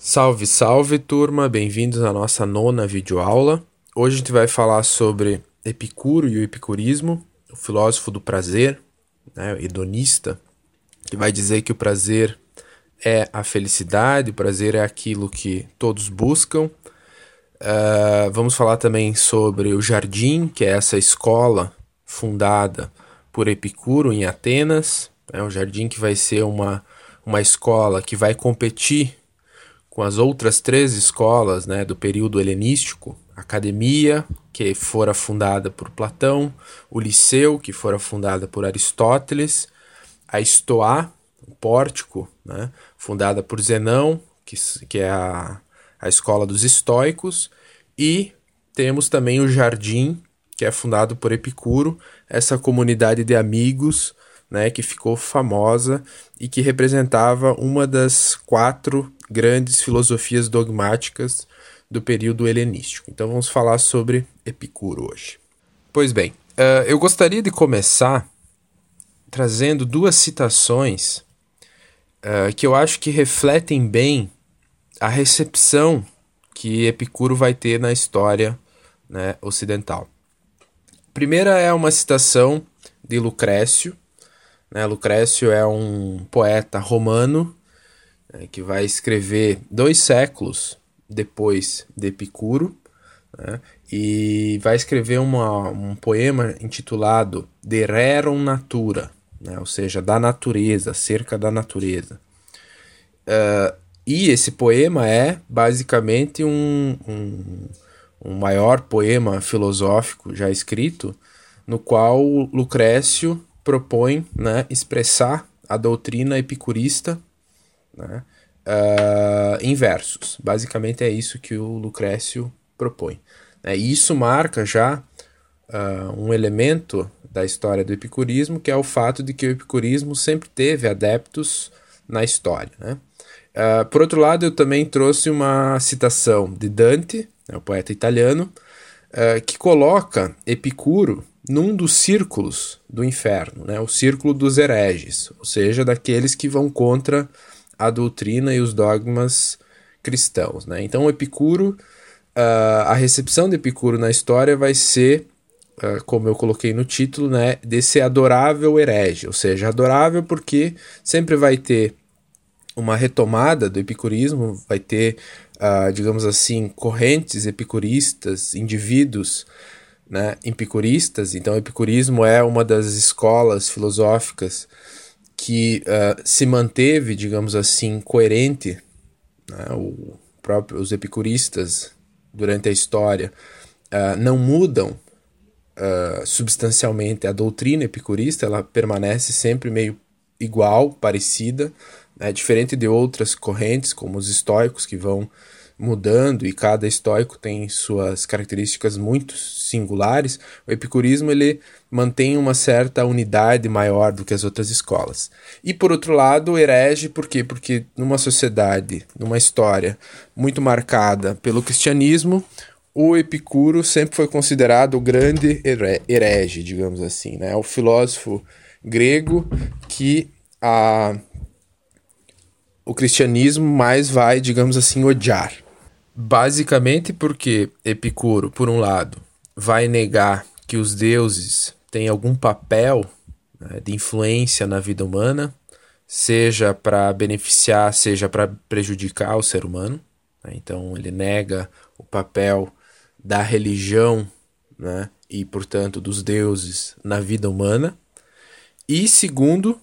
Salve, salve turma, bem-vindos à nossa nona videoaula. Hoje a gente vai falar sobre Epicuro e o epicurismo, o filósofo do prazer, né, hedonista, que vai dizer que o prazer é a felicidade, o prazer é aquilo que todos buscam. Uh, vamos falar também sobre o Jardim, que é essa escola fundada por Epicuro em Atenas. É um jardim que vai ser uma, uma escola que vai competir com as outras três escolas né, do período helenístico, a academia, que fora fundada por Platão, o liceu, que fora fundada por Aristóteles, a Estoá, o pórtico, né, fundada por Zenão, que, que é a, a escola dos estoicos, e temos também o Jardim, que é fundado por Epicuro, essa comunidade de amigos né, que ficou famosa e que representava uma das quatro grandes filosofias dogmáticas do período helenístico. Então vamos falar sobre Epicuro hoje. Pois bem, uh, eu gostaria de começar trazendo duas citações uh, que eu acho que refletem bem a recepção que Epicuro vai ter na história né, ocidental. Primeira é uma citação de Lucrécio. Né? Lucrécio é um poeta romano né, que vai escrever dois séculos depois de Epicuro, né, e vai escrever uma, um poema intitulado De Rerum Natura, né, ou seja, da natureza, acerca da natureza. Uh, e esse poema é basicamente um, um, um maior poema filosófico já escrito, no qual Lucrécio propõe né, expressar a doutrina epicurista né, uh, em versos. Basicamente é isso que o Lucrécio propõe. É, e isso marca já uh, um elemento da história do epicurismo, que é o fato de que o epicurismo sempre teve adeptos na história. Né? Uh, por outro lado, eu também trouxe uma citação de Dante, né, o poeta italiano, uh, que coloca Epicuro num dos círculos do inferno, né, o círculo dos hereges, ou seja, daqueles que vão contra a doutrina e os dogmas cristãos. Né? Então, Epicuro, uh, a recepção de Epicuro na história vai ser, uh, como eu coloquei no título, né, desse adorável herege, ou seja, adorável porque sempre vai ter uma retomada do epicurismo, vai ter, uh, digamos assim, correntes epicuristas, indivíduos né. Então, o epicurismo é uma das escolas filosóficas que uh, se manteve, digamos assim, coerente, né, o próprio, os epicuristas durante a história uh, não mudam uh, substancialmente a doutrina epicurista, ela permanece sempre meio igual, parecida, né, diferente de outras correntes, como os estoicos, que vão mudando e cada estoico tem suas características muito singulares, o epicurismo ele mantém uma certa unidade maior do que as outras escolas. E por outro lado, herege, por quê? Porque numa sociedade, numa história muito marcada pelo cristianismo, o Epicuro sempre foi considerado o grande herege, digamos assim, né? O filósofo grego que a o cristianismo mais vai, digamos assim, odiar. Basicamente porque Epicuro, por um lado, vai negar que os deuses têm algum papel né, de influência na vida humana, seja para beneficiar, seja para prejudicar o ser humano. Né? Então ele nega o papel da religião né, e, portanto, dos deuses na vida humana. E segundo,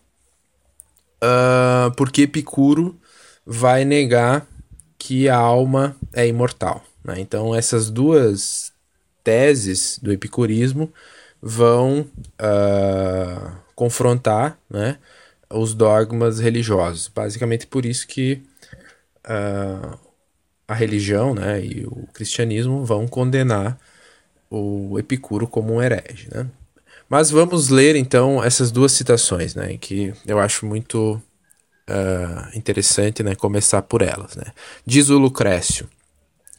uh, porque Epicuro vai negar que a alma é imortal. Né? Então, essas duas teses do epicurismo vão uh, confrontar né, os dogmas religiosos. Basicamente por isso que uh, a religião né, e o cristianismo vão condenar o Epicuro como um herege. Né? Mas vamos ler então essas duas citações, né, que eu acho muito uh, interessante né, começar por elas. Né? Diz o Lucrécio,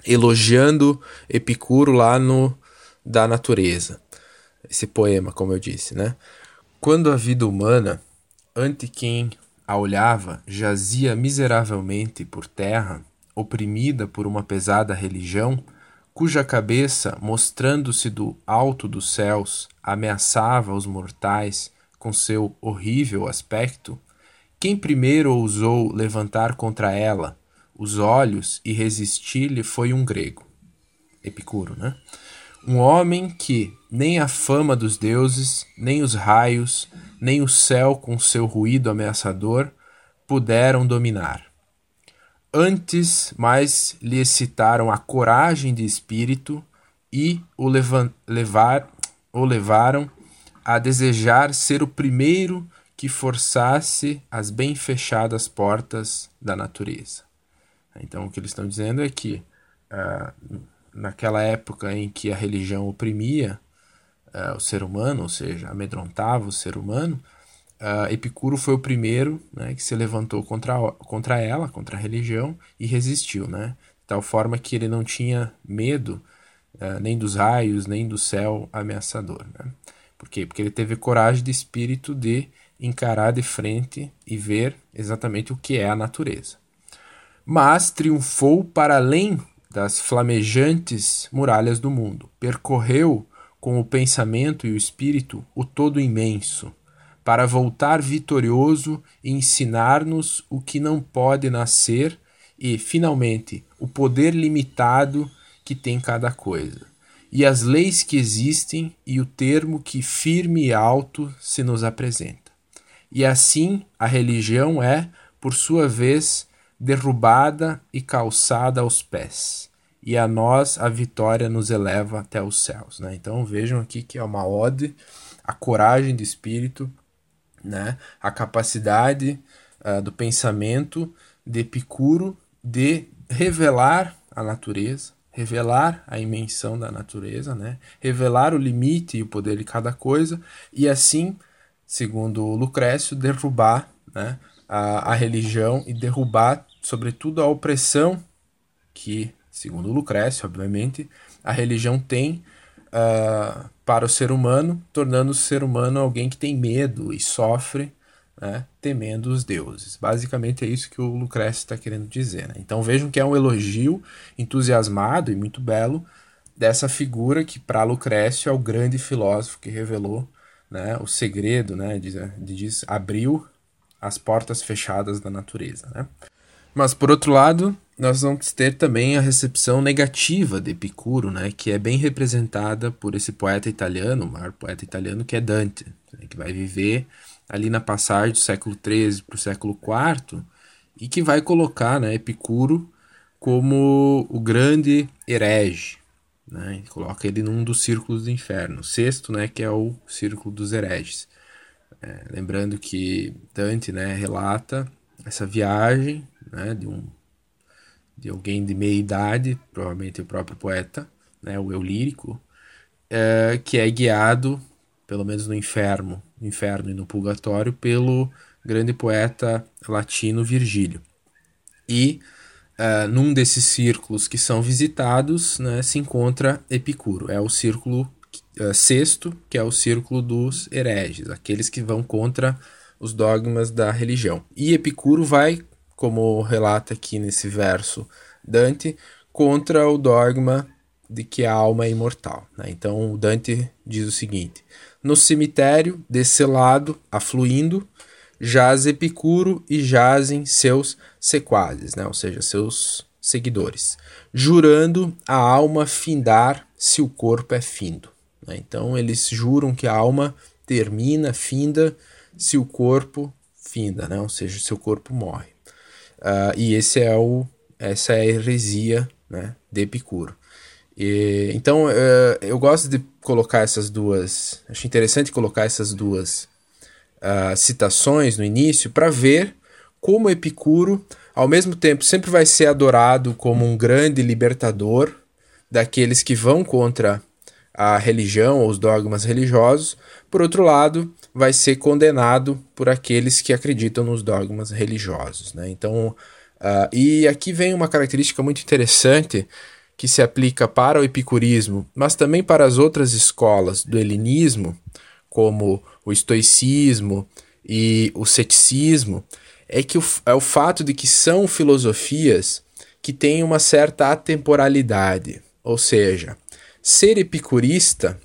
elogiando Epicuro lá no Da Natureza, esse poema, como eu disse. Né? Quando a vida humana, ante quem a olhava, jazia miseravelmente por terra, oprimida por uma pesada religião, cuja cabeça, mostrando-se do alto dos céus, ameaçava os mortais com seu horrível aspecto, quem primeiro ousou levantar contra ela os olhos e resistir-lhe foi um grego, Epicuro, né? Um homem que nem a fama dos deuses, nem os raios, nem o céu com seu ruído ameaçador puderam dominar. Antes, mais lhe excitaram a coragem de espírito e o levar, o levaram a desejar ser o primeiro que forçasse as bem fechadas portas da natureza. Então, o que eles estão dizendo é que, uh, naquela época em que a religião oprimia uh, o ser humano, ou seja, amedrontava o ser humano, uh, Epicuro foi o primeiro né, que se levantou contra, contra ela, contra a religião, e resistiu, né? De tal forma que ele não tinha medo nem dos raios, nem do céu ameaçador. Né? Por quê? Porque ele teve coragem de espírito de encarar de frente e ver exatamente o que é a natureza. Mas triunfou para além das flamejantes muralhas do mundo, percorreu com o pensamento e o espírito o todo imenso, para voltar vitorioso e ensinar-nos o que não pode nascer e, finalmente, o poder limitado que tem cada coisa, e as leis que existem e o termo que firme e alto se nos apresenta. E assim a religião é, por sua vez, derrubada e calçada aos pés, e a nós a vitória nos eleva até os céus. Né? Então vejam aqui que é uma ode à coragem de espírito né? a capacidade uh, do pensamento de Epicuro de revelar a natureza, revelar a imensão da natureza, né? revelar o limite e o poder de cada coisa, e assim, segundo Lucrécio, derrubar né, a, a religião e derrubar, sobretudo, a opressão que, segundo Lucrécio, obviamente, a religião tem uh, para o ser humano, tornando o ser humano alguém que tem medo e sofre, né, temendo os deuses. Basicamente é isso que o Lucrécio está querendo dizer. Né? Então vejam que é um elogio entusiasmado e muito belo dessa figura que para Lucrécio é o grande filósofo que revelou né, o segredo, né, diz, abriu as portas fechadas da natureza. Né? Mas por outro lado, nós vamos ter também a recepção negativa de Epicuro, né, que é bem representada por esse poeta italiano, o maior poeta italiano, que é Dante, né, que vai viver ali na passagem do século XIII para o século IV e que vai colocar né, Epicuro como o grande herege. Né, coloca ele num dos círculos do inferno, o sexto, né, que é o círculo dos hereges. É, lembrando que Dante né, relata essa viagem né, de um de alguém de meia idade, provavelmente o próprio poeta, né, o eu lírico, é, que é guiado, pelo menos no inferno, no inferno e no purgatório, pelo grande poeta latino Virgílio. E uh, num desses círculos que são visitados né, se encontra Epicuro. É o círculo uh, sexto, que é o círculo dos hereges, aqueles que vão contra os dogmas da religião. E Epicuro vai como relata aqui nesse verso Dante, contra o dogma de que a alma é imortal. Né? Então Dante diz o seguinte: No cemitério, desse lado, afluindo, jaz Epicuro e jazem seus sequazes, né? ou seja, seus seguidores, jurando a alma findar se o corpo é findo. Né? Então eles juram que a alma termina, finda, se o corpo finda, né? ou seja, se o corpo morre. Uh, e esse é o, essa é a heresia né, de Epicuro. E, então uh, eu gosto de colocar essas duas. Acho interessante colocar essas duas uh, citações no início para ver como Epicuro, ao mesmo tempo, sempre vai ser adorado como um grande libertador daqueles que vão contra a religião ou os dogmas religiosos, por outro lado, vai ser condenado por aqueles que acreditam nos dogmas religiosos. Né? Então, uh, e aqui vem uma característica muito interessante que se aplica para o epicurismo, mas também para as outras escolas do helenismo, como o estoicismo e o ceticismo, é que o, é o fato de que são filosofias que tem uma certa atemporalidade, ou seja, ser epicurista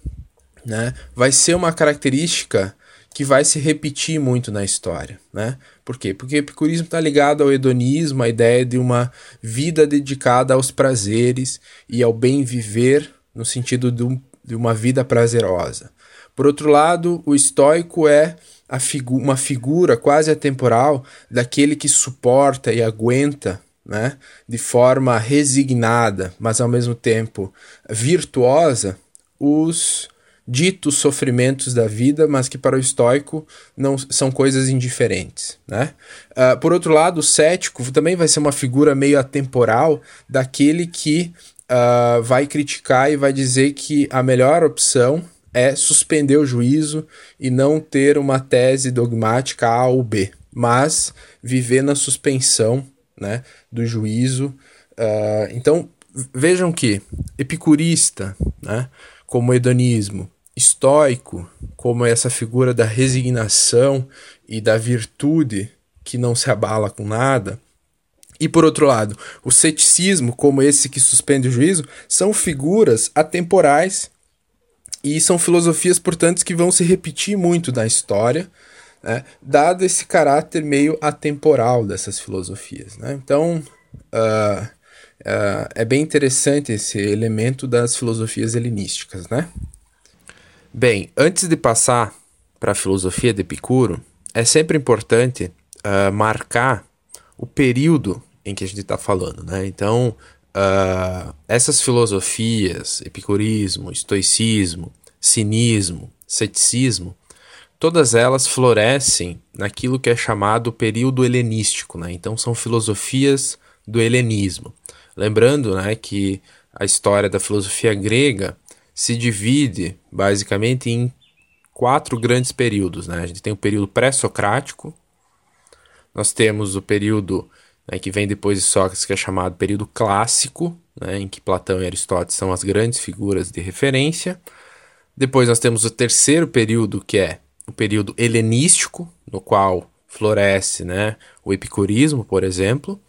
né, vai ser uma característica que vai se repetir muito na história, né? Por quê? Porque o epicurismo está ligado ao hedonismo, a ideia de uma vida dedicada aos prazeres e ao bem viver no sentido de, um, de uma vida prazerosa. Por outro lado, o estoico é figu uma figura quase atemporal daquele que suporta e aguenta né, de forma resignada, mas ao mesmo tempo virtuosa, os ditos sofrimentos da vida, mas que para o estoico não são coisas indiferentes. Né? Uh, por outro lado, o cético também vai ser uma figura meio atemporal daquele que uh, vai criticar e vai dizer que a melhor opção é suspender o juízo e não ter uma tese dogmática A ou B, mas viver na suspensão né, do juízo. Uh, então, vejam que epicurista, né, como hedonismo, estoico, como essa figura da resignação e da virtude que não se abala com nada, e por outro lado, o ceticismo, como esse que suspende o juízo, são figuras atemporais e são filosofias, portanto, que vão se repetir muito na história, né, dado esse caráter meio atemporal dessas filosofias. Né? Então, uh, uh, é bem interessante esse elemento das filosofias helenísticas. Né? Bem, antes de passar para a filosofia de Epicuro, é sempre importante uh, marcar o período em que a gente está falando, né? Então, uh, essas filosofias, epicurismo, estoicismo, cinismo, ceticismo, todas elas florescem naquilo que é chamado período helenístico, né? Então, são filosofias do helenismo. Lembrando, né, que a história da filosofia grega se divide basicamente em quatro grandes períodos, né? A gente tem o período pré-socrático, nós temos o período né, que vem depois de Sócrates, que é chamado período clássico, né, em que Platão e Aristóteles são as grandes figuras de referência. Depois nós temos o terceiro período, que é o período helenístico, no qual floresce né, o epicurismo, por exemplo.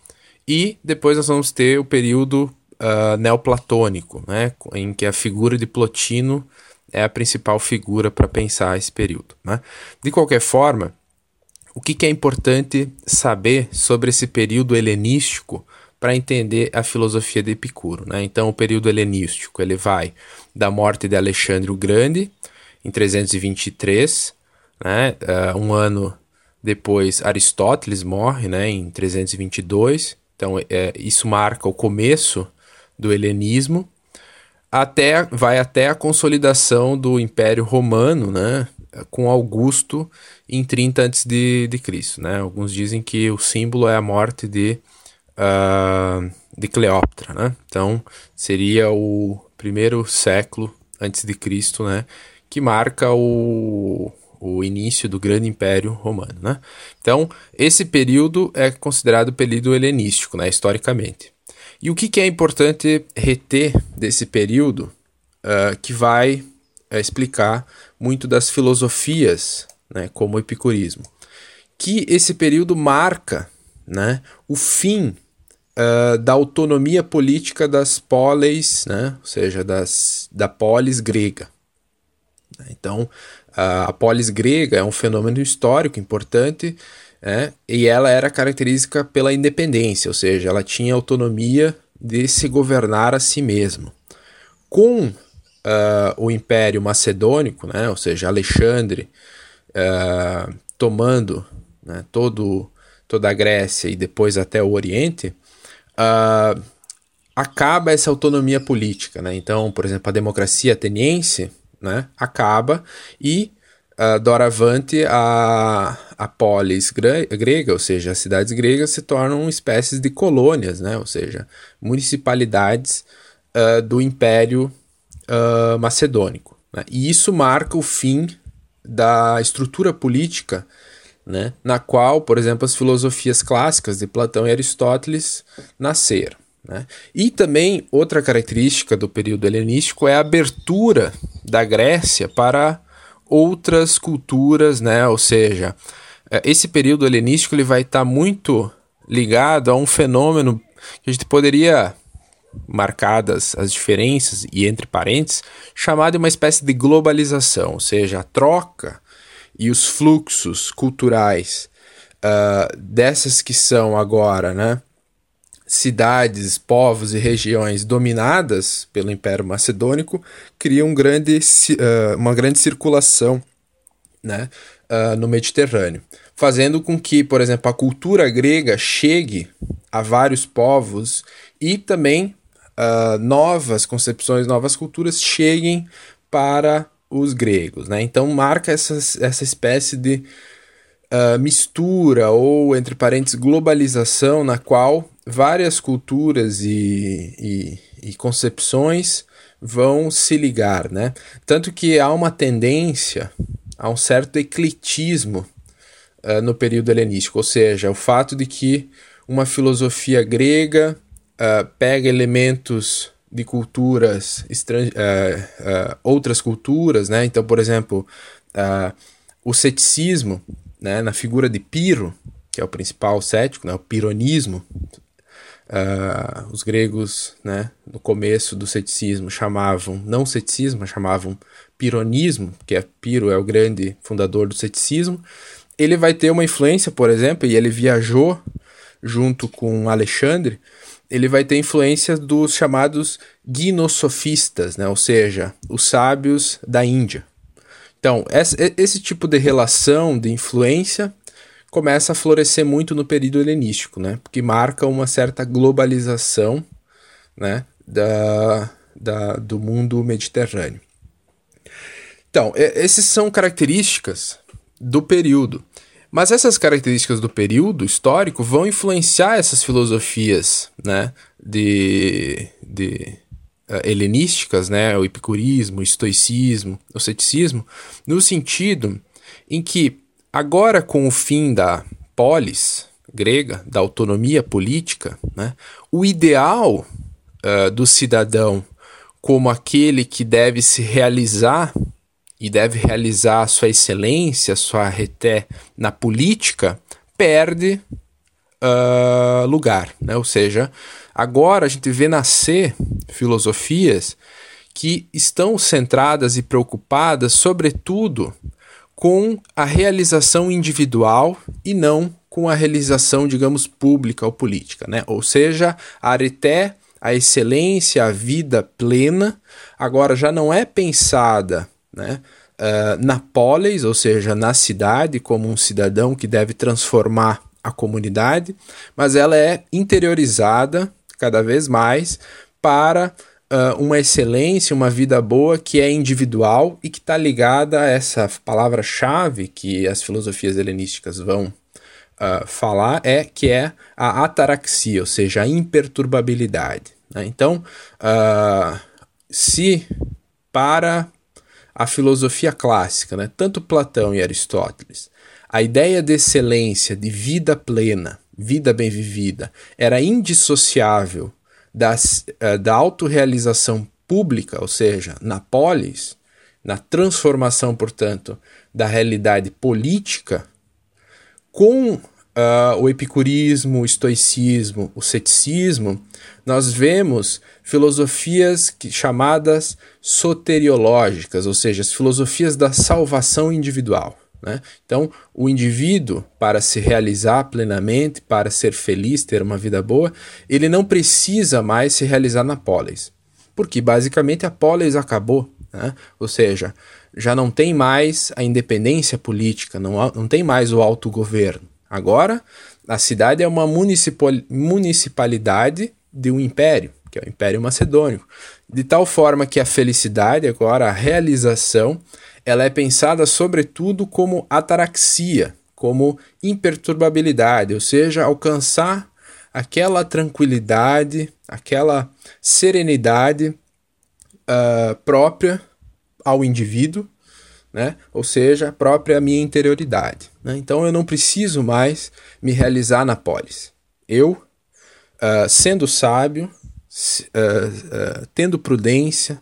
E depois nós vamos ter o período uh, neoplatônico, né, em que a figura de Plotino é a principal figura para pensar esse período. Né? De qualquer forma, o que, que é importante saber sobre esse período helenístico para entender a filosofia de Epicuro? Né? Então, o período helenístico ele vai da morte de Alexandre o Grande, em 323, né? Uh, um ano depois Aristóteles morre né? em 322, então é, isso marca o começo do helenismo, até vai até a consolidação do Império Romano, né? Com Augusto em 30 a.C., de, de Cristo, né? Alguns dizem que o símbolo é a morte de, uh, de Cleópatra, né? Então, seria o primeiro século antes de Cristo, né? Que marca o, o início do grande império romano, né? Então, esse período é considerado período helenístico, né? Historicamente. E o que, que é importante reter desse período uh, que vai uh, explicar muito das filosofias, né, como o epicurismo, que esse período marca né, o fim uh, da autonomia política das polis, né, ou seja, das, da polis grega. Então, a polis grega é um fenômeno histórico importante né, e ela era característica pela independência, ou seja, ela tinha autonomia de se governar a si mesma. Com uh, o Império Macedônico, né, ou seja, Alexandre uh, tomando né, todo, toda a Grécia e depois até o Oriente, uh, acaba essa autonomia política. Né? Então, por exemplo, a democracia ateniense né, acaba e uh, doravante a, a polis grega, ou seja, as cidades gregas se tornam espécies de colônias, né? ou seja, municipalidades uh, do Império uh, macedônico. Né? E isso marca o fim da estrutura política né, na qual, por exemplo, as filosofias clássicas de Platão e Aristóteles nasceram. Né? E também outra característica do período helenístico é a abertura da Grécia para outras culturas, né? ou seja, é, esse período helenístico ele vai estar muito ligado a um fenômeno que a gente poderia marcadas as diferenças e entre parênteses, chamada uma espécie de globalização, ou seja, a troca e os fluxos culturais uh, dessas que são agora, né, cidades, povos e regiões dominadas pelo Império Macedônico criam um grande, uh, uma grande circulação né, uh, no Mediterrâneo, fazendo com que, por exemplo, a cultura grega chegue a vários povos e também uh, novas concepções, novas culturas cheguem para os gregos. Né? Então marca essa, essa espécie de uh, mistura ou, entre parênteses, globalização na qual várias culturas e, e, e concepções vão se ligar. Né? Tanto que há uma tendência a um certo ecletismo uh, no período helenístico, ou seja, o fato de que uma filosofia grega uh, pega elementos de culturas, uh, uh, outras culturas, né? Então, por exemplo, o ceticismo, né? na figura de Piro, que é o principal cético, né? o pironismo, os gregos, né? no começo do ceticismo, chamavam, não ceticismo, chamavam pironismo, que é Piro é o grande fundador do ceticismo, ele vai ter uma influência, por exemplo, e ele viajou junto com Alexandre, ele vai ter influência dos chamados gnosofistas, né? ou seja, os sábios da Índia. Então, esse tipo de relação, de influência, começa a florescer muito no período helenístico, né? porque marca uma certa globalização né? da, da, do mundo mediterrâneo. Então, essas são características do período. Mas essas características do período histórico vão influenciar essas filosofias né, de, de uh, helenísticas, né, o epicurismo, o estoicismo, o ceticismo, no sentido em que agora com o fim da polis grega, da autonomia política, né, o ideal uh, do cidadão como aquele que deve se realizar e deve realizar sua excelência, sua reté na política, perde uh, lugar. Né? Ou seja, agora a gente vê nascer filosofias que estão centradas e preocupadas, sobretudo, com a realização individual e não com a realização, digamos, pública ou política. Né? Ou seja, a areté, a excelência, a vida plena, agora já não é pensada né? Uh, na polis, ou seja, na cidade, como um cidadão que deve transformar a comunidade, mas ela é interiorizada cada vez mais para uh, uma excelência, uma vida boa que é individual e que está ligada a essa palavra-chave que as filosofias helenísticas vão uh, falar, é que é a ataraxia, ou seja, a imperturbabilidade. Né? Então, se para a filosofia clássica, né? tanto Platão e Aristóteles, a ideia de excelência, de vida plena, vida bem vivida, era indissociável das, uh, da autorrealização pública, ou seja, na polis, na transformação, portanto, da realidade política, com uh, o epicurismo, o estoicismo, o ceticismo, nós vemos filosofias que, chamadas soteriológicas, ou seja, as filosofias da salvação individual. Né? Então, o indivíduo, para se realizar plenamente, para ser feliz, ter uma vida boa, ele não precisa mais se realizar na polis, porque basicamente a polis acabou. Né? Ou seja, já não tem mais a independência política, não, não tem mais o autogoverno. Agora, a cidade é uma municipal, municipalidade de um império, que é o Império Macedônico. De tal forma que a felicidade, agora a realização, ela é pensada sobretudo como ataraxia, como imperturbabilidade, ou seja, alcançar aquela tranquilidade, aquela serenidade uh, própria ao indivíduo né? ou seja, a própria minha interioridade. Né? Então eu não preciso mais me realizar na polis. Eu, uh, sendo sábio, uh, uh, tendo prudência,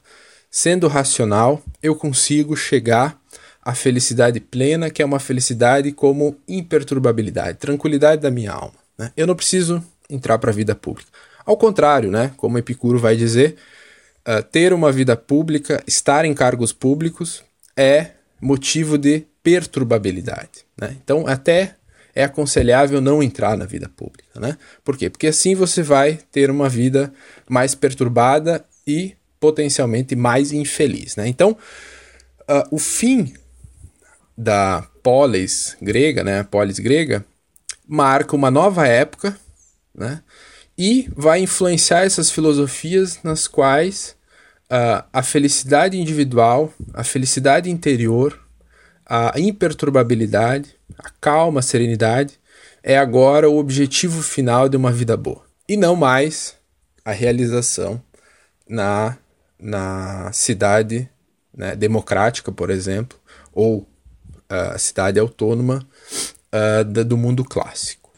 sendo racional, eu consigo chegar à felicidade plena, que é uma felicidade como imperturbabilidade, tranquilidade da minha alma. Né? Eu não preciso entrar para a vida pública. Ao contrário, né, como Epicuro vai dizer, ter uma vida pública, estar em cargos públicos é motivo de perturbabilidade. Né? Então, até é aconselhável não entrar na vida pública. Né? Por quê? Porque assim você vai ter uma vida mais perturbada e potencialmente mais infeliz. Né? Então, uh, o fim da polis grega, né, polis grega, marca uma nova época né, e vai influenciar essas filosofias nas quais uh, a felicidade individual, a felicidade interior, a imperturbabilidade, a calma, a serenidade é agora o objetivo final de uma vida boa e não mais a realização na, na cidade né, democrática, por exemplo, ou uh, cidade autônoma uh, do mundo clássico.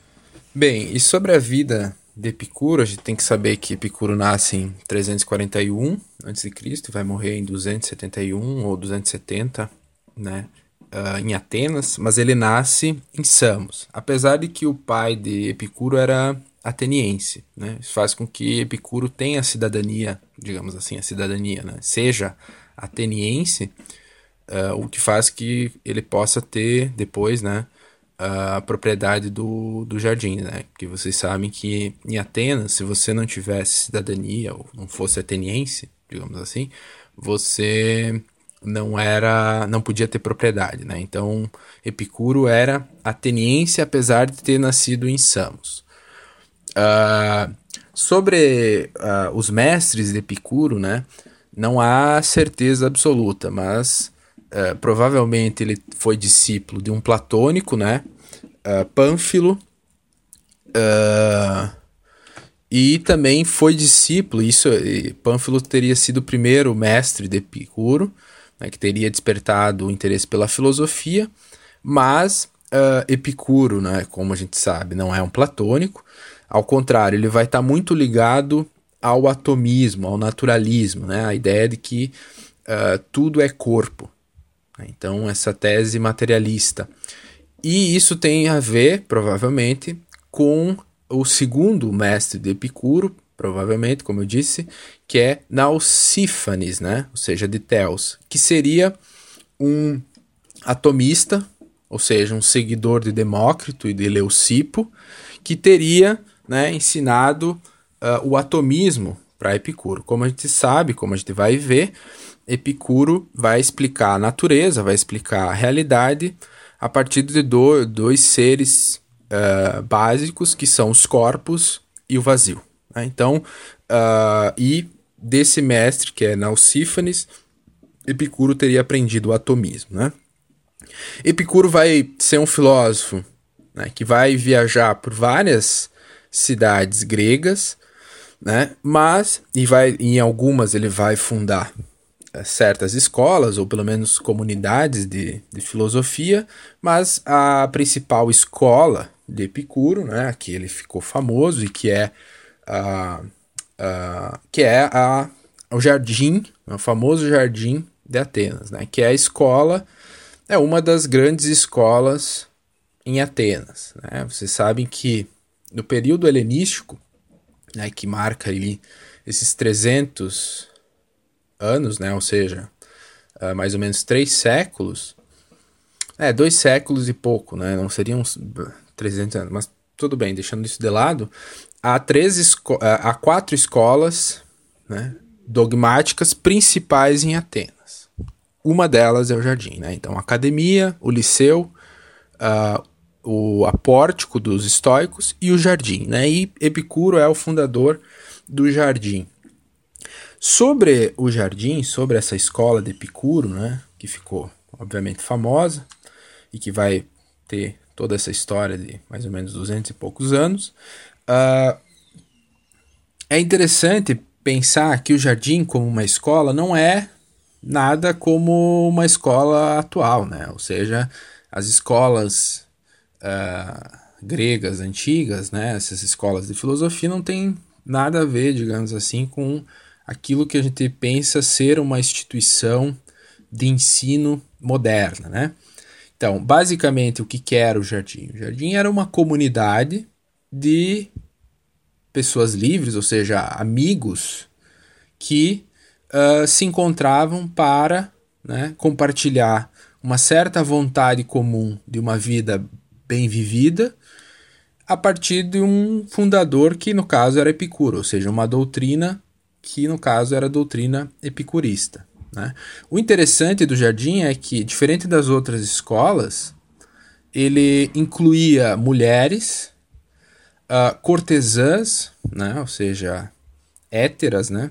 Bem, e sobre a vida de Epicuro, a gente tem que saber que Epicuro nasce em 341 a.C. vai morrer em 271 ou 270, né? uh, em Atenas, mas ele nasce em Samos. Apesar de que o pai de Epicuro era ateniense, né? Isso faz com que Epicuro tenha a cidadania, digamos assim, a cidadania, né? Seja ateniense, uh, o que faz que ele possa ter depois, né? A propriedade do, do jardim, né? Porque vocês sabem que em Atenas, se você não tivesse cidadania ou não fosse ateniense, digamos assim, você não era, não podia ter propriedade, né? Então, Epicuro era ateniense, apesar de ter nascido em Samos. Uh, sobre uh, os mestres de Epicuro, né? Não há certeza absoluta, mas uh, provavelmente ele foi discípulo de um platônico, né? Pânfilo. e também foi discípulo, isso, Pânfilo teria sido o primeiro mestre de Epicuro, né, que teria despertado o interesse pela filosofia, mas uh, Epicuro, né, como a gente sabe, não é um platônico, ao contrário, ele vai estar tá muito ligado ao atomismo, ao naturalismo, né, a ideia de que uh, tudo é corpo. Então, essa tese materialista. E isso tem a ver, provavelmente, com o segundo mestre de Epicuro, provavelmente, como eu disse, que é Nausífanes, né? Ou seja, de Theos, que seria um atomista, ou seja, um seguidor de Demócrito e de Leucipo, que teria né, ensinado uh, o atomismo para Epicuro. Como a gente sabe, como a gente vai ver, Epicuro vai explicar a natureza, vai explicar a realidade a partir de do, dois seres uh, básicos que são os corpos e o vazio. Né? Então, uh, e desse mestre, que é Nausífanes, Epicuro teria aprendido o atomismo. Né? Epicuro vai ser um filósofo né, que vai viajar por várias cidades gregas, né, mas e vai, em algumas ele vai fundar certas escolas, ou pelo menos comunidades de, de filosofia, mas a principal escola de Epicuro, né, que ele ficou famoso e que é uh, que é a, o jardim, o famoso jardim de Atenas, né? que é a escola, é uma das grandes escolas em Atenas. Né? Vocês sabem que no período helenístico, né, que marca ali esses 300 anos, né, ou seja, uh, mais ou menos três séculos, é, dois séculos e pouco, né, não seriam 300 anos, mas tudo bem, deixando isso de lado, há, três há quatro escolas né, dogmáticas principais em Atenas. Uma delas é o jardim. Né? Então, a academia, o liceu, uh, o apórtico dos estoicos e o jardim. Né? E Epicuro é o fundador do jardim. Sobre o jardim, sobre essa escola de Epicuro, né, que ficou obviamente famosa e que vai ter toda essa história de mais ou menos 200 e poucos anos, Uh, é interessante pensar que o jardim, como uma escola, não é nada como uma escola atual, né? Ou seja, as escolas uh, gregas antigas, né? Essas escolas de filosofia não tem nada a ver, digamos assim, com aquilo que a gente pensa ser uma instituição de ensino moderna, né? Então, basicamente, o que era o jardim? O jardim era uma comunidade de pessoas livres, ou seja, amigos que uh, se encontravam para né, compartilhar uma certa vontade comum de uma vida bem vivida a partir de um fundador que no caso era Epicuro, ou seja, uma doutrina que no caso era a doutrina epicurista. Né? O interessante do jardim é que, diferente das outras escolas, ele incluía mulheres, uh, cortesãs, né? ou seja, héteras, né?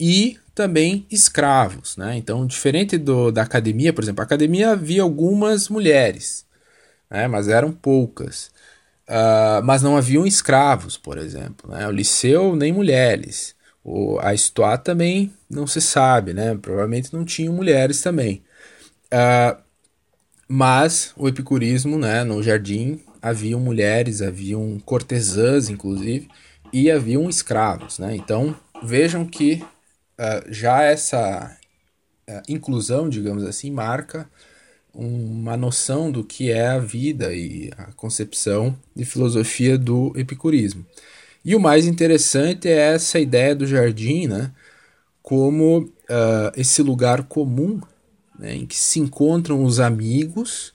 e também escravos. Né? Então, diferente do, da academia, por exemplo, a academia havia algumas mulheres, né? mas eram poucas. Uh, mas não haviam escravos, por exemplo. Né? O liceu, nem mulheres. O, a Estoá também não se sabe, né? Provavelmente não tinham mulheres também. Uh, mas o epicurismo, né, no jardim, haviam mulheres, haviam cortesãs, inclusive, e haviam escravos, né? Então vejam que uh, já essa uh, inclusão, digamos assim, marca uma noção do que é a vida e a concepção de filosofia do epicurismo. E o mais interessante é essa ideia do jardim, né, como uh, esse lugar comum né, em que se encontram os amigos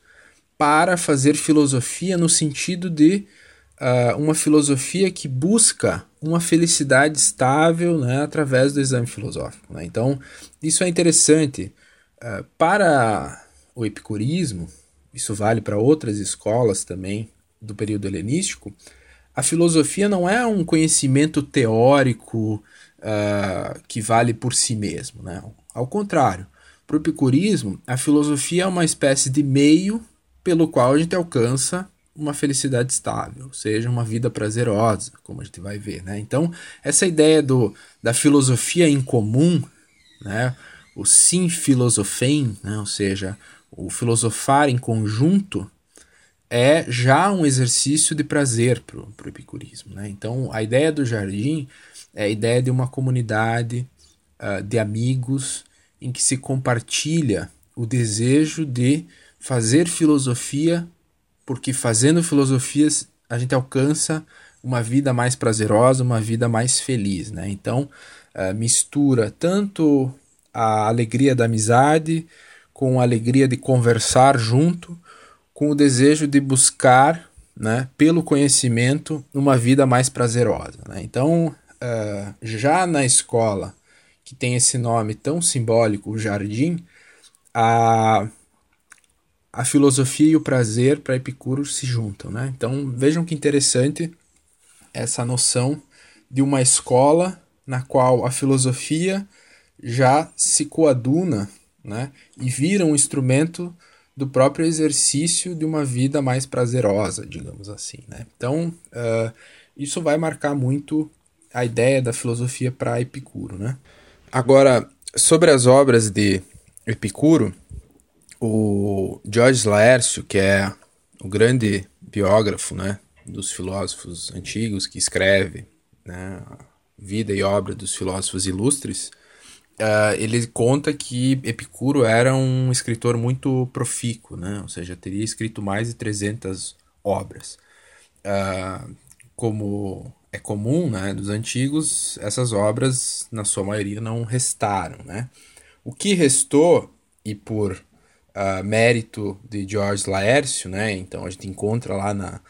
para fazer filosofia no sentido de uh, uma filosofia que busca uma felicidade estável né, através do exame filosófico. Né? Então, isso é interessante. Uh, para o epicurismo, isso vale para outras escolas também do período helenístico, a filosofia não é um conhecimento teórico uh, que vale por si mesmo. Né? Ao contrário, para o epicurismo, a filosofia é uma espécie de meio pelo qual a gente alcança uma felicidade estável, ou seja, uma vida prazerosa, como a gente vai ver. Né? Então, essa ideia do, da filosofia em comum, né? o sim filosofem, né? ou seja, o filosofar em conjunto, é já um exercício de prazer para o epicurismo. Né? Então, a ideia do jardim é a ideia de uma comunidade uh, de amigos em que se compartilha o desejo de fazer filosofia, porque fazendo filosofias a gente alcança uma vida mais prazerosa, uma vida mais feliz. Né? Então, uh, mistura tanto a alegria da amizade com a alegria de conversar junto com o desejo de buscar, né, pelo conhecimento, uma vida mais prazerosa. Né? Então, uh, já na escola, que tem esse nome tão simbólico, o jardim, a, a filosofia e o prazer para Epicuro se juntam. Né? Então, vejam que interessante essa noção de uma escola na qual a filosofia já se coaduna né, e vira um instrumento do próprio exercício de uma vida mais prazerosa, digamos assim. Né? Então, uh, isso vai marcar muito a ideia da filosofia para Epicuro. Né? Agora, sobre as obras de Epicuro, o George Laércio, que é o grande biógrafo né, dos filósofos antigos, que escreve né, a vida e obra dos filósofos ilustres, Uh, ele conta que Epicuro era um escritor muito profícuo, né? ou seja, teria escrito mais de 300 obras. Uh, como é comum né, dos antigos, essas obras, na sua maioria, não restaram. Né? O que restou, e por uh, mérito de George Laércio, né, então a gente encontra lá na,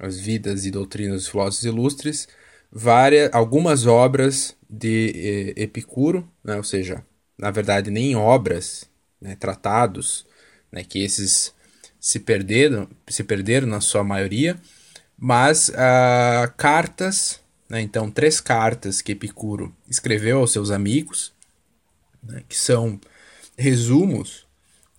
nas Vidas e Doutrinas dos Filósofos Ilustres, várias, algumas obras de eh, Epicuro, né? ou seja, na verdade nem obras, né, tratados, né, que esses se perderam, se perderam na sua maioria, mas uh, cartas, né, então três cartas que Epicuro escreveu aos seus amigos, né, que são resumos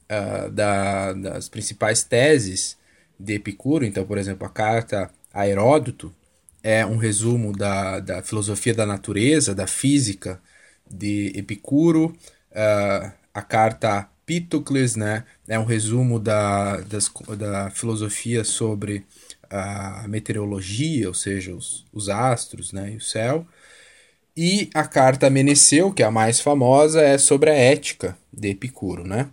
uh, da, das principais teses de Epicuro, então, por exemplo, a carta a Heródoto, é um resumo da, da filosofia da natureza, da física de Epicuro. Uh, a carta Pitocles né, é um resumo da, das, da filosofia sobre a meteorologia, ou seja, os, os astros né, e o céu. E a carta Meneceu, que é a mais famosa, é sobre a ética de Epicuro. Né?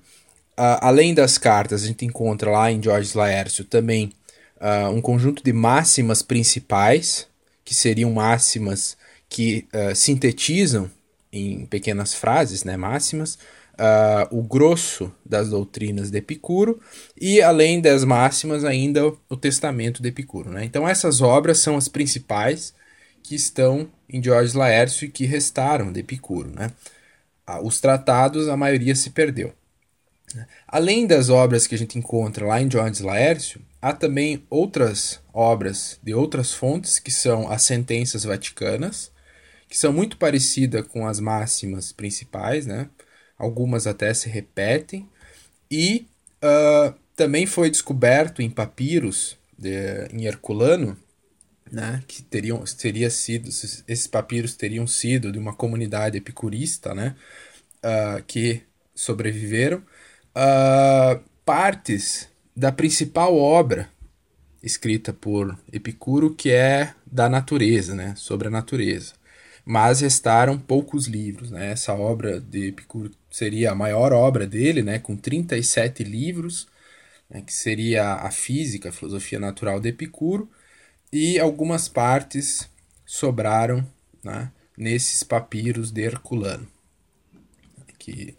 Uh, além das cartas, a gente encontra lá em George Laércio também uh, um conjunto de máximas principais, que seriam máximas que uh, sintetizam em pequenas frases, né, máximas, uh, o grosso das doutrinas de Epicuro e, além das máximas, ainda o testamento de Epicuro. Né? Então, essas obras são as principais que estão em Diógenes Laércio e que restaram de Epicuro. Né? Os tratados, a maioria se perdeu. Além das obras que a gente encontra lá em Diógenes Laércio, há também outras obras de outras fontes, que são as sentenças vaticanas, que são muito parecidas com as máximas principais, né? algumas até se repetem, e uh, também foi descoberto em papiros de, em Herculano, né, que teriam teria sido esses papiros teriam sido de uma comunidade epicurista, né, uh, que sobreviveram, uh, partes da principal obra escrita por Epicuro, que é da natureza, né, sobre a natureza mas restaram poucos livros. Né? Essa obra de Epicuro seria a maior obra dele, né? com 37 livros, né? que seria a física, a filosofia natural de Epicuro, e algumas partes sobraram né? nesses papiros de Herculano. Que...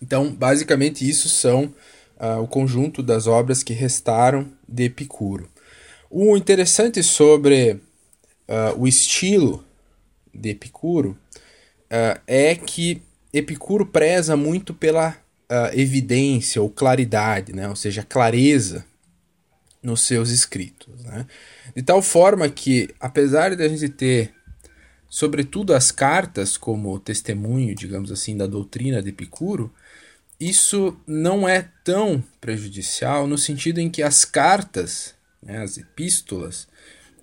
então, basicamente, isso são uh, o conjunto das obras que restaram de Epicuro. O interessante sobre uh, o estilo de Epicuro uh, é que Epicuro preza muito pela evidência ou claridade, né? ou seja, clareza nos seus escritos. Né? De tal forma que, apesar de a gente ter, sobretudo, as cartas como testemunho, digamos assim, da doutrina de Epicuro, isso não é tão prejudicial no sentido em que as cartas, né, as epístolas,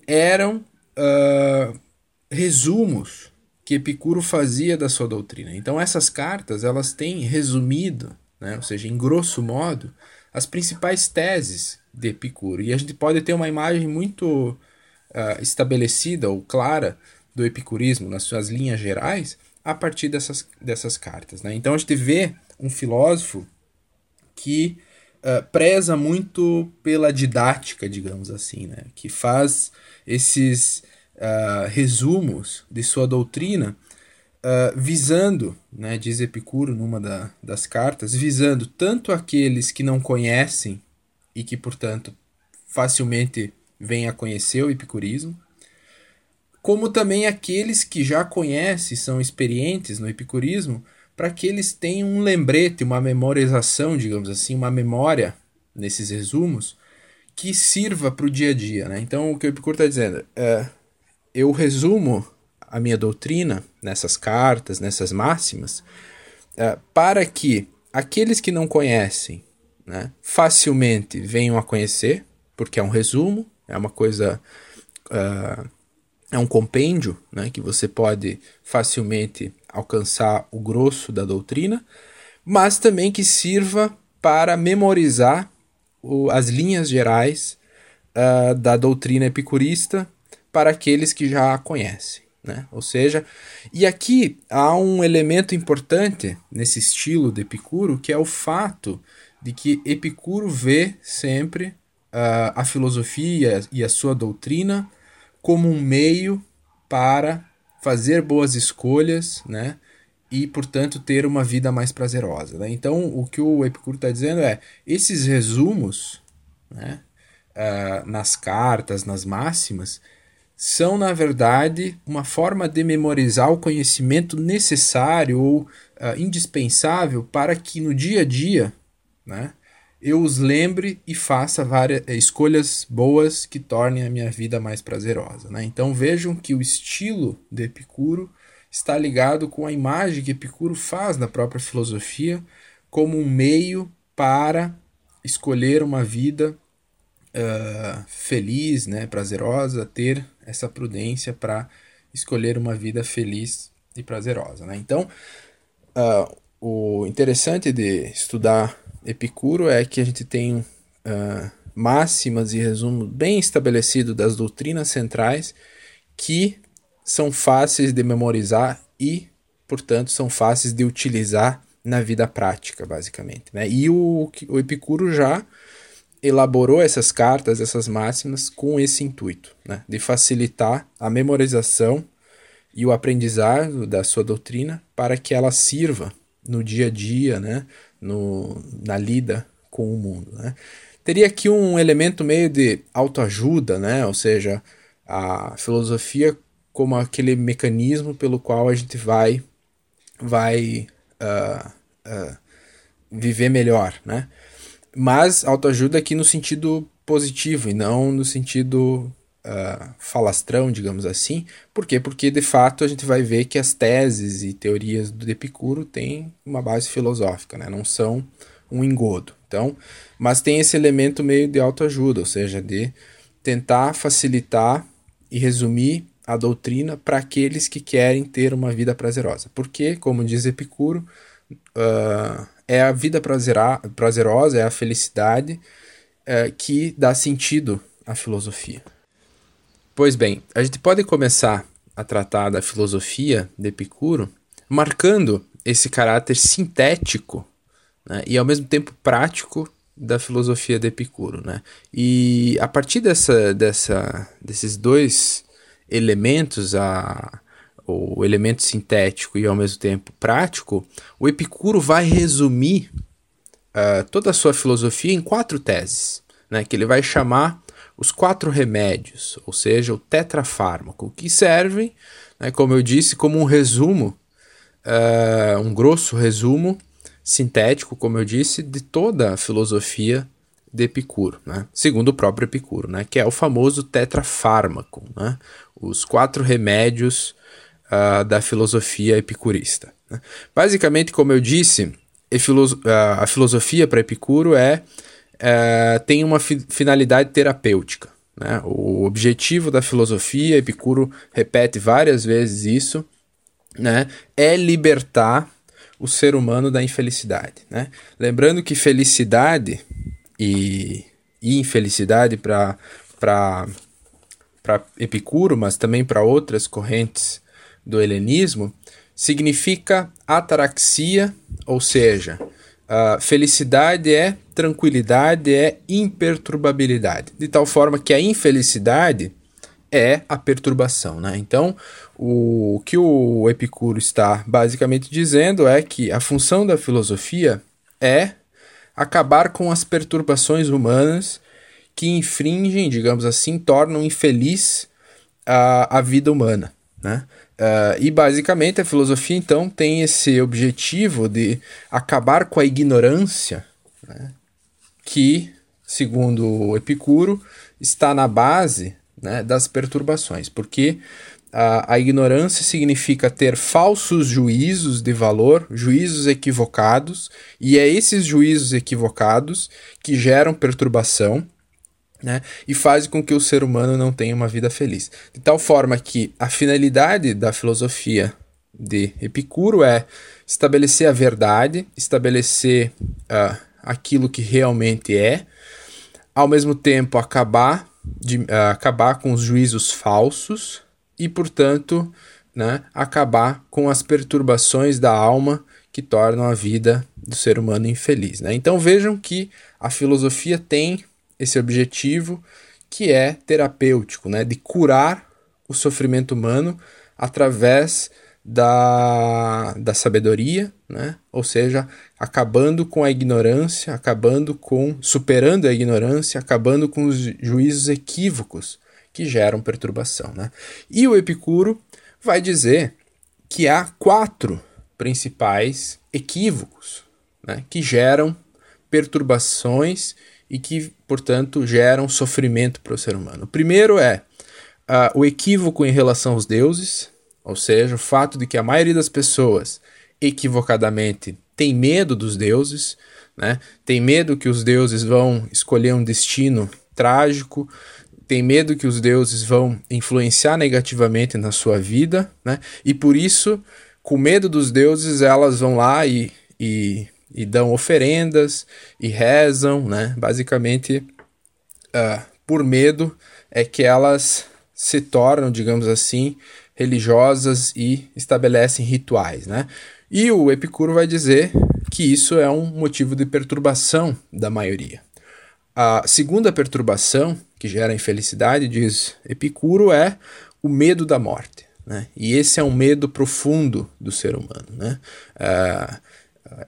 eram uh, resumos que Epicuro fazia da sua doutrina. Então essas cartas elas têm resumido, né, ou seja, em grosso modo, as principais teses de Epicuro. E a gente pode ter uma imagem muito uh, estabelecida ou clara do epicurismo nas suas linhas gerais a partir dessas, dessas cartas. Né? Então a gente vê um filósofo que uh, preza muito pela didática, digamos assim, né? que faz esses uh, resumos de sua doutrina, uh, visando, né, diz Epicuro numa da, das cartas, visando tanto aqueles que não conhecem e que, portanto, facilmente vêm a conhecer o epicurismo, como também aqueles que já conhecem, são experientes no epicurismo, para que eles tenham um lembrete, uma memorização, digamos assim, uma memória nesses resumos que sirva para o dia a dia. Né? Então, o que o Epicuro está dizendo é eu resumo a minha doutrina nessas cartas, nessas máximas, uh, para que aqueles que não conhecem né, facilmente venham a conhecer, porque é um resumo, é uma coisa. Uh, é um compêndio né, que você pode facilmente alcançar o grosso da doutrina, mas também que sirva para memorizar o, as linhas gerais uh, da doutrina epicurista para aqueles que já a conhecem. Né? Ou seja, e aqui há um elemento importante nesse estilo de Epicuro, que é o fato de que Epicuro vê sempre uh, a filosofia e a sua doutrina como um meio para fazer boas escolhas, né? E, portanto, ter uma vida mais prazerosa. Né? Então, o que o Epicuro está dizendo é: esses resumos né, uh, nas cartas, nas máximas, são, na verdade, uma forma de memorizar o conhecimento necessário ou uh, indispensável para que no dia a dia né, eu os lembre e faça várias eh, escolhas boas que tornem a minha vida mais prazerosa. Né? Então vejam que o estilo de Epicuro está ligado com a imagem que Epicuro faz da própria filosofia como um meio para escolher uma vida uh, feliz, né, prazerosa, ter essa prudência para escolher uma vida feliz e prazerosa. Né? Então, uh, o interessante de estudar Epicuro é que a gente tem uh, máximas e resumo bem estabelecido das doutrinas centrais que são fáceis de memorizar e, portanto, são fáceis de utilizar na vida prática, basicamente. Né? E o, o Epicuro já elaborou essas cartas, essas máximas, com esse intuito, né? de facilitar a memorização e o aprendizado da sua doutrina para que ela sirva no dia a dia, né? No, na lida com o mundo. Né? Teria aqui um elemento meio de autoajuda, né? ou seja, a filosofia como aquele mecanismo pelo qual a gente vai, vai uh, uh, viver melhor. Né? Mas autoajuda aqui no sentido positivo e não no sentido uh, falastrão, digamos assim. Por quê? Porque de fato a gente vai ver que as teses e teorias do Epicuro têm uma base filosófica, né? não são um engodo. Então, mas tem esse elemento meio de autoajuda, ou seja, de tentar facilitar e resumir a doutrina para aqueles que querem ter uma vida prazerosa. Porque, como diz Epicuro, uh, é a vida prazerosa, é a felicidade é, que dá sentido à filosofia. Pois bem, a gente pode começar a tratar da filosofia de Epicuro marcando esse caráter sintético né, e ao mesmo tempo prático da filosofia de Epicuro. Né? E a partir dessa, dessa, desses dois elementos, a, o elemento sintético e ao mesmo tempo prático, o Epicuro vai resumir uh, toda a sua filosofia em quatro teses, né, que ele vai chamar os quatro remédios, ou seja, o tetrafármaco, que servem, né, como eu disse, como um resumo, uh, um grosso resumo sintético, como eu disse, de toda a filosofia de Epicuro, né? segundo o próprio Epicuro, né? que é o famoso tetrafármaco, né? os quatro remédios uh, da filosofia epicurista. Né? Basicamente, como eu disse, a filosofia para Epicuro é, é, tem uma fi finalidade terapêutica. Né? O objetivo da filosofia, Epicuro repete várias vezes isso, né? é libertar o ser humano da infelicidade. Né? Lembrando que felicidade e, e infelicidade para Epicuro, mas também para outras correntes do helenismo significa ataraxia, ou seja, a felicidade é tranquilidade, é imperturbabilidade, de tal forma que a infelicidade é a perturbação. Né? Então, o que o Epicuro está basicamente dizendo é que a função da filosofia é acabar com as perturbações humanas que infringem, digamos assim, tornam infeliz a, a vida humana. Né? Uh, e basicamente a filosofia então tem esse objetivo de acabar com a ignorância, né, que, segundo Epicuro, está na base né, das perturbações, porque a, a ignorância significa ter falsos juízos de valor, juízos equivocados, e é esses juízos equivocados que geram perturbação né? E faz com que o ser humano não tenha uma vida feliz. De tal forma que a finalidade da filosofia de Epicuro é estabelecer a verdade, estabelecer uh, aquilo que realmente é, ao mesmo tempo acabar, de, uh, acabar com os juízos falsos e, portanto, né, acabar com as perturbações da alma que tornam a vida do ser humano infeliz. Né? Então vejam que a filosofia tem esse objetivo que é terapêutico, né, de curar o sofrimento humano através da, da sabedoria, né? ou seja, acabando com a ignorância, acabando com, superando a ignorância, acabando com os juízos equívocos que geram perturbação. Né? E o Epicuro vai dizer que há quatro principais equívocos né? que geram perturbações e que, portanto, geram sofrimento para o ser humano. O primeiro é uh, o equívoco em relação aos deuses, ou seja, o fato de que a maioria das pessoas equivocadamente tem medo dos deuses, né? tem medo que os deuses vão escolher um destino trágico, tem medo que os deuses vão influenciar negativamente na sua vida, né? e por isso, com medo dos deuses, elas vão lá e, e e dão oferendas e rezam, né? Basicamente, uh, por medo é que elas se tornam, digamos assim, religiosas e estabelecem rituais, né? E o Epicuro vai dizer que isso é um motivo de perturbação da maioria. A segunda perturbação que gera infelicidade, diz Epicuro, é o medo da morte. Né? E esse é um medo profundo do ser humano. Né? Uh,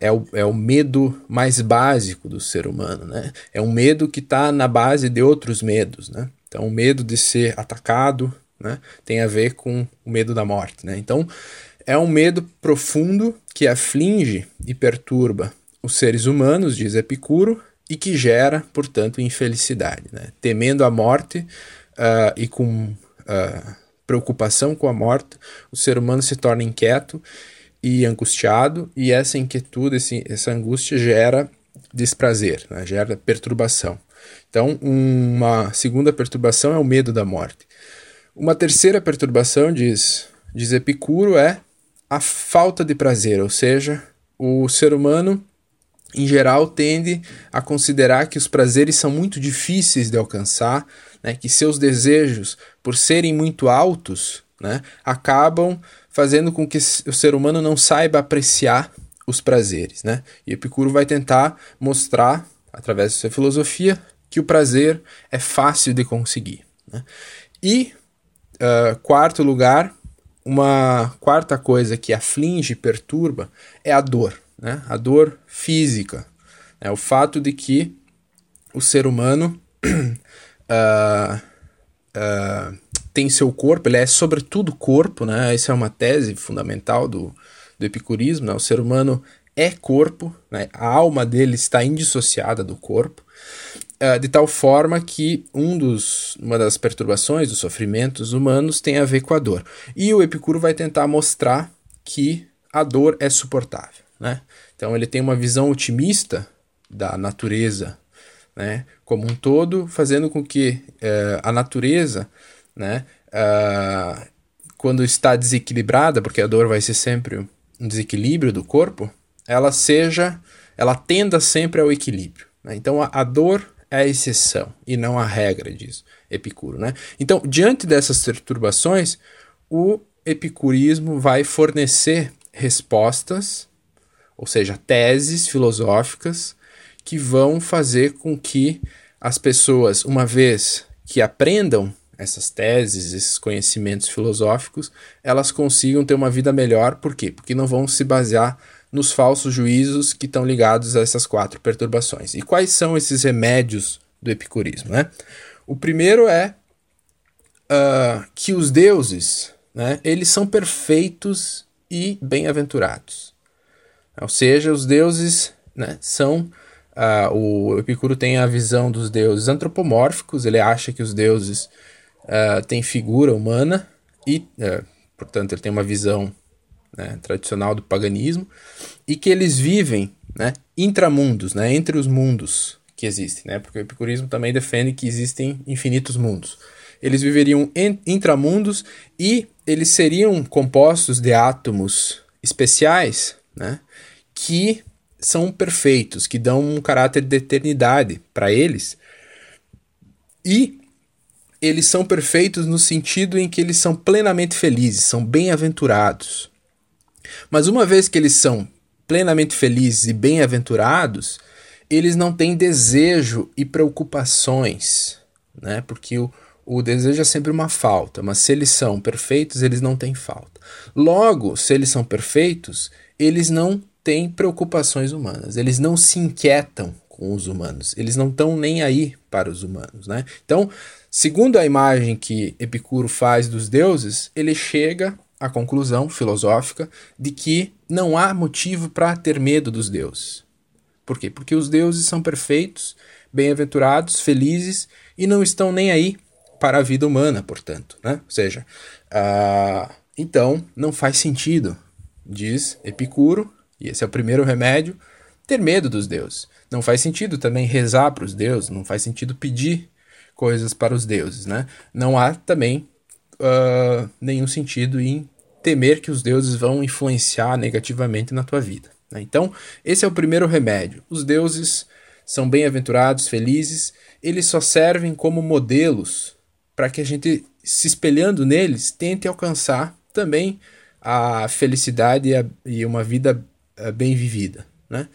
é o, é o medo mais básico do ser humano. Né? É um medo que está na base de outros medos. Né? Então, o medo de ser atacado né? tem a ver com o medo da morte. Né? Então, é um medo profundo que aflige e perturba os seres humanos, diz Epicuro, e que gera, portanto, infelicidade. Né? Temendo a morte uh, e com uh, preocupação com a morte, o ser humano se torna inquieto e angustiado, e essa inquietude, esse, essa angústia gera desprazer, né? gera perturbação. Então, uma segunda perturbação é o medo da morte. Uma terceira perturbação, diz, diz Epicuro, é a falta de prazer, ou seja, o ser humano em geral, tende a considerar que os prazeres são muito difíceis de alcançar, né, que seus desejos, por serem muito altos, né, acabam fazendo com que o ser humano não saiba apreciar os prazeres. Né? E Epicuro vai tentar mostrar, através da sua filosofia, que o prazer é fácil de conseguir. Né? E, uh, quarto lugar, uma quarta coisa que aflige perturba é a dor né? a dor física, né? o fato de que o ser humano uh, uh, tem seu corpo, ele é sobretudo corpo, né? essa é uma tese fundamental do, do epicurismo, né? o ser humano é corpo, né? a alma dele está indissociada do corpo, uh, de tal forma que um dos, uma das perturbações, dos sofrimentos humanos tem a ver com a dor. E o Epicuro vai tentar mostrar que a dor é suportável. Né? Então ele tem uma visão otimista da natureza né, como um todo, fazendo com que uh, a natureza, né, uh, quando está desequilibrada, porque a dor vai ser sempre um desequilíbrio do corpo, ela seja, ela tenda sempre ao equilíbrio. Né? Então a, a dor é a exceção e não a regra, diz Epicuro. Né? Então, diante dessas perturbações, o epicurismo vai fornecer respostas ou seja, teses filosóficas que vão fazer com que as pessoas, uma vez que aprendam essas teses, esses conhecimentos filosóficos, elas consigam ter uma vida melhor. Por quê? Porque não vão se basear nos falsos juízos que estão ligados a essas quatro perturbações. E quais são esses remédios do epicurismo? Né? O primeiro é uh, que os deuses, né, eles são perfeitos e bem-aventurados. Ou seja, os deuses né, são. Uh, o Epicuro tem a visão dos deuses antropomórficos, ele acha que os deuses uh, têm figura humana e, uh, portanto, ele tem uma visão né, tradicional do paganismo e que eles vivem né, intramundos, né, entre os mundos que existem, né, porque o epicurismo também defende que existem infinitos mundos. Eles viveriam intramundos e eles seriam compostos de átomos especiais né? Que são perfeitos, que dão um caráter de eternidade para eles. E eles são perfeitos no sentido em que eles são plenamente felizes, são bem-aventurados. Mas uma vez que eles são plenamente felizes e bem-aventurados, eles não têm desejo e preocupações, né? Porque o, o desejo é sempre uma falta, mas se eles são perfeitos, eles não têm falta. Logo, se eles são perfeitos, eles não têm preocupações humanas, eles não se inquietam com os humanos, eles não estão nem aí para os humanos. Né? Então, segundo a imagem que Epicuro faz dos deuses, ele chega à conclusão filosófica de que não há motivo para ter medo dos deuses. Por quê? Porque os deuses são perfeitos, bem-aventurados, felizes e não estão nem aí para a vida humana, portanto. Né? Ou seja, uh, então não faz sentido diz Epicuro, e esse é o primeiro remédio, ter medo dos deuses. Não faz sentido também rezar para os deuses, não faz sentido pedir coisas para os deuses, né? Não há também uh, nenhum sentido em temer que os deuses vão influenciar negativamente na tua vida. Né? Então, esse é o primeiro remédio. Os deuses são bem-aventurados, felizes, eles só servem como modelos para que a gente, se espelhando neles, tente alcançar também a felicidade e, a, e uma vida bem vivida, né?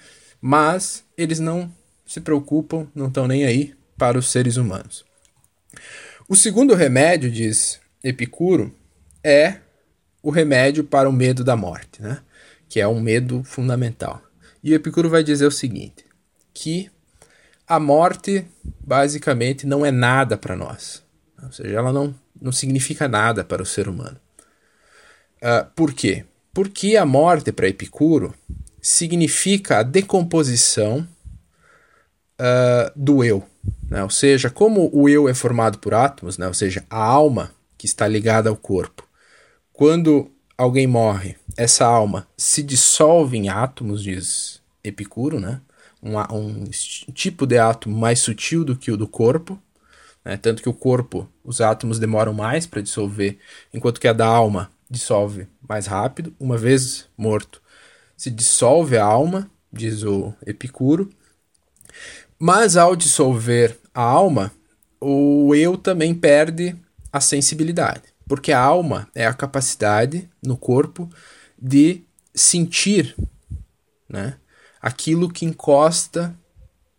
Mas eles não se preocupam, não estão nem aí para os seres humanos. O segundo remédio, diz Epicuro, é o remédio para o medo da morte, né? que é um medo fundamental. E Epicuro vai dizer o seguinte: que a morte basicamente não é nada para nós. Ou seja, ela não, não significa nada para o ser humano. Uh, por quê? Porque a morte para Epicuro significa a decomposição uh, do eu. Né? Ou seja, como o eu é formado por átomos, né? ou seja, a alma que está ligada ao corpo, quando alguém morre, essa alma se dissolve em átomos, diz Epicuro, né? um, um tipo de átomo mais sutil do que o do corpo, né? tanto que o corpo, os átomos demoram mais para dissolver, enquanto que a da alma dissolve mais rápido. Uma vez morto, se dissolve a alma, diz o Epicuro. Mas ao dissolver a alma, o eu também perde a sensibilidade, porque a alma é a capacidade no corpo de sentir, né? aquilo que encosta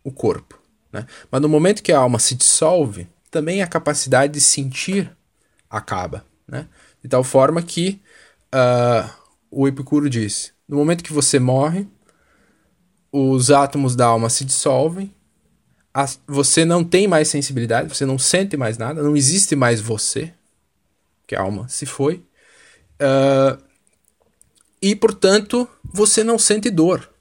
o corpo. Né? Mas no momento que a alma se dissolve, também a capacidade de sentir acaba. Né? De tal forma que uh, o Epicuro diz: no momento que você morre, os átomos da alma se dissolvem, você não tem mais sensibilidade, você não sente mais nada, não existe mais você, que a alma se foi, uh, e portanto você não sente dor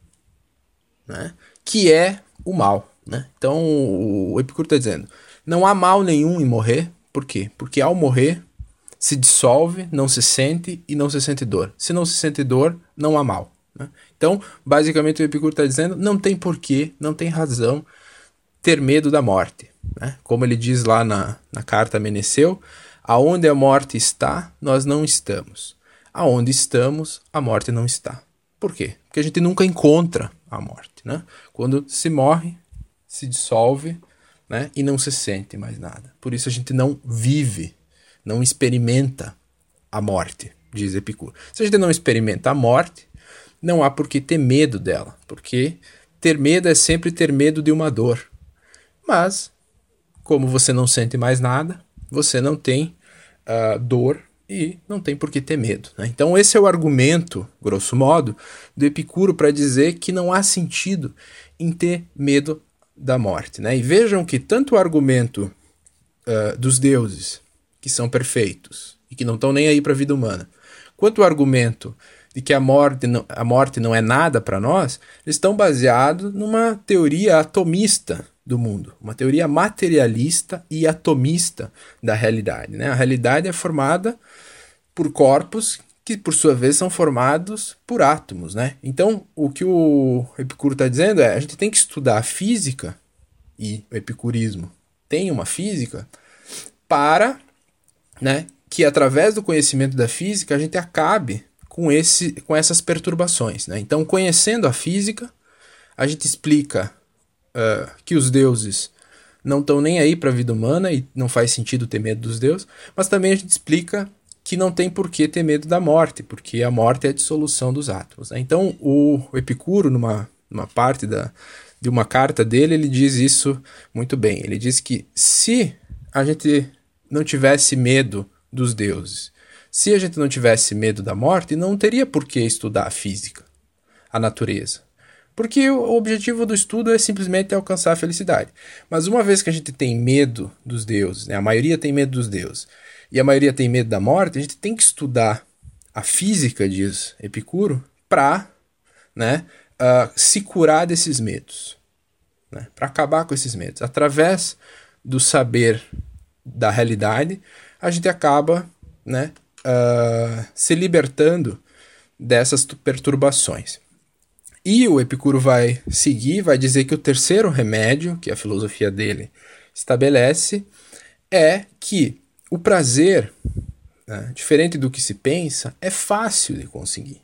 né? que é o mal. Né? Então o Epicuro está dizendo: não há mal nenhum em morrer. Por quê? Porque ao morrer se dissolve, não se sente e não se sente dor. Se não se sente dor, não há mal. Né? Então, basicamente, o Epicuro está dizendo: não tem porquê, não tem razão ter medo da morte. Né? Como ele diz lá na, na carta Meneceu: aonde a morte está, nós não estamos. Aonde estamos, a morte não está. Por quê? Porque a gente nunca encontra a morte, né? Quando se morre, se dissolve, né? E não se sente mais nada. Por isso a gente não vive, não experimenta a morte, diz Epicuro. Se a gente não experimenta a morte, não há por que ter medo dela, porque ter medo é sempre ter medo de uma dor. Mas, como você não sente mais nada, você não tem uh, dor e não tem por que ter medo. Né? Então, esse é o argumento, grosso modo, do Epicuro para dizer que não há sentido em ter medo da morte. Né? E vejam que tanto o argumento uh, dos deuses, que são perfeitos e que não estão nem aí para a vida humana, quanto o argumento de que a morte não, a morte não é nada para nós, estão baseados numa teoria atomista do mundo, uma teoria materialista e atomista da realidade. Né? A realidade é formada por corpos que, por sua vez, são formados por átomos. Né? Então, o que o Epicuro está dizendo é a gente tem que estudar a física, e o epicurismo tem uma física, para né, que, através do conhecimento da física, a gente acabe com, esse, com essas perturbações. Né? Então, conhecendo a física, a gente explica uh, que os deuses não estão nem aí para a vida humana e não faz sentido ter medo dos deuses, mas também a gente explica que não tem por que ter medo da morte, porque a morte é a dissolução dos átomos. Né? Então, o Epicuro, numa, numa parte da, de uma carta dele, ele diz isso muito bem. Ele diz que se a gente não tivesse medo dos deuses, se a gente não tivesse medo da morte, não teria por que estudar a física, a natureza. Porque o objetivo do estudo é simplesmente alcançar a felicidade. Mas uma vez que a gente tem medo dos deuses, né, a maioria tem medo dos deuses, e a maioria tem medo da morte, a gente tem que estudar a física, diz Epicuro, para né, uh, se curar desses medos, né, para acabar com esses medos. Através do saber da realidade, a gente acaba né, uh, se libertando dessas perturbações. E o Epicuro vai seguir, vai dizer que o terceiro remédio, que a filosofia dele estabelece, é que o prazer, né, diferente do que se pensa, é fácil de conseguir.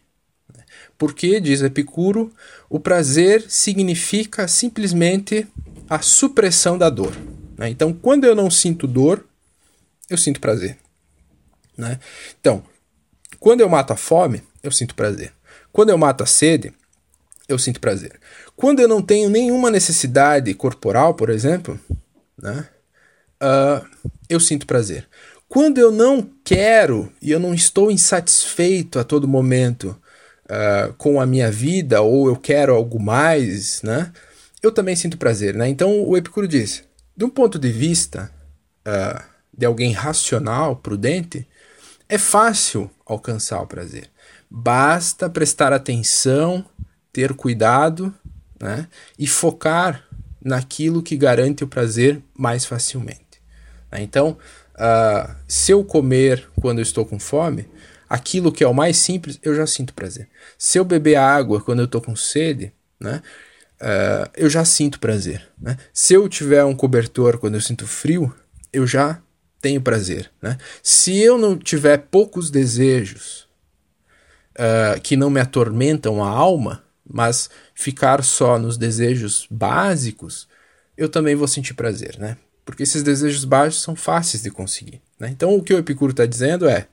Né? Porque, diz Epicuro, o prazer significa simplesmente a supressão da dor. Né? Então, quando eu não sinto dor, eu sinto prazer. Né? Então, quando eu mato a fome, eu sinto prazer. Quando eu mato a sede, eu sinto prazer. Quando eu não tenho nenhuma necessidade corporal, por exemplo, né, uh, eu sinto prazer. Quando eu não quero e eu não estou insatisfeito a todo momento uh, com a minha vida ou eu quero algo mais, né, eu também sinto prazer. Né? Então o Epicuro diz, de um ponto de vista uh, de alguém racional, prudente, é fácil alcançar o prazer. Basta prestar atenção, ter cuidado né, e focar naquilo que garante o prazer mais facilmente. Né? Então, uh, se eu comer quando eu estou com fome, aquilo que é o mais simples, eu já sinto prazer. Se eu beber água quando eu estou com sede, né, uh, eu já sinto prazer. Né? Se eu tiver um cobertor quando eu sinto frio, eu já tenho prazer. Né? Se eu não tiver poucos desejos uh, que não me atormentam a alma, mas ficar só nos desejos básicos, eu também vou sentir prazer, né? Porque esses desejos básicos são fáceis de conseguir. Né? Então, o que o Epicuro está dizendo é: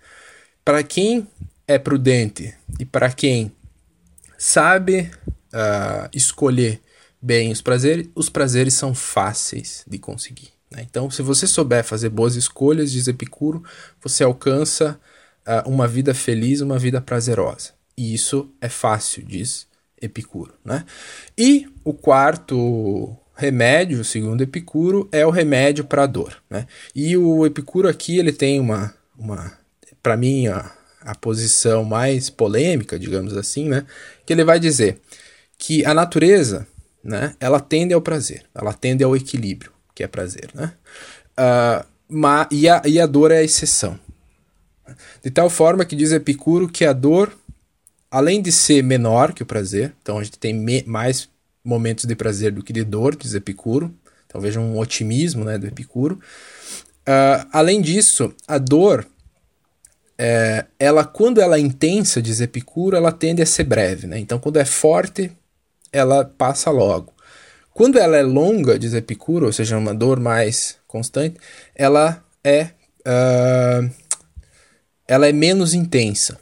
para quem é prudente e para quem sabe uh, escolher bem os prazeres, os prazeres são fáceis de conseguir. Né? Então, se você souber fazer boas escolhas, diz Epicuro, você alcança uh, uma vida feliz, uma vida prazerosa. E isso é fácil, diz Epicuro. Né? E o quarto remédio, segundo Epicuro, é o remédio para a dor. Né? E o Epicuro aqui ele tem uma, uma para mim, a, a posição mais polêmica, digamos assim, né? que ele vai dizer que a natureza né, ela tende ao prazer, ela tende ao equilíbrio, que é prazer. Né? Uh, ma, e, a, e a dor é a exceção. De tal forma que diz Epicuro que a dor além de ser menor que o prazer, então a gente tem mais momentos de prazer do que de dor, diz Epicuro, talvez um otimismo né, do Epicuro. Uh, além disso, a dor, é, ela quando ela é intensa, diz Epicuro, ela tende a ser breve. Né? Então, quando é forte, ela passa logo. Quando ela é longa, diz Epicuro, ou seja, uma dor mais constante, ela é, uh, ela é menos intensa.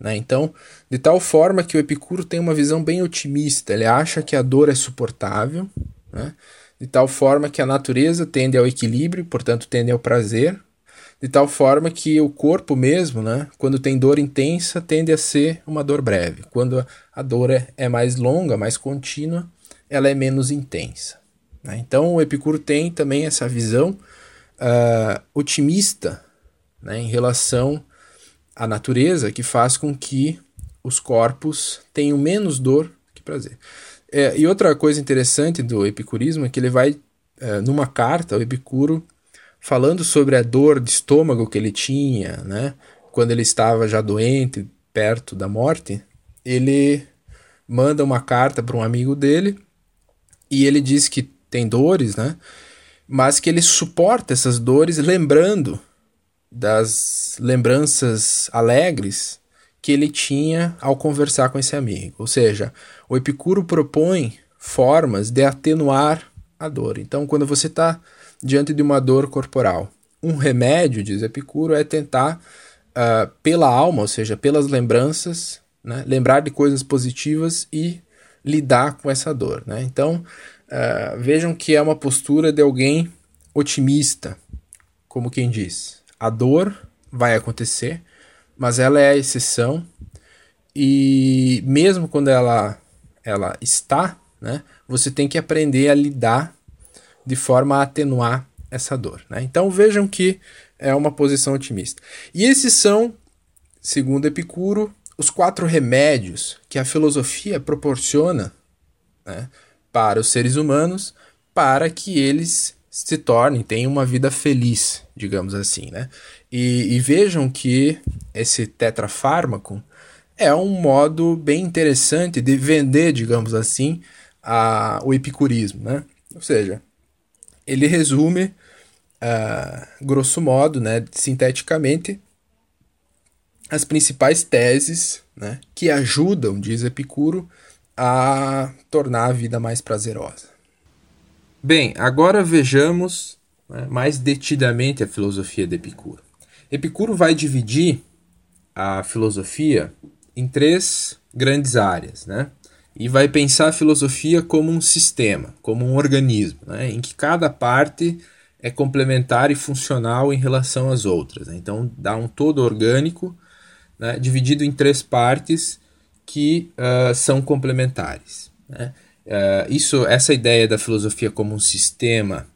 Né? Então, de tal forma que o Epicuro tem uma visão bem otimista, ele acha que a dor é suportável, né? de tal forma que a natureza tende ao equilíbrio, portanto tende ao prazer, de tal forma que o corpo mesmo, né, quando tem dor intensa, tende a ser uma dor breve. Quando a dor é, é mais longa, mais contínua, ela é menos intensa. Né? Então o Epicuro tem também essa visão uh, otimista né, em relação à natureza, que faz com que os corpos tenham menos dor que prazer. É, e outra coisa interessante do epicurismo é que ele vai, é, numa carta, o Epicuro, falando sobre a dor de estômago que ele tinha, né, quando ele estava já doente, perto da morte, ele manda uma carta para um amigo dele e ele diz que tem dores, né, mas que ele suporta essas dores lembrando das lembranças alegres que ele tinha ao conversar com esse amigo. Ou seja, o Epicuro propõe formas de atenuar a dor. Então, quando você está diante de uma dor corporal, um remédio, diz Epicuro, é tentar, uh, pela alma, ou seja, pelas lembranças, né, lembrar de coisas positivas e lidar com essa dor. Né? Então, uh, vejam que é uma postura de alguém otimista, como quem diz: a dor vai acontecer, mas ela é a exceção e mesmo quando ela ela está, né, você tem que aprender a lidar de forma a atenuar essa dor. Né? Então vejam que é uma posição otimista. E esses são, segundo Epicuro, os quatro remédios que a filosofia proporciona né, para os seres humanos para que eles se tornem, tenham uma vida feliz, digamos assim. Né? E, e vejam que esse tetrafármaco é um modo bem interessante de vender, digamos assim, a, o epicurismo. Né? Ou seja, ele resume, uh, grosso modo, né, sinteticamente, as principais teses né, que ajudam, diz Epicuro, a tornar a vida mais prazerosa. Bem, agora vejamos né, mais detidamente a filosofia de Epicuro. Epicuro vai dividir a filosofia em três grandes áreas, né? E vai pensar a filosofia como um sistema, como um organismo, né? em que cada parte é complementar e funcional em relação às outras. Né? Então, dá um todo orgânico né, dividido em três partes que uh, são complementares. Né? Uh, isso, essa ideia da filosofia como um sistema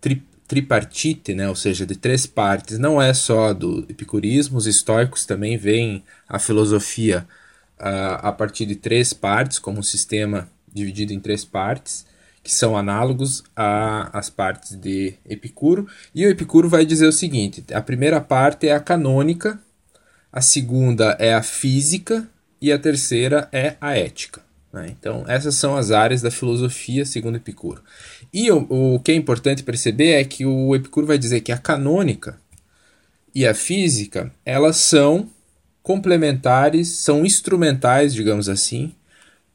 tri, tripartite, né, ou seja, de três partes, não é só do epicurismo, os estoicos também veem a filosofia uh, a partir de três partes, como um sistema dividido em três partes, que são análogos às partes de Epicuro. E o Epicuro vai dizer o seguinte: a primeira parte é a canônica, a segunda é a física e a terceira é a ética. Né? Então, essas são as áreas da filosofia segundo Epicuro. E o, o que é importante perceber é que o Epicuro vai dizer que a canônica e a física elas são complementares, são instrumentais, digamos assim,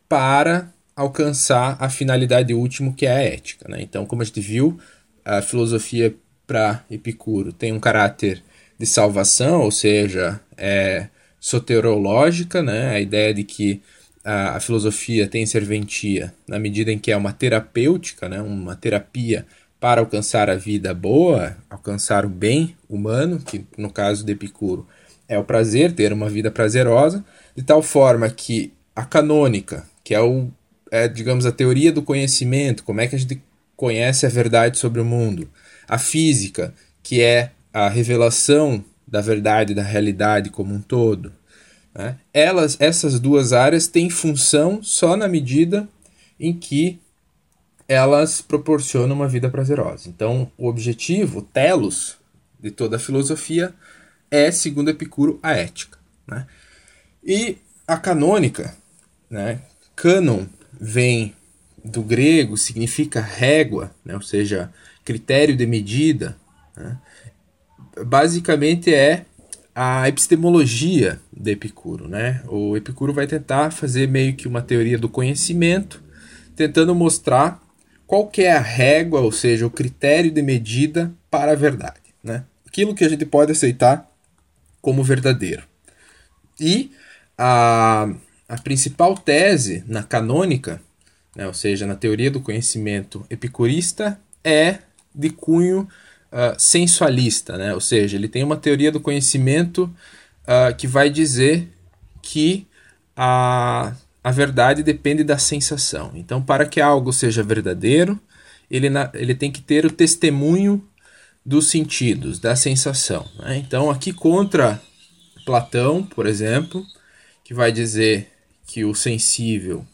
para alcançar a finalidade última que é a ética. Né? Então, como a gente viu, a filosofia para Epicuro tem um caráter de salvação, ou seja, é soterológica, né? a ideia de que a, a, filosofia tem serventia na medida em que é uma terapêutica, né? uma terapia para alcançar a vida boa, alcançar o bem humano, que no caso de Epicuro é o prazer, ter uma vida prazerosa, de tal forma que a canônica, que é o é, digamos, a teoria do conhecimento, como é que a gente conhece a verdade sobre o mundo. A física, que é a revelação da verdade, da realidade como um todo. Né? Elas, essas duas áreas têm função só na medida em que elas proporcionam uma vida prazerosa. Então, o objetivo, o telos de toda a filosofia é, segundo Epicuro, a ética. Né? E a canônica, né? canon vem do grego, significa régua, né? ou seja, critério de medida. Né? Basicamente é a epistemologia de Epicuro. Né? O Epicuro vai tentar fazer meio que uma teoria do conhecimento, tentando mostrar qual que é a régua, ou seja, o critério de medida para a verdade. Né? Aquilo que a gente pode aceitar como verdadeiro. E a a principal tese na canônica, né, ou seja, na teoria do conhecimento epicurista, é de cunho uh, sensualista, né? ou seja, ele tem uma teoria do conhecimento uh, que vai dizer que a, a verdade depende da sensação. Então, para que algo seja verdadeiro, ele, na, ele tem que ter o testemunho dos sentidos, da sensação. Né? Então, aqui contra Platão, por exemplo, que vai dizer que o sensível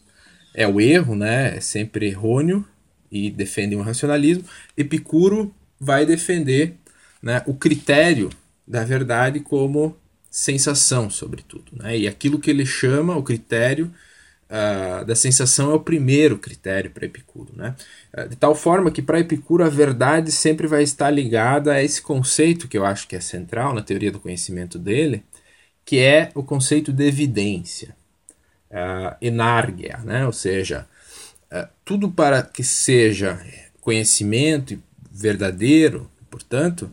é o erro, né? É sempre errôneo e defende um racionalismo. Epicuro vai defender né, o critério da verdade como sensação, sobretudo. Né? E aquilo que ele chama o critério uh, da sensação é o primeiro critério para Epicuro. Né? Uh, de tal forma que para Epicuro a verdade sempre vai estar ligada a esse conceito que eu acho que é central na teoria do conhecimento dele, que é o conceito de evidência uh, enárguia, né? ou seja, uh, tudo para que seja conhecimento verdadeiro, portanto,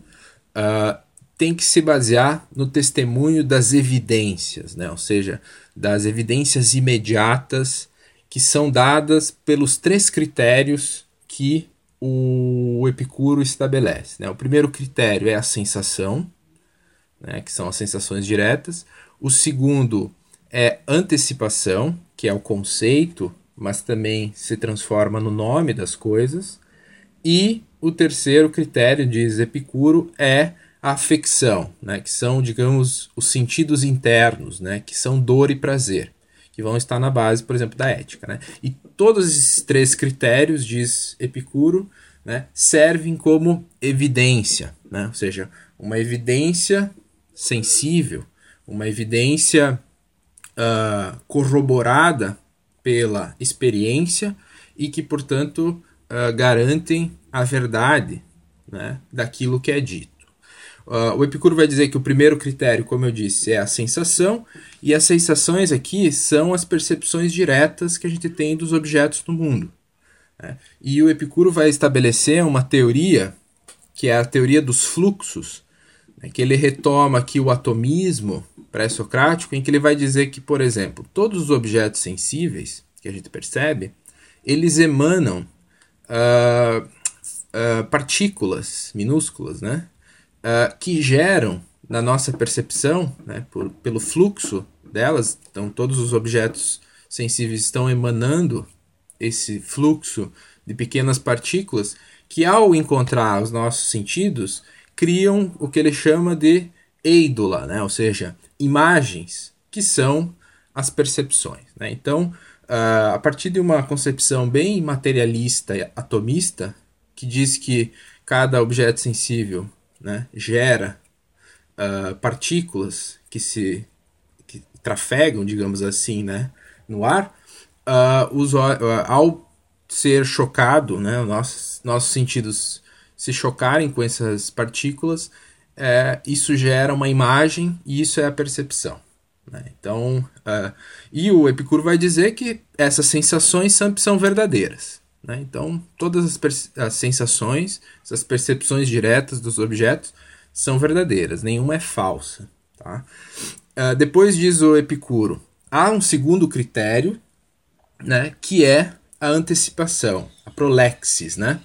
uh, tem que se basear no testemunho das evidências, né? ou seja, das evidências imediatas que são dadas pelos três critérios que o Epicuro estabelece. Né? O primeiro critério é a sensação, né? que são as sensações diretas. O segundo é antecipação, que é o conceito, mas também se transforma no nome das coisas. E o terceiro critério, diz Epicuro, é afecção, né, que são, digamos, os sentidos internos, né, que são dor e prazer, que vão estar na base, por exemplo, da ética. Né? E todos esses três critérios, diz Epicuro, né, servem como evidência, né? ou seja, uma evidência sensível, uma evidência uh, corroborada pela experiência e que, portanto, uh, garantem a verdade né, daquilo que é dito. Uh, o Epicuro vai dizer que o primeiro critério, como eu disse, é a sensação, e as sensações aqui são as percepções diretas que a gente tem dos objetos no mundo. Né? E o Epicuro vai estabelecer uma teoria, que é a teoria dos fluxos, né, que ele retoma aqui o atomismo pré-socrático, em que ele vai dizer que, por exemplo, todos os objetos sensíveis que a gente percebe, eles emanam uh, uh, partículas minúsculas, né? Uh, que geram na nossa percepção, né, por, pelo fluxo delas, então todos os objetos sensíveis estão emanando esse fluxo de pequenas partículas que, ao encontrar os nossos sentidos, criam o que ele chama de eidola, né? ou seja, imagens, que são as percepções. Né? Então, uh, a partir de uma concepção bem materialista e atomista, que diz que cada objeto sensível né, gera uh, partículas que se que trafegam, digamos assim, né, no ar, uh, os, ao ser chocado, né, nossos, nossos sentidos se chocarem com essas partículas, é, isso gera uma imagem e isso é a percepção. Né? Então, uh, e o Epicuro vai dizer que essas sensações são, são verdadeiras. Né? Então, todas as, as, sensações, essas percepções diretas dos objetos são verdadeiras, nenhuma é falsa. Tá? Uh, depois diz o Epicuro, há um segundo critério, né, que é a antecipação, a prolexis, né?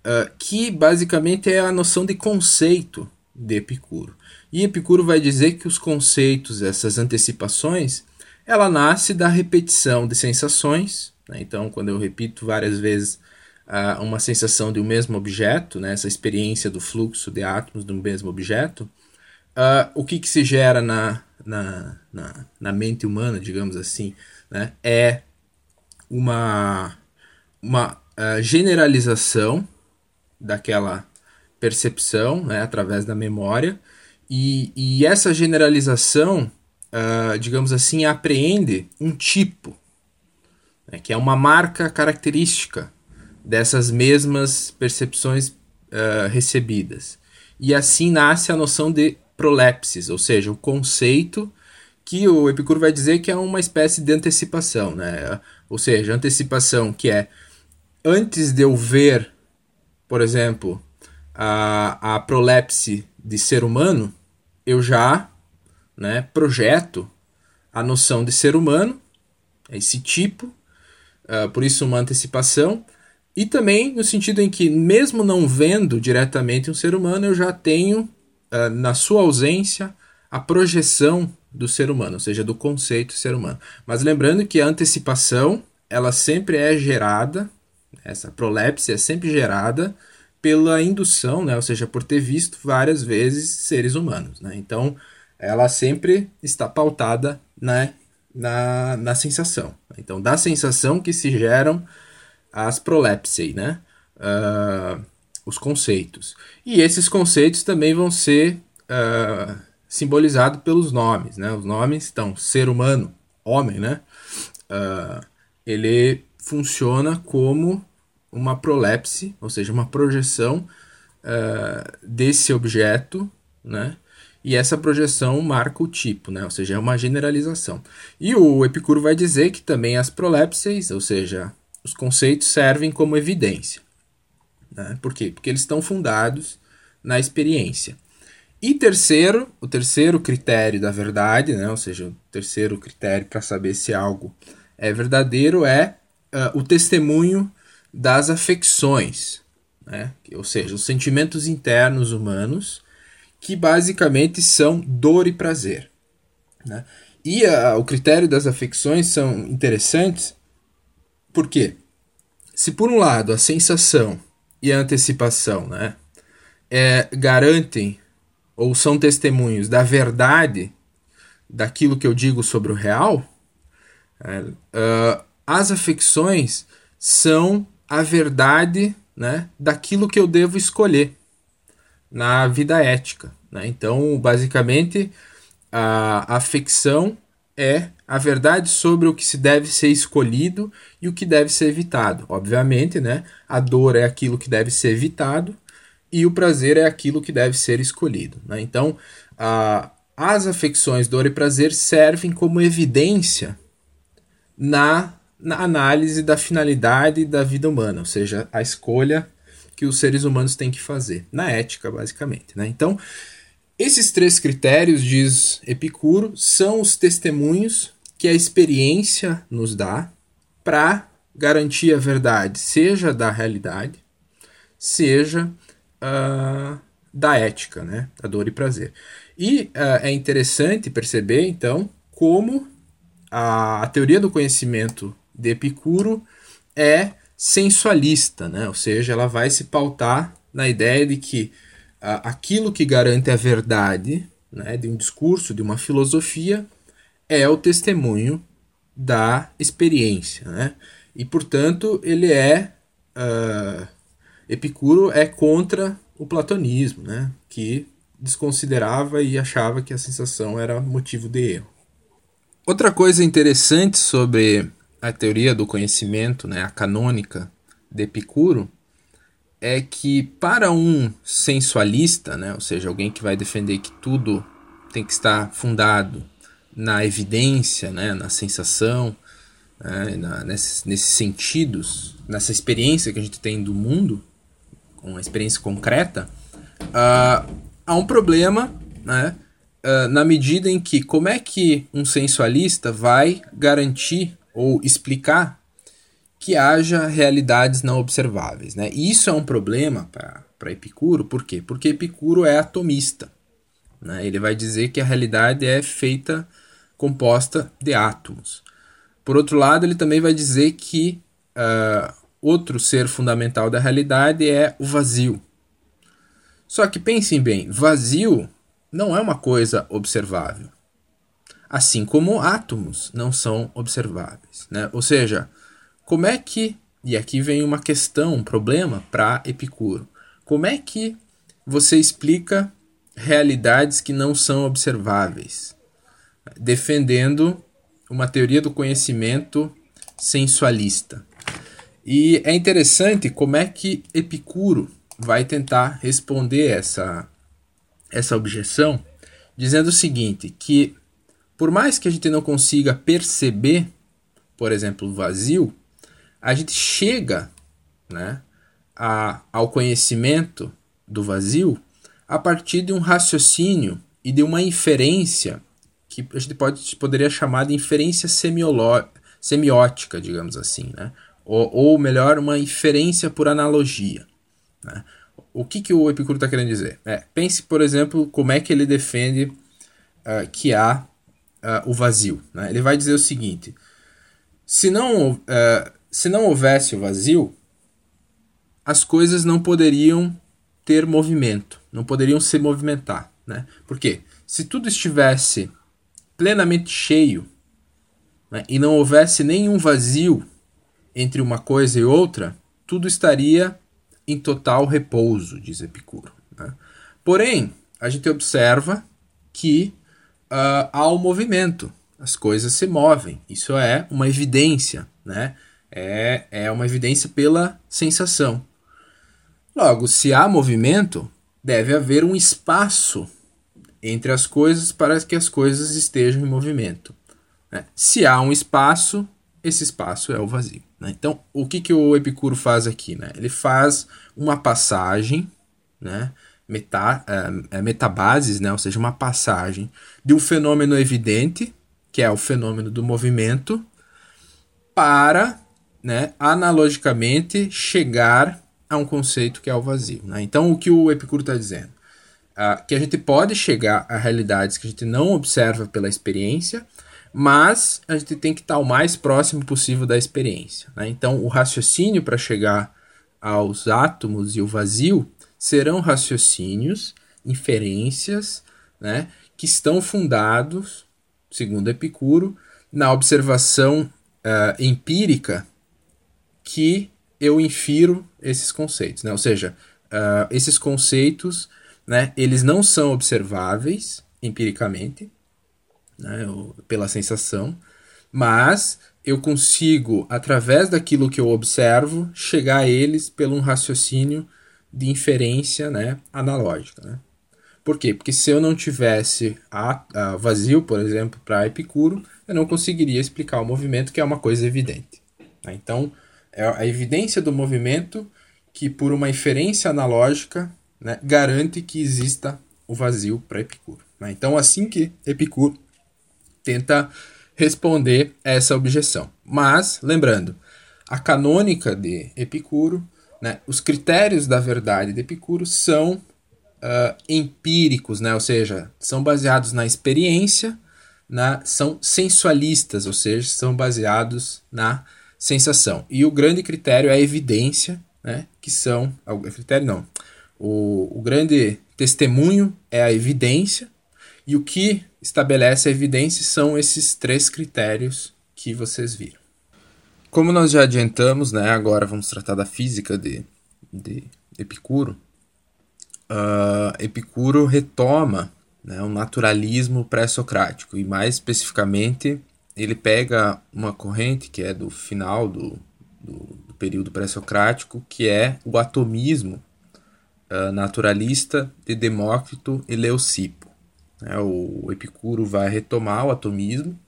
Uh, que basicamente é a noção de conceito de Epicuro. E Epicuro vai dizer que os conceitos, essas antecipações, ela nasce da repetição de sensações. Né? Então, quando eu repito várias vezes uh, uma sensação de um mesmo objeto, né? essa experiência do fluxo de átomos de um mesmo objeto, uh, o que, que se gera na, na, na, na mente humana, digamos assim, né? é uma, uma uh, generalização daquela percepção né, através da memória, e, e essa generalização, digamos assim, apreende um tipo, né, que é uma marca característica dessas mesmas percepções uh, recebidas. E assim nasce a noção de prolepsis, ou seja, o conceito que o Epicuro vai dizer que é uma espécie de antecipação, né? Ou seja, antecipação que é antes de eu ver, por exemplo, a, a prolepse de ser humano, eu já né, projeto a noção de ser humano, esse tipo, uh, por isso uma antecipação, e também no sentido em que, mesmo não vendo diretamente um ser humano, eu já tenho, uh, na sua ausência, a projeção do ser humano, ou seja, do conceito ser humano. Mas lembrando que a antecipação, ela sempre é gerada, essa prolepse é sempre gerada pela indução, né? ou seja, por ter visto várias vezes seres humanos. Né? Então, ela sempre está pautada né, na, na sensação. Então, da sensação que se geram as prolepsei, né? Uh, os conceitos. E esses conceitos também vão ser uh, simbolizados pelos nomes. Né? Os nomes estão ser humano, homem, né? Uh, ele funciona como uma prolepse, ou seja, uma projeção desse objeto, né? E essa projeção marca o tipo, né? ou seja, é uma generalização. E o Epicuro vai dizer que também as prolepses, ou seja, os conceitos servem como evidência. Né? Por quê? Porque eles estão fundados na experiência. E terceiro, o terceiro critério da verdade, né? ou seja, o terceiro critério para saber se algo é verdadeiro é uh, o testemunho das afecções, né? ou seja, os sentimentos internos humanos, que basicamente são dor e prazer. Né? E a, o critério das afecções são interessantes porque, se por um lado a sensação e a antecipação né, é, garantem ou são testemunhos da verdade daquilo que eu digo sobre o real, é, uh, as afecções são a verdade né, daquilo que eu devo escolher na vida ética. Né? Então, basicamente, a afecção é a verdade sobre o que se deve ser escolhido e o que deve ser evitado. Obviamente, né? a dor é aquilo que deve ser evitado e o prazer é aquilo que deve ser escolhido. Né? Então, a, as afecções, dor e prazer servem como evidência na na análise da finalidade da vida humana, ou seja, a escolha que os seres humanos têm que fazer, na ética, basicamente. Né? Então, esses três critérios, diz Epicuro, são os testemunhos que a experiência nos dá para garantir a verdade, seja da realidade, seja uh, da ética, né? da dor e prazer. E uh, é interessante perceber, então, como a, a teoria do conhecimento de Epicuro é sensualista, né? ou seja, ela vai se pautar na ideia de que uh, aquilo que garante a verdade né, de um discurso, de uma filosofia, é o testemunho da experiência. Né? E, portanto, ele é. Uh, Epicuro é contra o platonismo, né? que desconsiderava e achava que a sensação era motivo de erro. Outra coisa interessante sobre a teoria do conhecimento, né, a canônica de Epicuro, é que para um sensualista, né, ou seja, alguém que vai defender que tudo tem que estar fundado na evidência, né, na sensação, né, na, nesses, nesses sentidos, nessa experiência que a gente tem do mundo, uma experiência concreta, uh, há um problema, né, uh, na medida em que como é que um sensualista vai garantir ou explicar que haja realidades não observáveis, né? Isso é um problema para Epicuro, por quê? Porque Epicuro é atomista. Né? Ele vai dizer que a realidade é feita, composta de átomos. Por outro lado, ele também vai dizer que uh, outro ser fundamental da realidade é o vazio. Só que pensem bem, vazio não é uma coisa observável. Assim como átomos não são observáveis. Né? Ou seja, como é que, e aqui vem uma questão, um problema para Epicuro, como é que você explica realidades que não são observáveis, defendendo uma teoria do conhecimento sensualista. E é interessante como é que Epicuro vai tentar responder essa, essa objeção, dizendo o seguinte: que por mais que a gente não consiga perceber, por exemplo, o vazio, a gente chega né, a, ao conhecimento do vazio a partir de um raciocínio e de uma inferência que a gente pode, poderia chamar de inferência semiótica, digamos assim, né? ou, ou melhor, uma inferência por analogia. Né? O que, que o Epicuro está querendo dizer? É, pense, por exemplo, como é que ele defende uh, que há uh, o vazio. Né? Ele vai dizer o seguinte: se não, uh, se não houvesse o vazio, as coisas não poderiam ter movimento, não poderiam se movimentar. Né? Por quê? Se tudo estivesse plenamente cheio né, e não houvesse nenhum vazio entre uma coisa e outra, tudo estaria em total repouso, diz Epicuro. Né? Porém, a gente observa que uh, há o um movimento, as coisas se movem, isso é uma evidência, né? é, é uma evidência pela sensação. Logo, se há movimento, deve haver um espaço entre as coisas para que as coisas estejam em movimento. Né? Se há um espaço, esse espaço é o vazio. Né? Então, o que, que o Epicuro faz aqui? Né? Ele faz uma passagem, né? Meta, é, metabases, né? ou seja, uma passagem de um fenômeno evidente, que é o fenômeno do movimento, para, né, analogicamente, chegar a um conceito que é o vazio. Né? Então, o que o Epicuro está dizendo? Ah, que a gente pode chegar a realidades que a gente não observa pela experiência, mas a gente tem que estar o mais próximo possível da experiência. Né? Então, o raciocínio para chegar aos átomos e o vazio serão raciocínios, inferências, né, que estão fundados, segundo Epicuro, na observação uh, empírica que eu infiro esses conceitos, né? Ou seja, uh, esses conceitos, né, eles não são observáveis empiricamente, né, pela sensação, mas eu consigo, através daquilo que eu observo, chegar a eles pelo um raciocínio de inferência né, analógica. Né? Por quê? Porque se eu não tivesse a, a vazio, por exemplo, para Epicuro, eu não conseguiria explicar o movimento, que é uma coisa evidente. Né? Então, é a evidência do movimento que, por uma inferência analógica, né, garante que exista o vazio para Epicuro. Né? Então, assim que Epicuro tenta responder essa objeção. Mas, lembrando, a canônica de Epicuro Né? Os critérios da verdade de Epicuro são uh, empíricos, né? ou seja, são baseados na experiência, na, são sensualistas, ou seja, são baseados na sensação. E o grande critério é a evidência, né? que são. O critério não. O, o grande testemunho é a evidência, e o que estabelece a evidência são esses três critérios que vocês viram. Como nós já adiantamos, né, agora vamos tratar da física de, de Epicuro. Uh, Epicuro retoma né, o naturalismo pré-socrático e mais especificamente ele pega uma corrente que é do final do, do, do período pré-socrático, que é o atomismo uh, naturalista de Demócrito e Leucipo. Né? O Epicuro vai retomar o atomismo,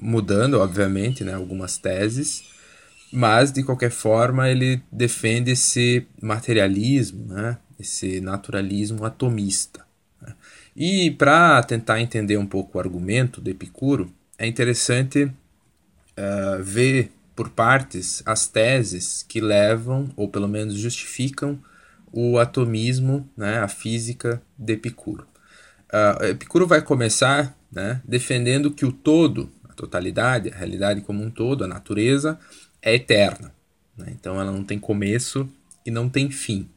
mudando, obviamente, né, algumas teses, mas de qualquer forma ele defende esse materialismo, né, esse naturalismo atomista. Né? E para tentar entender um pouco o argumento do Epicuro, é interessante uh, ver por partes as teses que levam, ou pelo menos justificam, o atomismo, né, a física de Epicuro. Uh, Epicuro vai começar né, defendendo que o todo, totalidade, a realidade como um todo, a natureza, é eterna. Né? Então ela não tem começo e não tem fim.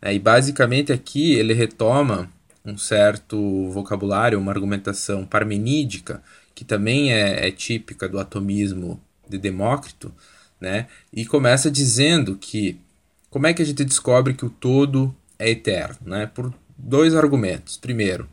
Né? E basicamente aqui ele retoma um certo vocabulário, uma argumentação parmenídica, que também é, é típica do atomismo de Demócrito, né? e começa dizendo que como é que a gente descobre que o todo é eterno? Né? Por dois argumentos. Primeiro,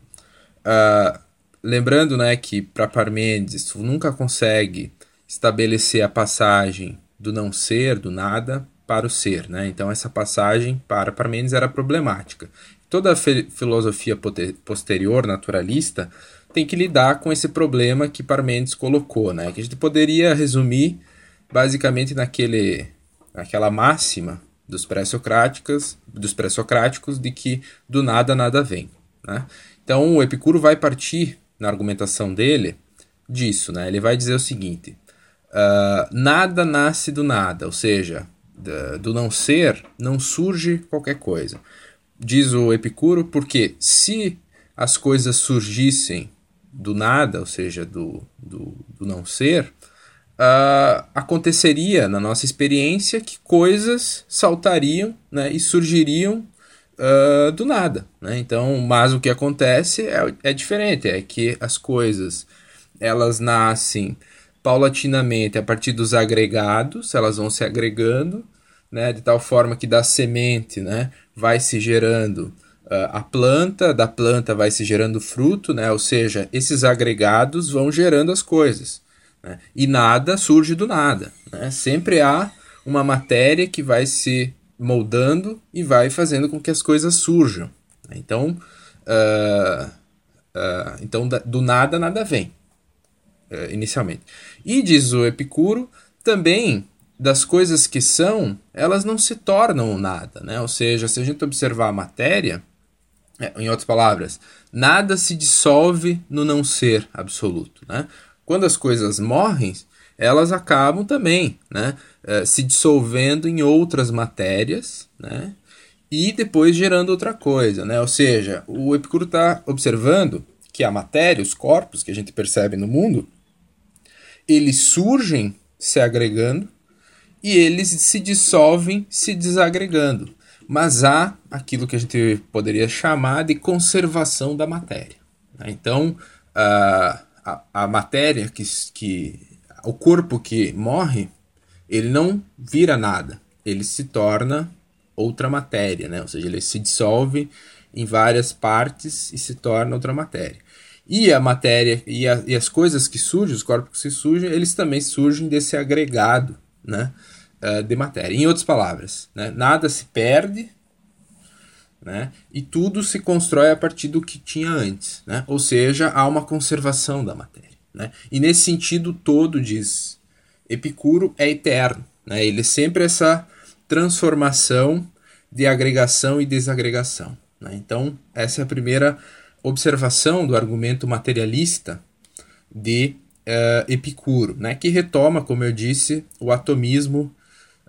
uh, lembrando né, que para Parmênides tu nunca consegue estabelecer a passagem do não ser, do nada, para o ser. Né? Então essa passagem para Parmênides era problemática. Toda a filosofia posterior naturalista tem que lidar com esse problema que Parmênides colocou, né? que a gente poderia resumir basicamente naquele, naquela máxima dos pré-socráticos, dos pré-socráticos de que do nada nada vem. Né? Então o Epicuro vai partir na argumentação dele disso, né? Ele vai dizer o seguinte: uh, nada nasce do nada, ou seja, do não ser não surge qualquer coisa. Diz o Epicuro, porque se as coisas surgissem do nada, ou seja, do, do, do não ser, uh, aconteceria na nossa experiência que coisas saltariam né, e surgiriam uh, do nada. Né? Então, mas o que acontece é, é diferente, é que as coisas elas nascem paulatinamente a partir dos agregados, elas vão se agregando, né, de tal forma que da semente né, vai se gerando uh, a planta, da planta vai se gerando fruto, né, ou seja, esses agregados vão gerando as coisas. Né, e nada surge do nada. Né, sempre há uma matéria que vai se moldando e vai fazendo com que as coisas surjam. Então, uh, uh, então do nada, nada vem, uh, inicialmente. E diz o Epicuro, também das coisas que são, elas não se tornam nada. Né? Ou seja, se a gente observar a matéria, é, em outras palavras, nada se dissolve no não ser absoluto. Né? Quando as coisas morrem, elas acabam também né, eh, se dissolvendo em outras matérias né, e depois gerando outra coisa. Né? Ou seja, o Epicuro está observando que a matéria, os corpos que a gente percebe no mundo, eles surgem se agregando e eles se dissolvem se desagregando. Mas há aquilo que a gente poderia chamar de conservação da matéria. Né? Então, a, a, a matéria que, que o corpo que morre, ele não vira nada, ele se torna outra matéria, né? Ou seja, ele se dissolve em várias partes e se torna outra matéria. E a matéria e, a, e as coisas que surgem, os corpos que surgem, eles também surgem desse agregado, né? Uh, de matéria. Em outras palavras, né? nada se perde, né? E tudo se constrói a partir do que tinha antes, né? Ou seja, há uma conservação da matéria. Né? E nesse sentido todo, diz Epicuro, é eterno. Né? Ele é sempre essa transformação de agregação e desagregação. Né? Então, essa é a primeira observação do argumento materialista de uh, Epicuro, né? que retoma, como eu disse, o atomismo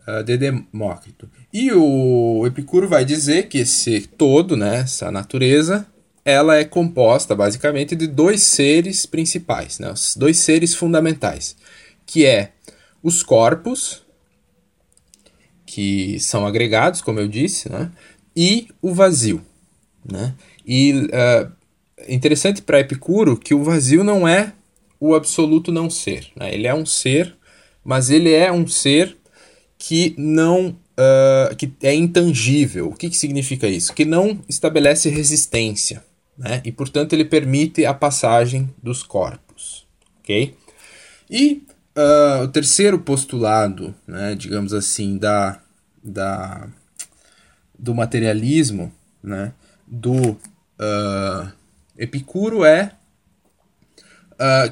uh, de Demócrito. E o Epicuro vai dizer que esse todo, né, essa natureza, ela é composta basicamente de dois seres principais, né, os dois seres fundamentais, que é os corpos, que são agregados, como eu disse, né, e o vazio. Né? E uh, interessante para Epicuro que o vazio não é o absoluto não ser. Né? Ele é um ser, mas ele é um ser que não uh, que é intangível. O que, que significa isso? Que não estabelece resistência, né? E portanto ele permite a passagem dos corpos, ok? E uh, o terceiro postulado, né, digamos assim, da, da do materialismo, né, do uh, Epicuro é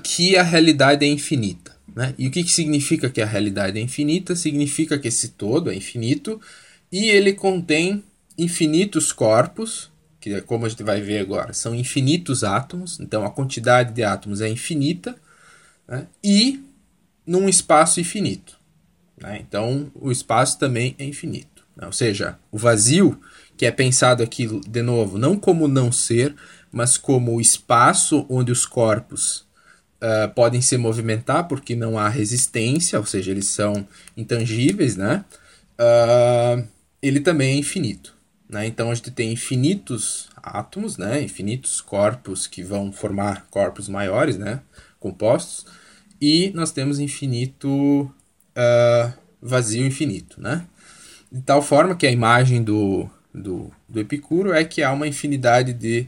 que a realidade é infinita. Né? E o que, que significa que a realidade é infinita? Significa que esse todo é infinito e ele contém infinitos corpos, que é como a gente vai ver agora, são infinitos átomos, então a quantidade de átomos é infinita, né? e num espaço infinito. Né? Então o espaço também é infinito. Né? Ou seja, o vazio, que é pensado aqui de novo, não como não ser, mas como o espaço onde os corpos uh, podem se movimentar porque não há resistência, ou seja, eles são intangíveis, né? Uh, ele também é infinito. Né? Então a gente tem infinitos átomos, né? infinitos corpos que vão formar corpos maiores, né? compostos, e nós temos infinito uh, vazio infinito. Né? De tal forma que a imagem do, do, do Epicuro é que há uma infinidade de,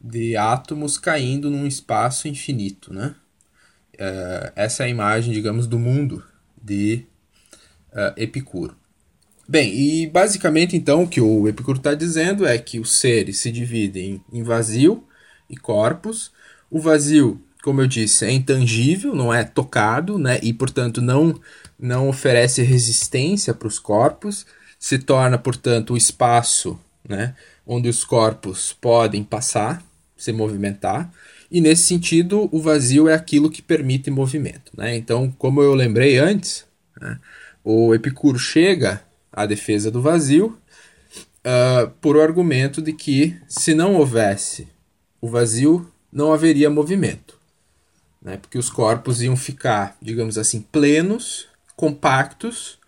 de átomos caindo num espaço infinito. Né? uh, essa é a imagem, digamos, do mundo de uh, Epicuro. Bem, e basicamente então o que o Epicuro está dizendo é que os seres se dividem em vazio e corpos. O vazio, como eu disse, é intangível, não é tocado, né? E portanto não não oferece resistência para os corpos. Se torna, portanto, o espaço, né? Onde os corpos podem passar, se movimentar. E nesse sentido, o vazio é aquilo que permite movimento. Né? Então, como eu lembrei antes, né, o Epicuro chega à defesa do vazio uh, por o argumento de que se não houvesse o vazio, não haveria movimento. Né? Porque os corpos iam ficar, digamos assim, plenos, compactos,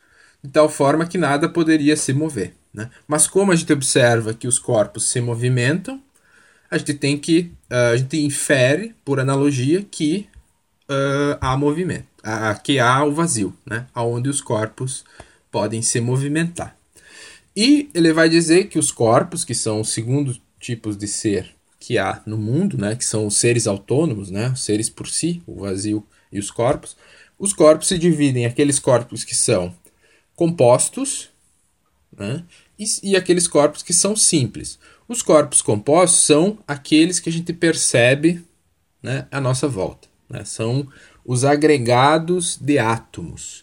de tal forma que nada poderia se mover. Né? Mas como a gente observa que os corpos se movimentam, a gente tem que uh, a gente infere por analogia que uh, há movimento, uh, que há o vazio, né, aonde os corpos podem se movimentar. E ele vai dizer que os corpos, que são os segundos tipos de ser que há no mundo, né, que são os seres autônomos, né, os seres por si, o vazio e os corpos, os corpos se dividem em aqueles corpos que são compostos, né, e, e aqueles corpos que são simples. Os corpos compostos são aqueles que a gente percebe né, à nossa volta. Né? São os agregados de átomos.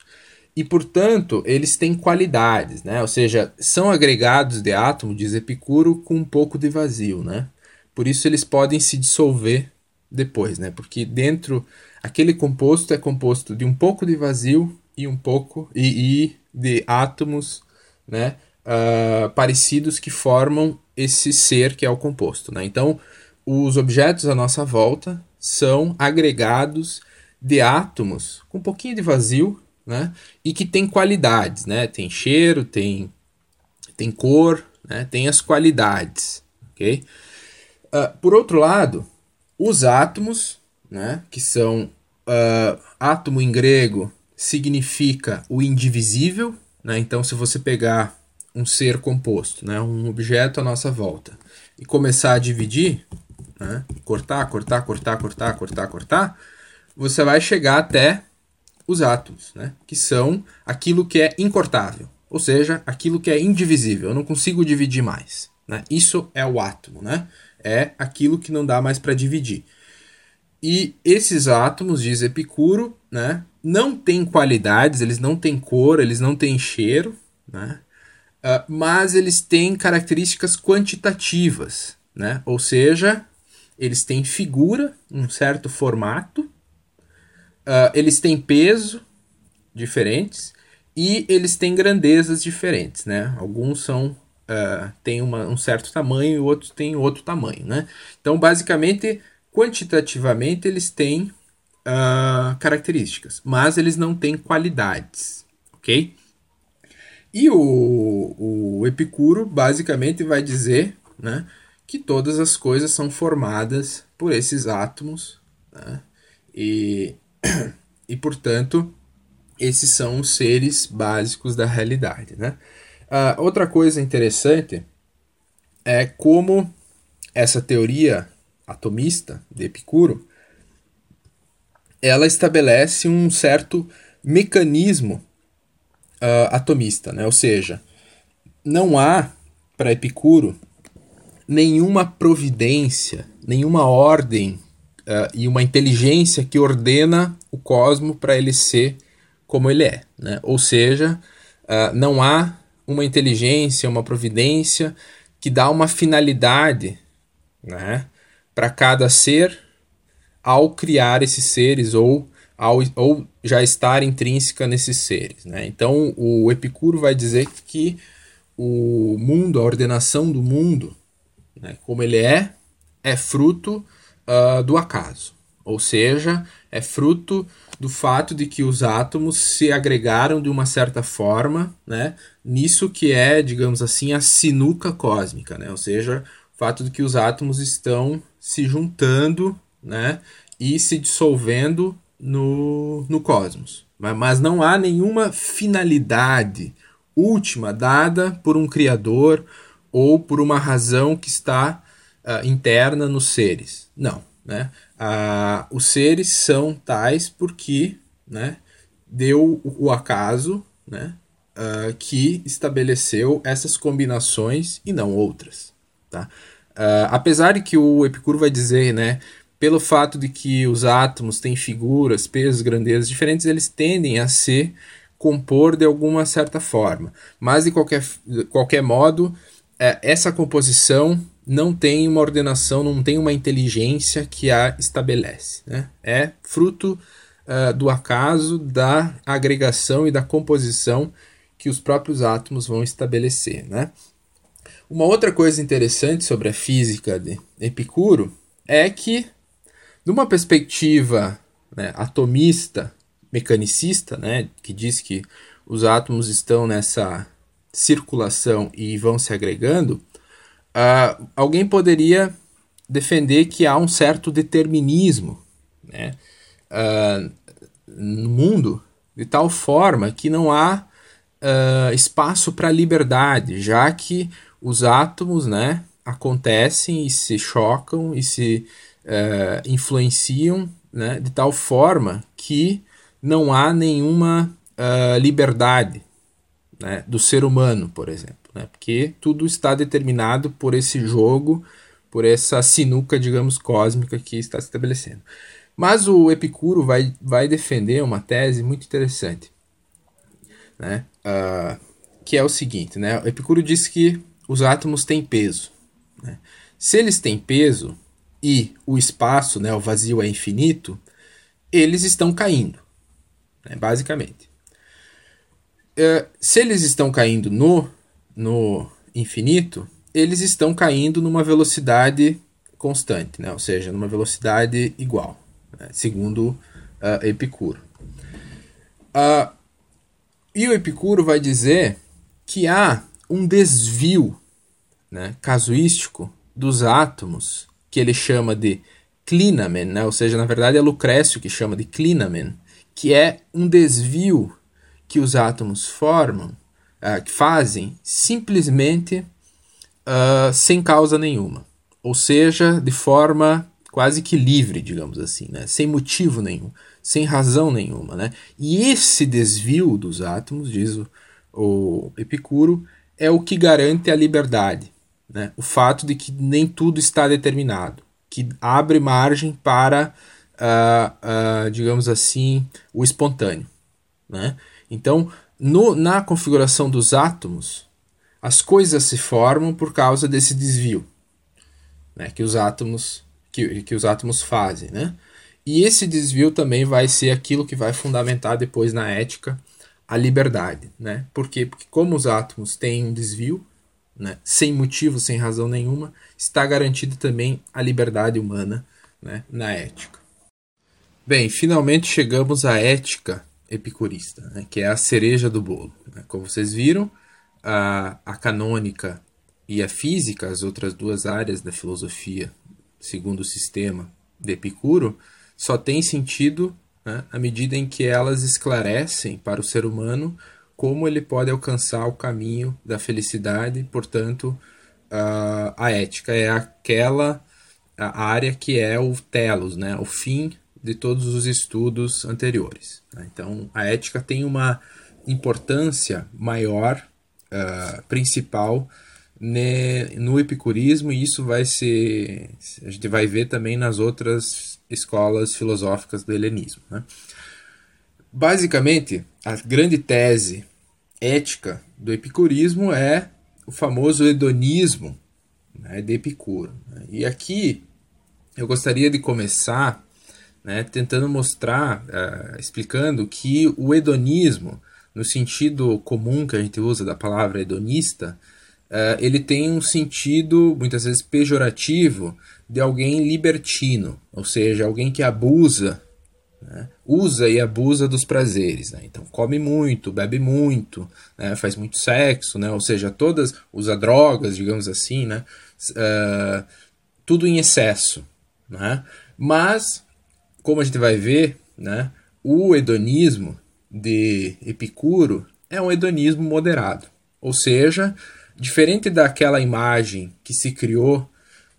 E, portanto, eles têm qualidades, né? ou seja, são agregados de átomo, diz Epicuro, com um pouco de vazio. Né? Por isso, eles podem se dissolver depois, né? porque dentro, aquele composto é composto de um pouco de vazio e um pouco e, e de átomos né? Uh, parecidos que formam esse ser que é o composto. Né? Então, os objetos à nossa volta são agregados de átomos com um pouquinho de vazio né? e que tem qualidades. Né? Tem cheiro, tem, tem cor, né? tem as qualidades. Okay? Uh, por outro lado, os átomos, né? que são uh, átomo em grego significa o indivisível. Né? Então, se você pegar um ser composto, né, um objeto à nossa volta, e começar a dividir, né, cortar, cortar, cortar, cortar, cortar, cortar, você vai chegar até os átomos, né, que são aquilo que é incortável, ou seja, aquilo que é indivisível. Eu não consigo dividir mais. Né? Isso é o átomo, né? é aquilo que não dá mais para dividir. E esses átomos, diz Epicuro, né, não têm qualidades, eles não têm cor, eles não têm cheiro, né? uh, mas eles têm características quantitativas, né? ou seja, eles têm figura, um certo formato, uh, eles têm peso diferentes e eles têm grandezas diferentes, né? Alguns são uh, têm uma, um certo tamanho e outros têm outro tamanho, né? Então, basicamente, quantitativamente, eles têm uh, características, mas eles não têm qualidades, ok? E o, o Epicuro basicamente vai dizer né, que todas as coisas são formadas por esses átomos né, e, e, portanto, esses são os seres básicos da realidade. Né? Uh, outra coisa interessante é como essa teoria atomista de Epicuro ela estabelece um certo mecanismo uh, atomista, né? ou seja, não há para Epicuro nenhuma providência, nenhuma ordem uh, e uma inteligência que ordena o cosmo para ele ser como ele é. Né? Ou seja, uh, não há uma inteligência, uma providência que dá uma finalidade né, para cada ser ao criar esses seres ou, ao, ou já estar intrínseca nesses seres. Né? Então, o Epicuro vai dizer que o mundo, a ordenação do mundo, né, como ele é, é fruto uh, do acaso. Ou seja, é fruto do fato de que os átomos se agregaram de uma certa forma, né, nisso que é, digamos assim, a sinuca cósmica, né, ou seja, o fato de que os átomos estão se juntando, né, e se dissolvendo no, no cosmos. Mas não há nenhuma finalidade última dada por um criador ou por uma razão que está uh, interna nos seres. Não. Né? Uh, os seres são tais porque né, deu o, acaso né, uh, que estabeleceu essas combinações e não outras. Tá? apesar de que o Epicuro vai dizer né, pelo fato de que os átomos têm figuras, pesos, grandezas diferentes, eles tendem a se compor de alguma certa forma. Mas, de qualquer, de qualquer modo, é, essa composição não tem uma ordenação, não tem uma inteligência que a estabelece. Né? É fruto uh, do acaso, da agregação e da composição que os próprios átomos vão estabelecer. Né? Uma outra coisa interessante sobre a física de Epicuro é que numa perspectiva né, atomista, mecanicista, né, que diz que os átomos estão nessa circulação e vão se agregando, uh, alguém poderia defender que há um certo determinismo né, uh, no mundo, de tal forma que não há uh, espaço para liberdade, já que os átomos né, acontecem e se chocam e se uh, influenciam né, de tal forma que não há nenhuma liberdade né, do ser humano, por exemplo, né, porque tudo está determinado por esse jogo, por essa sinuca, digamos, cósmica que está se estabelecendo. Mas o Epicuro vai, vai defender uma tese muito interessante, né, uh, que é o seguinte: né, o Epicuro diz que os átomos têm peso. Né? Se eles têm peso, e o espaço, né, o vazio é infinito, eles estão caindo, né, basicamente. Uh, se eles estão caindo no, no infinito, eles estão caindo numa velocidade constante, né, ou seja, numa velocidade igual, né, segundo uh, Epicuro. Uh, e o Epicuro vai dizer que há um desvio né, casuístico dos átomos que ele chama de clinamen, né? ou seja, na verdade é Lucrécio que chama de clinamen, que é um desvio que os átomos formam, uh, fazem simplesmente uh, sem causa nenhuma, ou seja, de forma quase que livre, digamos assim, né? sem motivo nenhum, sem razão nenhuma. Né? E esse desvio dos átomos, diz o, o Epicuro, é o que garante a liberdade né? o fato de que nem tudo está determinado, que abre margem para, uh, uh, digamos assim, o espontâneo. Né? Então, no, na configuração dos átomos, as coisas se formam por causa desse desvio né? que, os átomos, que, que os átomos fazem. Né? E esse desvio também vai ser aquilo que vai fundamentar depois na ética a liberdade. Né? Por quê? Porque como os átomos têm um desvio, né, sem motivo, sem razão nenhuma, está garantida também a liberdade humana né, na ética. Bem, finalmente chegamos à ética epicurista, né, que é a cereja do bolo. Né? Como vocês viram, a, a canônica e a física, as outras duas áreas da filosofia, segundo o sistema de Epicuro, só tem sentido né, à medida em que elas esclarecem para o ser humano como ele pode alcançar o caminho da felicidade, portanto, a, a ética é aquela área que é o telos, né, o fim de todos os estudos anteriores. Né? Então, a ética tem uma importância maior, uh, principal, no epicurismo, e isso vai ser. A gente vai ver também nas outras escolas filosóficas do helenismo. Né? Basicamente, a grande tese ética do epicurismo é o famoso hedonismo né, de Epicuro. Né? E aqui eu gostaria de começar né, tentando mostrar, uh, explicando que o hedonismo, no sentido comum que a gente usa da palavra hedonista, uh, ele tem um sentido muitas vezes pejorativo de alguém libertino, ou seja, alguém que abusa, né, usa e abusa dos prazeres. Né? Então, come muito, bebe muito, né, faz muito sexo, né, ou seja, todas usa drogas, digamos assim, uh, tudo em excesso. Mas como a gente vai ver, né, o hedonismo de Epicuro é um hedonismo moderado. Ou seja, diferente daquela imagem que se criou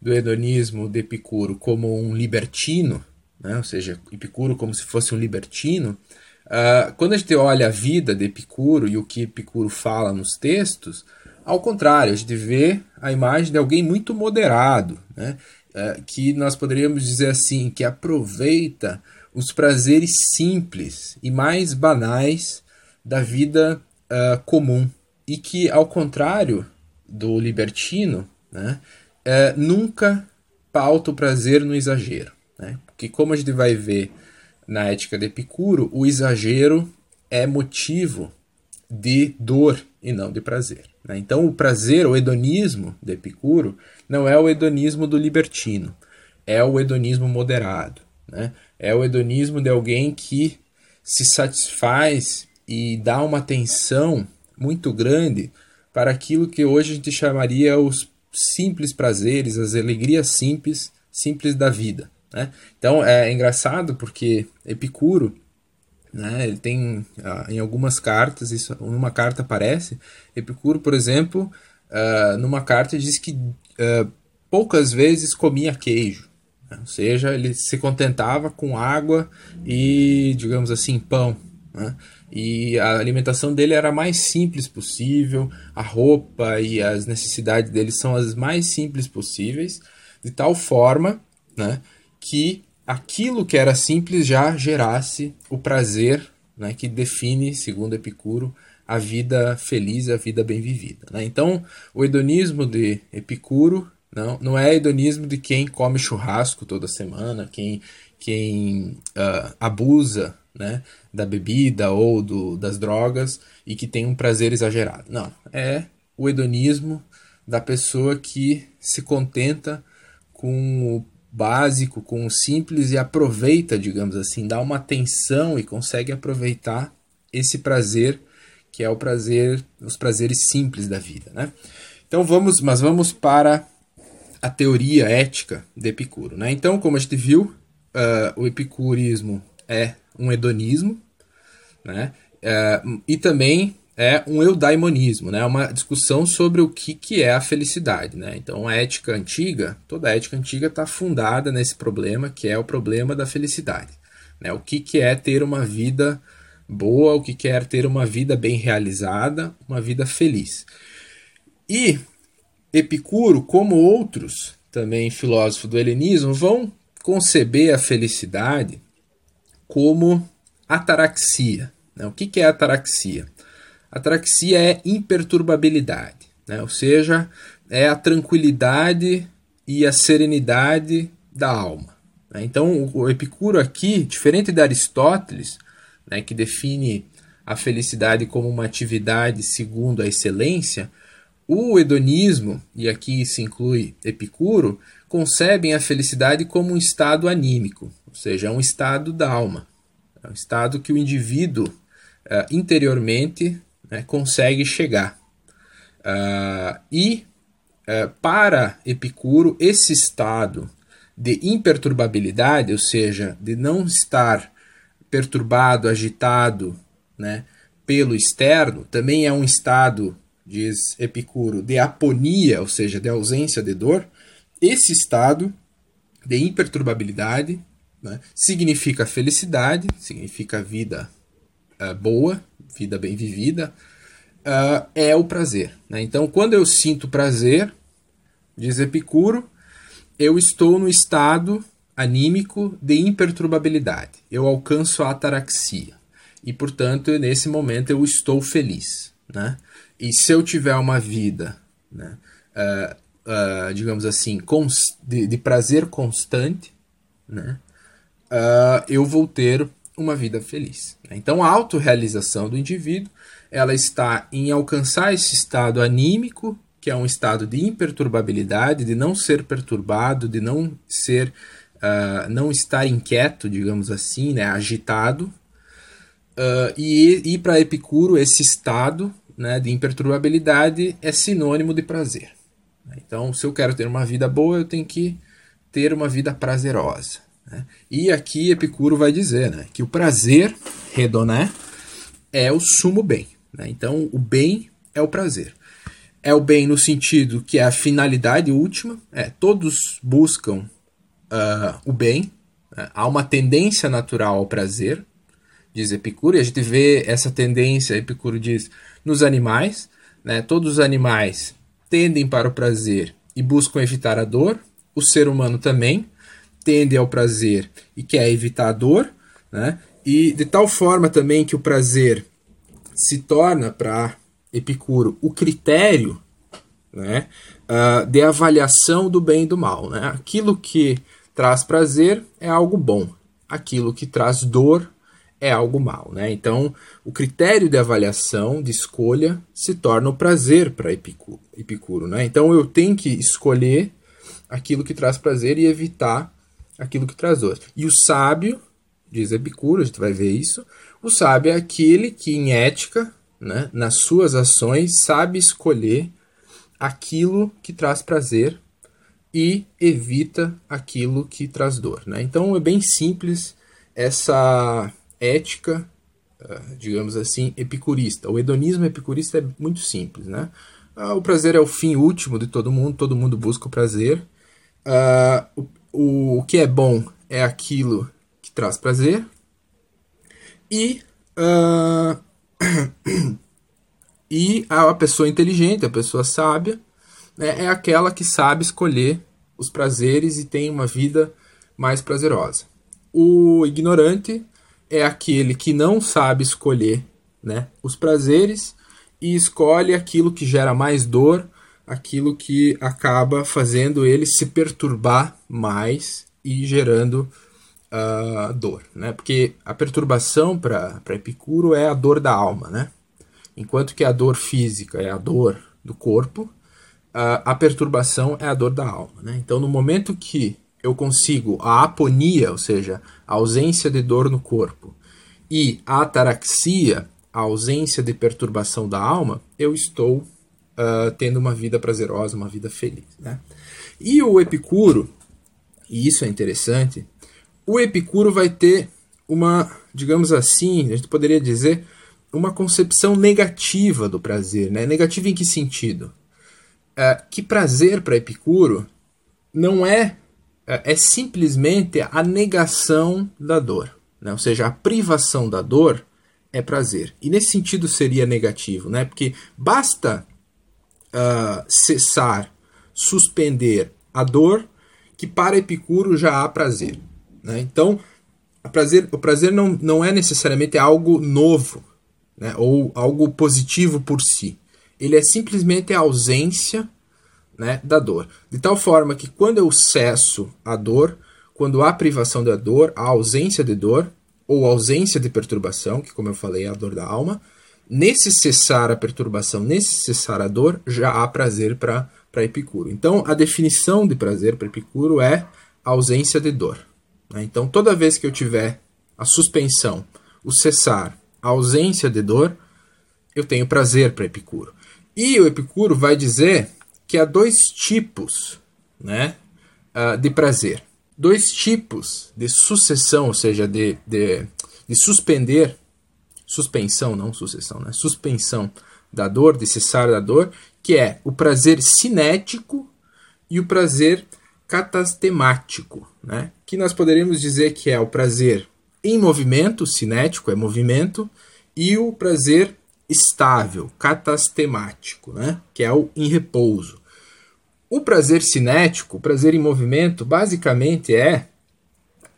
do hedonismo de Epicuro como um libertino, né, ou seja, Epicuro como se fosse um libertino, uh, quando a gente olha a vida de Epicuro e o que Epicuro fala nos textos, ao contrário, a gente vê a imagem de alguém muito moderado, né? É, que nós poderíamos dizer assim, que aproveita os prazeres simples e mais banais da vida uh, comum e que, ao contrário do libertino, né, uh, nunca pauta o prazer no exagero. Né? Porque, como a gente vai ver na ética de Epicuro, o exagero é motivo de dor e não de prazer. Né? Então, o prazer, o hedonismo de Epicuro, não é o hedonismo do libertino, é o hedonismo moderado. Né? É o hedonismo de alguém que se satisfaz e dá uma atenção muito grande para aquilo que hoje a gente chamaria os simples prazeres, as alegrias simples, simples da vida. Né? Então é engraçado porque Epicuro né? Ele tem uh, em algumas cartas, isso, numa carta aparece, Epicuro, por exemplo, uh, numa carta diz que uh, poucas vezes comia queijo. Né? Ou seja, ele se contentava com água e, digamos assim, pão. Né? E a alimentação dele era a mais simples possível, a roupa e as necessidades dele são as mais simples possíveis, de tal forma né, que aquilo que era simples já gerasse o prazer né, que define, segundo Epicuro, a vida feliz, a vida bem vivida. Né? Então, o hedonismo de Epicuro não, não é hedonismo de quem come churrasco toda semana, quem, quem uh, abusa né, da bebida ou do, das drogas e que tem um prazer exagerado. Não, é o hedonismo da pessoa que se contenta com o básico, com o simples e aproveita, digamos assim, dá uma atenção e consegue aproveitar esse prazer que é o prazer, os prazeres simples da vida, né? Então vamos, mas vamos para a teoria ética de Epicuro, né? Então, como a gente viu, uh, o epicurismo é um hedonismo, né? Uh, e também é um eudaimonismo, né? uma discussão sobre o que, que é a felicidade. Né? Então, a ética antiga, toda a ética antiga está fundada nesse problema, que é o problema da felicidade. Né? O que, que é ter uma vida boa, o que, que é ter uma vida bem realizada, uma vida feliz. E Epicuro, como outros também filósofos do helenismo, vão conceber a felicidade como ataraxia. Né? O que, que é ataraxia? Ataraxia é imperturbabilidade, né? ou seja, é a tranquilidade e a serenidade da alma. Né? Então, o Epicuro aqui, diferente de Aristóteles, né, que define a felicidade como uma atividade segundo a excelência, o hedonismo, e aqui se inclui Epicuro, concebem a felicidade como um estado anímico, ou seja, é um estado da alma, é um estado que o indivíduo uh, interiormente né, consegue chegar. Uh, e uh, para Epicuro, esse estado de imperturbabilidade, ou seja, de não estar perturbado, agitado né, pelo externo, também é um estado, diz Epicuro, de aponia, ou seja, de ausência de dor. Esse estado de imperturbabilidade né, significa felicidade, significa vida uh, boa, vida bem vivida, uh, é o prazer. Né? Então, quando eu sinto prazer, diz Epicuro, eu estou no estado anímico de imperturbabilidade. Eu alcanço a ataraxia. E, portanto, nesse momento eu estou feliz. Né? E se eu tiver uma vida, né, uh, uh, digamos assim, de, de, prazer constante, né, uh, eu vou ter uma vida feliz. Né? Então, a autorrealização do indivíduo ela está em alcançar esse estado anímico, que é um estado de imperturbabilidade, de não ser perturbado, de não ser, uh, não estar inquieto, digamos assim, né, agitado. Uh, e, e para Epicuro, esse estado né, de imperturbabilidade é sinônimo de prazer. Então, se eu quero ter uma vida boa, eu tenho que ter uma vida prazerosa. Né? E aqui Epicuro vai dizer né, que o prazer, redoné, é o sumo bem. Né? Então, o bem é o prazer. É o bem no sentido que é a finalidade última, é, todos buscam uh, o bem, né? há uma tendência natural ao prazer, diz Epicuro, e a gente vê essa tendência, Epicuro diz, nos animais. Né? Todos os animais tendem para o prazer e buscam evitar a dor, o ser humano também tende ao prazer e quer evitar a dor, né? e de tal forma também que o prazer se torna para Epicuro o critério né, uh, de avaliação do bem e do mal. Né? Aquilo que traz prazer é algo bom, aquilo que traz dor é algo mal. Né? Então, o critério de avaliação, de escolha, se torna o prazer para Epicuro. Epicuro né? Então, eu tenho que escolher aquilo que traz prazer e evitar aquilo que traz dor. E o sábio, diz Epicuro, a gente vai ver isso, o sábio é aquele que, em ética, né, nas suas ações, sabe escolher aquilo que traz prazer e evita aquilo que traz dor. Né? Então é bem simples essa ética, ah, digamos assim, epicurista. O hedonismo epicurista é muito simples. Né? Ah, o prazer é o fim último de todo mundo, todo mundo busca o prazer. Uh, o, o que é bom é aquilo que traz prazer, e, uh, e a pessoa inteligente, a pessoa sábia, né, é aquela que sabe escolher os prazeres e tem uma vida mais prazerosa. O ignorante é aquele que não sabe escolher né, os prazeres e escolhe aquilo que gera mais dor, aquilo que acaba fazendo ele se perturbar mais e gerando uh, dor, né? Porque a perturbação para Epicuro é a dor da alma, né? Enquanto que a dor física é a dor do corpo, uh, a perturbação é a dor da alma, né? Então, no momento que eu consigo a aponia, ou seja, a ausência de dor no corpo, e a ataraxia, a ausência de perturbação da alma, eu estou uh, tendo uma vida prazerosa, uma vida feliz. Né? E o Epicuro, e isso é interessante, o Epicuro vai ter uma, digamos assim, a gente poderia dizer, uma concepção negativa do prazer. Né? Negativa em que sentido? É, que prazer para Epicuro não é, é, é simplesmente a negação da dor. Né? Ou seja, a privação da dor é prazer. E nesse sentido seria negativo, né? porque basta uh, cessar, suspender a dor, que para Epicuro já há prazer. Né? Então, prazer, o prazer não, não é necessariamente algo novo né? ou algo positivo por si. Ele é simplesmente a ausência né, da dor. De tal forma que quando eu cesso a dor, quando há privação da dor, a ausência de dor, ou ausência de perturbação, que como eu falei é a dor da alma. Nesse cessar a perturbação, nesse cessar a dor, já há prazer para Epicuro. Então, a definição de prazer para Epicuro é ausência de dor. Né? Então, toda vez que eu tiver a suspensão, o cessar, a ausência de dor, eu tenho prazer para Epicuro. E o Epicuro vai dizer que há dois tipos né, uh, de prazer. Dois tipos de sucessão, ou seja, de, de, de suspender, suspensão, não sucessão, né? Suspensão da dor, de cessar da dor, que é o prazer cinético e o prazer catastemático, né? que nós poderíamos dizer que é o prazer em movimento, cinético é movimento, e o prazer estável, catastemático, né? que é o em repouso. O prazer cinético, o prazer em movimento, basicamente é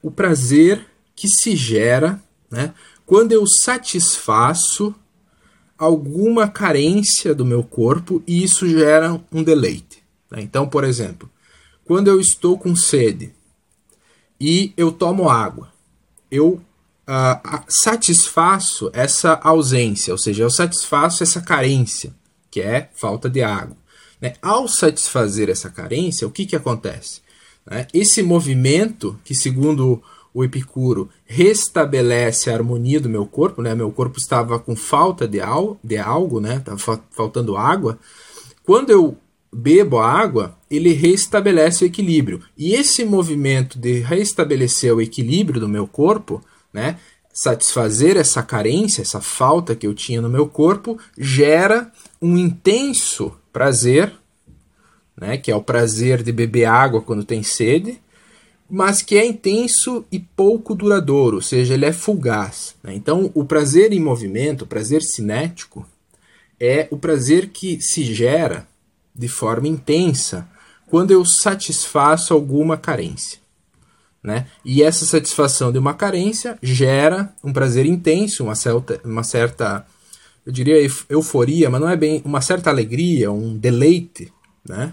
o prazer que se gera né, quando eu satisfaço alguma carência do meu corpo e isso gera um deleite. Né? Então, por exemplo, quando eu estou com sede e eu tomo água, eu uh, satisfaço essa ausência, ou seja, eu satisfaço essa carência, que é falta de água. Né? Ao satisfazer essa carência, o que, que acontece? Né? Esse movimento, que segundo o Epicuro restabelece a harmonia do meu corpo, né? meu corpo estava com falta de, al de algo, né? estava faltando água. Quando eu bebo a água, ele restabelece o equilíbrio. E esse movimento de restabelecer o equilíbrio do meu corpo, né, satisfazer essa carência, essa falta que eu tinha no meu corpo, gera um intenso prazer, né, que é o prazer de beber água quando tem sede, mas que é intenso e pouco duradouro, ou seja, ele é fugaz. Né? Então, o prazer em movimento, o prazer cinético, é o prazer que se gera de forma intensa quando eu satisfaço alguma carência. Né? E essa satisfação de uma carência gera um prazer intenso, uma certa, uma certa, eu diria euforia, mas não é bem uma certa alegria, um deleite, né?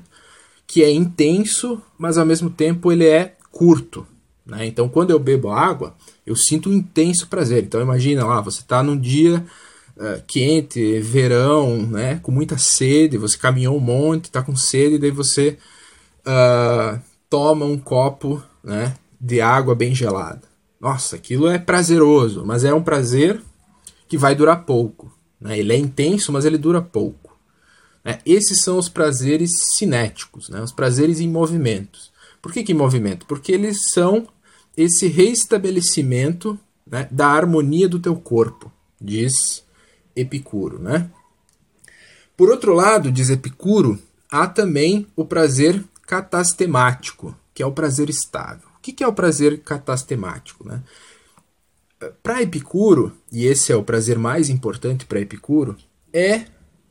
que é intenso, mas ao mesmo tempo ele é curto. Né? Então, quando eu bebo água, eu sinto um intenso prazer. Então, imagina lá, você está num dia uh, quente, verão, né, com muita sede, você caminhou um monte, está com sede, daí você uh, toma um copo né, de água bem gelada. Nossa, aquilo é prazeroso, mas é um prazer que vai durar pouco. Né? Ele é intenso, mas ele dura pouco. Né? Esses são os prazeres cinéticos, né? os prazeres em movimentos. Por que, que movimento? Porque eles são esse reestabelecimento né, da harmonia do teu corpo, diz Epicuro, né? Por outro lado, diz Epicuro, há também o prazer catastemático, que é o prazer estável. O que é o prazer catastemático, né? Para Epicuro, e esse é o prazer mais importante para Epicuro, é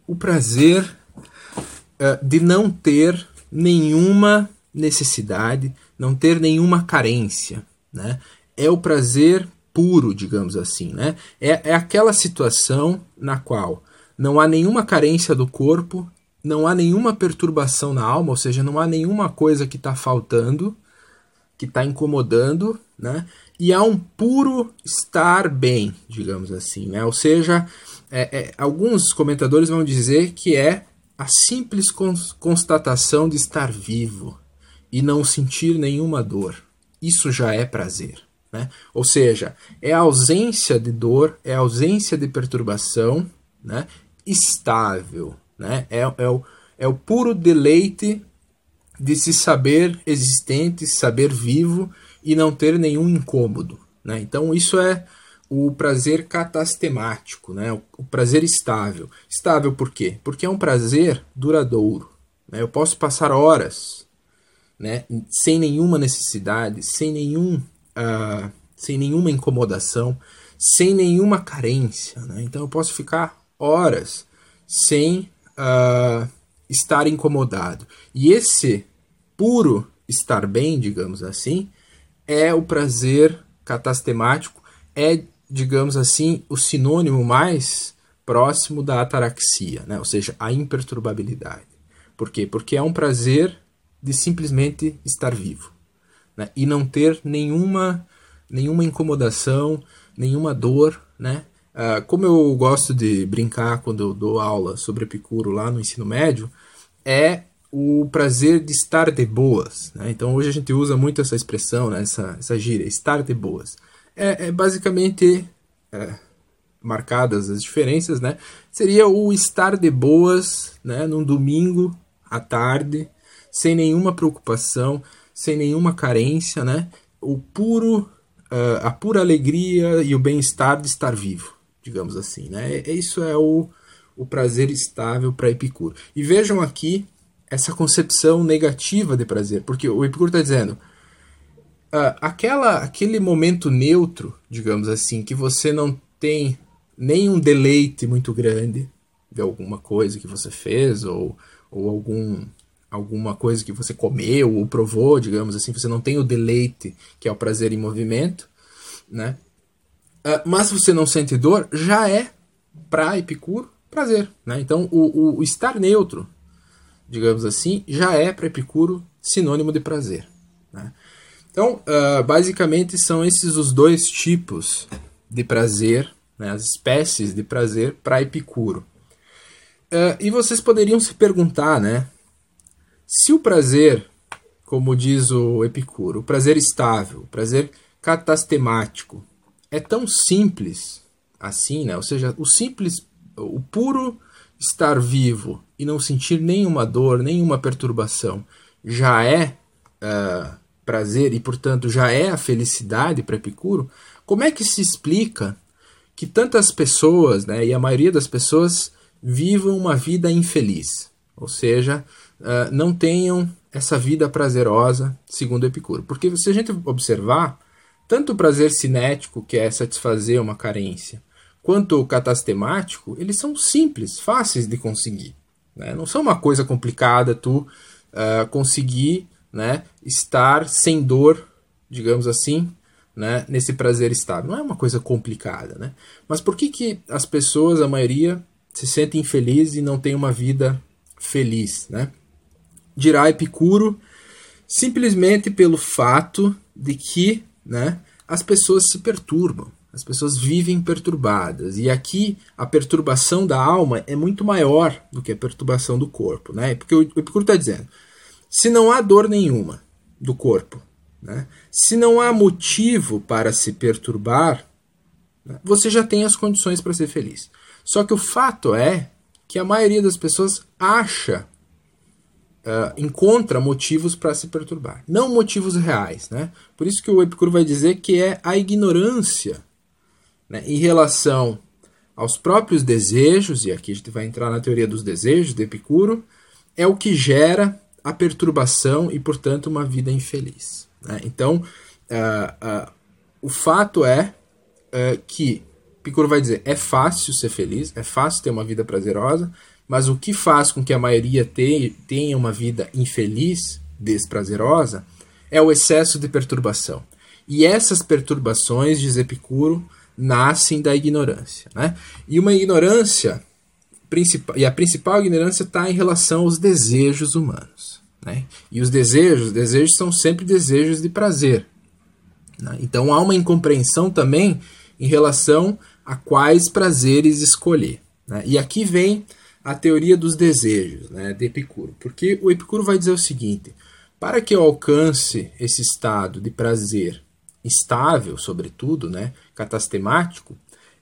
o prazer uh, de não ter nenhuma necessidade, não ter nenhuma carência, né? É o prazer puro, digamos assim. Né? É, é aquela situação na qual não há nenhuma carência do corpo, não há nenhuma perturbação na alma, ou seja, não há nenhuma coisa que está faltando, que está incomodando, né? e há um puro estar bem, digamos assim. Né? Ou seja, é, é, alguns comentadores vão dizer que é a simples constatação de estar vivo e não sentir nenhuma dor. Isso já é prazer. Né? Ou seja, é a ausência de dor, é a ausência de perturbação né? estável. Né? É, é, o, é o puro deleite de se saber existente, saber vivo e não ter nenhum incômodo. Né? Então, isso é o prazer catastemático, né? o, prazer estável. Estável por quê? Porque é um prazer duradouro. Né? Eu posso passar horas né? sem nenhuma necessidade, sem nenhum uh, sem nenhuma incomodação, sem nenhuma carência. Né? Então eu posso ficar horas sem uh, estar incomodado. E esse puro estar bem, digamos assim, é o prazer catastemático, é, digamos assim, o sinônimo mais próximo da ataraxia, né? ou seja, a imperturbabilidade. Por quê? Porque é um prazer de simplesmente estar vivo né? e não ter nenhuma, nenhuma incomodação, nenhuma dor, né? Uh, como eu gosto de brincar quando dou aula sobre Epicuro lá no ensino médio, é o prazer de estar de boas. Né? Então hoje a gente usa muito essa expressão, né? essa, essa gíria, estar de boas. É, é basicamente é, marcadas as diferenças, né? Seria o estar de boas, né? Num domingo à tarde, sem nenhuma preocupação, sem nenhuma carência, né? O puro, uh, a pura alegria e o bem-estar de estar vivo, digamos assim, né? Isso é o, o prazer estável para Epicuro. E vejam aqui essa concepção negativa de prazer, porque o Epicuro está dizendo uh, aquela, aquele momento neutro, digamos assim, que você não tem nem um deleite muito grande de alguma coisa que você fez ou, ou algum alguma coisa que você comeu ou provou, digamos assim, você não tem o deleite, que é o prazer em movimento, né? Uh, mas você não sente dor, já é para Epicuro prazer, né? Então o, o, estar neutro, digamos assim, já é para Epicuro sinônimo de prazer. Né? Então, uh, basicamente são esses os dois tipos de prazer né, as espécies de prazer para Epicuro. Uh, e vocês poderiam se perguntar, né? Se o prazer, como diz o Epicuro, o prazer estável, o prazer catastemático, é tão simples assim, né? Ou seja, o simples, o puro estar vivo e não sentir nenhuma dor, nenhuma perturbação, já é uh, prazer e, portanto, já é a felicidade para Epicuro, como é que se explica que tantas pessoas, né, e a maioria das pessoas, vivam uma vida infeliz, ou seja, uh, não tenham essa vida prazerosa, segundo Epicuro. Porque se a gente observar, tanto o prazer cinético, que é satisfazer uma carência, quanto o catastemático, eles são simples, fáceis de conseguir. Né? Não são uma coisa complicada tu uh, conseguir né, estar sem dor, digamos assim, né, nesse prazer estável. Não é uma coisa complicada, né? Mas por que, que as pessoas, a maioria, se sentem infelizes e não tem uma vida feliz, né? Dirá Epicuro simplesmente pelo fato de que, né, as pessoas se perturbam. As pessoas vivem perturbadas. E aqui a perturbação da alma é muito maior do que a perturbação do corpo. Né? Porque o Epicuro está dizendo: se não há dor nenhuma do corpo, né? Se não há motivo para se perturbar, né, você já tem as condições para ser feliz. Só que o fato é que a maioria das pessoas acha, uh, encontra motivos para se perturbar, não motivos reais. Né? Por isso que o Epicuro vai dizer que é a ignorância né, em relação aos próprios desejos, e aqui a gente vai entrar na teoria dos desejos de Epicuro, é o que gera a perturbação e, portanto, uma vida infeliz. Né? Então, uh, uh, o fato é que Picuro vai dizer: é fácil ser feliz, é fácil ter uma vida prazerosa, mas o que faz com que a maioria tenha uma vida infeliz, desprazerosa, é o excesso de perturbação. E essas perturbações, diz Epicuro, nascem da ignorância. Né? E uma ignorância, e a principal ignorância está em relação aos desejos humanos. Né? E os desejos, desejos são sempre desejos de prazer. Né? Então há uma incompreensão também em relação a quais prazeres escolher. Né? E aqui vem a teoria dos desejos né, de Epicuro. Porque o Epicuro vai dizer o seguinte: para que eu alcance esse estado de prazer estável, sobretudo, né, catastemático,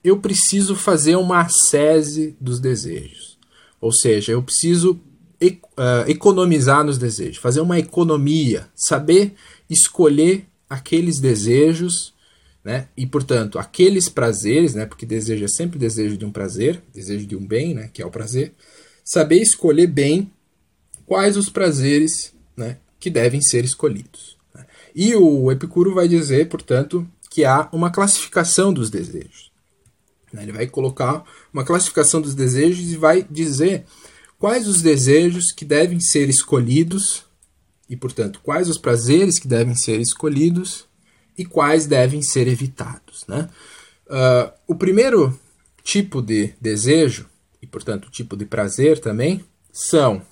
eu preciso fazer uma ascese dos desejos. Ou seja, eu preciso uh, economizar nos desejos, fazer uma economia, saber escolher aqueles desejos, né? E portanto, aqueles prazeres, né? Porque desejo é sempre desejo de um prazer, desejo de um bem, né? Que é o prazer. Saber escolher bem quais os prazeres, né? Que devem ser escolhidos. Né? E o Epicuro vai dizer, portanto, que há uma classificação dos desejos. Né? Ele vai colocar uma classificação dos desejos e vai dizer quais os desejos que devem ser escolhidos e, portanto, quais os prazeres que devem ser escolhidos e quais devem ser evitados. Né? Uh, o primeiro tipo de desejo, e, portanto, tipo de prazer também, são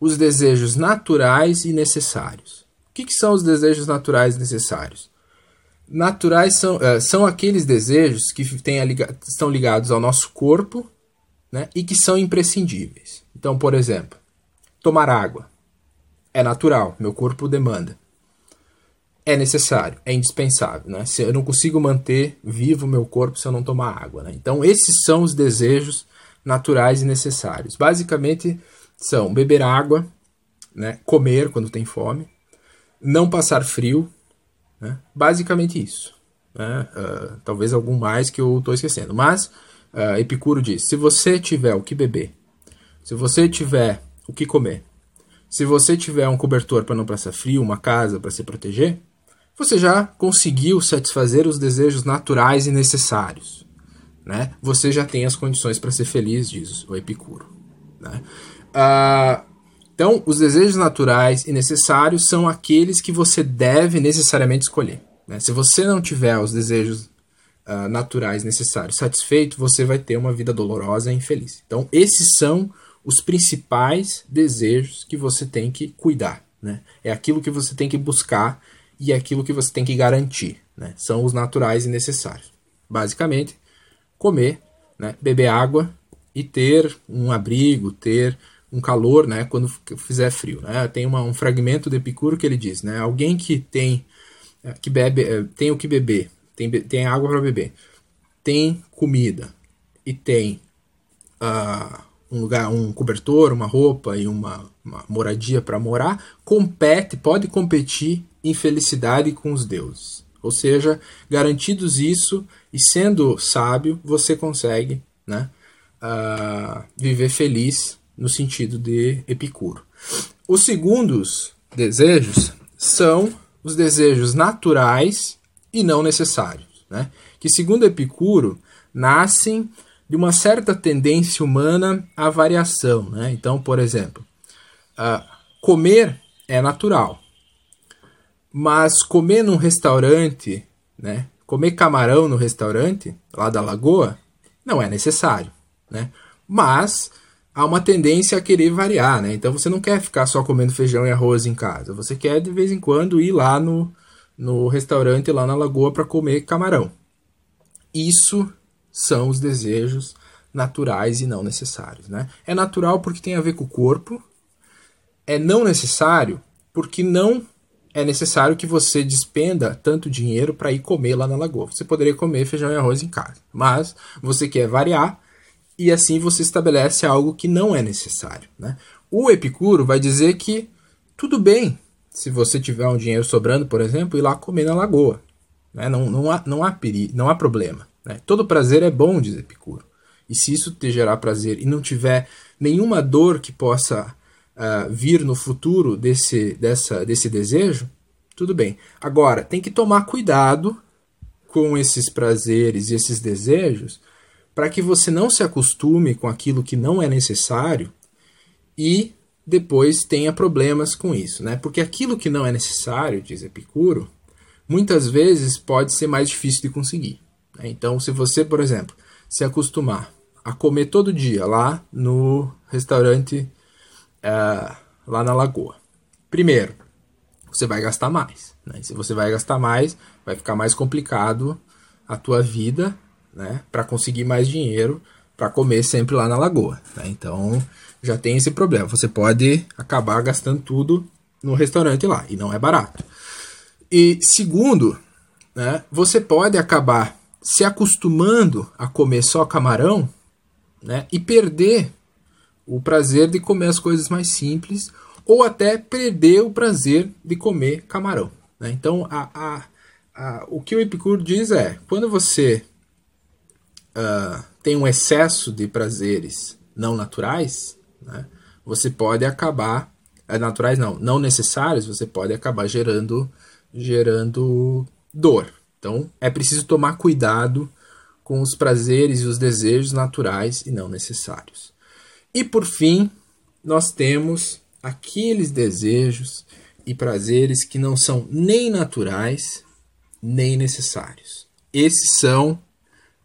os desejos naturais e necessários. O que, que são os desejos naturais e necessários? Naturais são, uh, são aqueles desejos que tem liga, estão ligados ao nosso corpo né, e que são imprescindíveis. Então, por exemplo, tomar água. É natural, meu corpo demanda. É necessário, é indispensável. Né? Eu não consigo manter vivo o meu corpo se eu não tomar água. Né? Então, esses são os desejos naturais e necessários. Basicamente, são beber água, né, comer quando tem fome, não passar frio, né? basicamente isso. Né? Uh, talvez algum mais que eu estou esquecendo. Mas uh, Epicuro diz: se você tiver o que beber, se você tiver o que comer, se você tiver um cobertor para não passar frio, uma casa para se proteger, você já conseguiu satisfazer os desejos naturais e necessários. Né? Você já tem as condições para ser feliz, diz o Epicuro. Né? Uh, então, os desejos naturais e necessários são aqueles que você deve necessariamente escolher. Né? Se você não tiver os desejos uh, naturais necessários satisfeitos, você vai ter uma vida dolorosa e infeliz. Então, esses são os principais desejos que você tem que cuidar. Né? É aquilo que você tem que buscar e é aquilo que você tem que garantir. Né? São os naturais e necessários. Basicamente, comer, né? beber água e ter um abrigo, ter um calor, né, quando fizer frio, né? Tem uma, um fragmento de Epicuro que ele diz, né, alguém que tem eh, que bebe, eh, tem o que beber, tem, tem água para beber, tem comida e tem uh, um lugar, um cobertor, uma roupa e uma, uma moradia para morar, compete, pode competir em felicidade com os deuses. Ou seja, garantidos isso e sendo sábio, você consegue, né, uh, viver feliz no sentido de Epicuro. Os segundos desejos são os desejos naturais e não necessários, né? que, segundo Epicuro, nascem de uma certa tendência humana à variação. Né? Então, por exemplo, uh, comer é natural, mas comer num restaurante, né? comer camarão no restaurante lá da lagoa, não é necessário. Né? Mas há uma tendência a querer variar, né? Então você não quer ficar só comendo feijão e arroz em casa. Você quer de vez em quando ir lá no, no restaurante lá na lagoa para comer camarão. Isso são os desejos naturais e não necessários, né? É natural porque tem a ver com o corpo. É não necessário porque não é necessário que você despenda tanto dinheiro para ir comer lá na lagoa. Você poderia comer feijão e arroz em casa, mas você quer variar e assim você estabelece algo que não é necessário. Né? O Epicuro vai dizer que tudo bem se você tiver um dinheiro sobrando, por exemplo, ir lá comer na lagoa. Né? Não, não, há, não, há peri não há problema. Né? Todo prazer é bom, diz Epicuro. E se isso te gerar prazer e não tiver nenhuma dor que possa uh, vir no futuro desse, dessa, desse desejo, tudo bem. Agora, tem que tomar cuidado com esses prazeres e esses desejos, para que você não se acostume com aquilo que não é necessário e depois tenha problemas com isso, né? Porque aquilo que não é necessário, diz Epicuro, muitas vezes pode ser mais difícil de conseguir. Né? Então, se você, por exemplo, se acostumar a comer todo dia lá no restaurante uh, lá na Lagoa, primeiro, você vai gastar mais. Né? Se você vai gastar mais, vai ficar mais complicado a tua vida né, para conseguir mais dinheiro para comer sempre lá na lagoa. Né? Então já tem esse problema. Você pode acabar gastando tudo no restaurante lá e não é barato. E segundo, né, você pode acabar se acostumando a comer só camarão né, e perder o prazer de comer as coisas mais simples ou até perder o prazer de comer camarão. Né? Então, a, a, a, o que o Epicuro diz é: quando você uh, tem um excesso de prazeres não naturais, né, você pode acabar é, naturais não, não necessários, você pode acabar gerando gerando dor. Então é preciso tomar cuidado com os prazeres e os desejos naturais e não necessários. E por fim, nós temos aqueles desejos e prazeres que não são nem naturais nem necessários. Esses são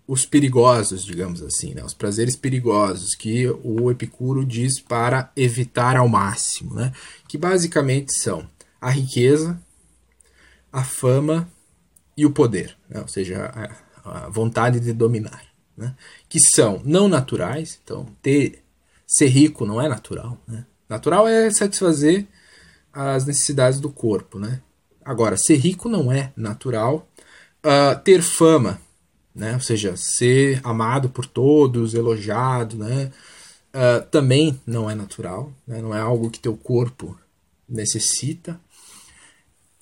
os perigosos, digamos assim, né? os prazeres perigosos que o Epicuro diz para evitar ao máximo, né? que basicamente são a riqueza, a fama e o poder, né? ou seja, a, a vontade de dominar, né? que são não naturais. Então, ter ser rico não é natural. Né? Natural é satisfazer as necessidades do corpo. Né? Agora, ser rico não é natural. Uh, ter fama, né? ou seja, ser amado por todos, elogiado, né? Uh, também não é natural, né? não é algo que teu corpo necessita.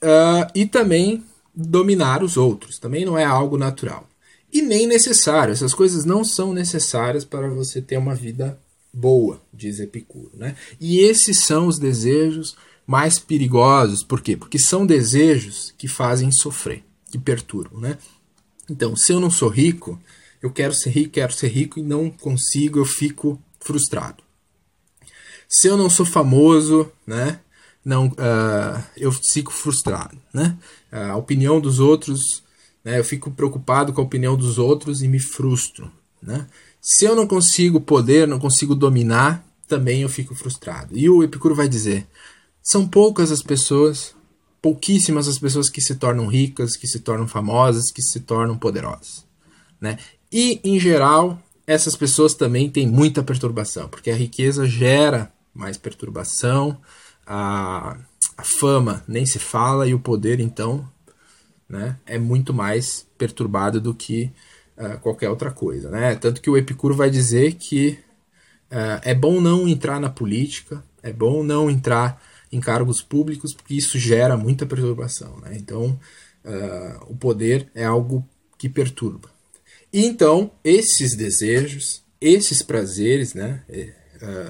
Uh, e também dominar os outros, também não é algo natural. E nem necessário, essas coisas não são necessárias para você ter uma vida boa, diz Epicuro. Né? E esses são os desejos mais perigosos, por quê? Porque são desejos que fazem sofrer, que perturbam. Né? Então, se eu não sou rico, eu quero ser rico, quero ser rico e não consigo, eu fico frustrado. Se eu não sou famoso, né? não uh, eu fico frustrado, né? A opinião dos outros, né? Eu fico preocupado com a opinião dos outros e me frustro, né? Se eu não consigo poder, não consigo dominar, também eu fico frustrado. E o Epicuro vai dizer: são poucas as pessoas, pouquíssimas as pessoas que se tornam ricas, que se tornam famosas, que se tornam poderosas, né? E em geral, essas pessoas também têm muita perturbação, porque a riqueza gera mais perturbação, a, a fama nem se fala e o poder, então, né, é muito mais perturbado do que uh, qualquer outra coisa. Né? Tanto que o Epicuro vai dizer que uh, é bom não entrar na política, é bom não entrar em cargos públicos, porque isso gera muita perturbação. Né? Então, uh, o poder é algo que perturba. E então, esses desejos, esses prazeres, né,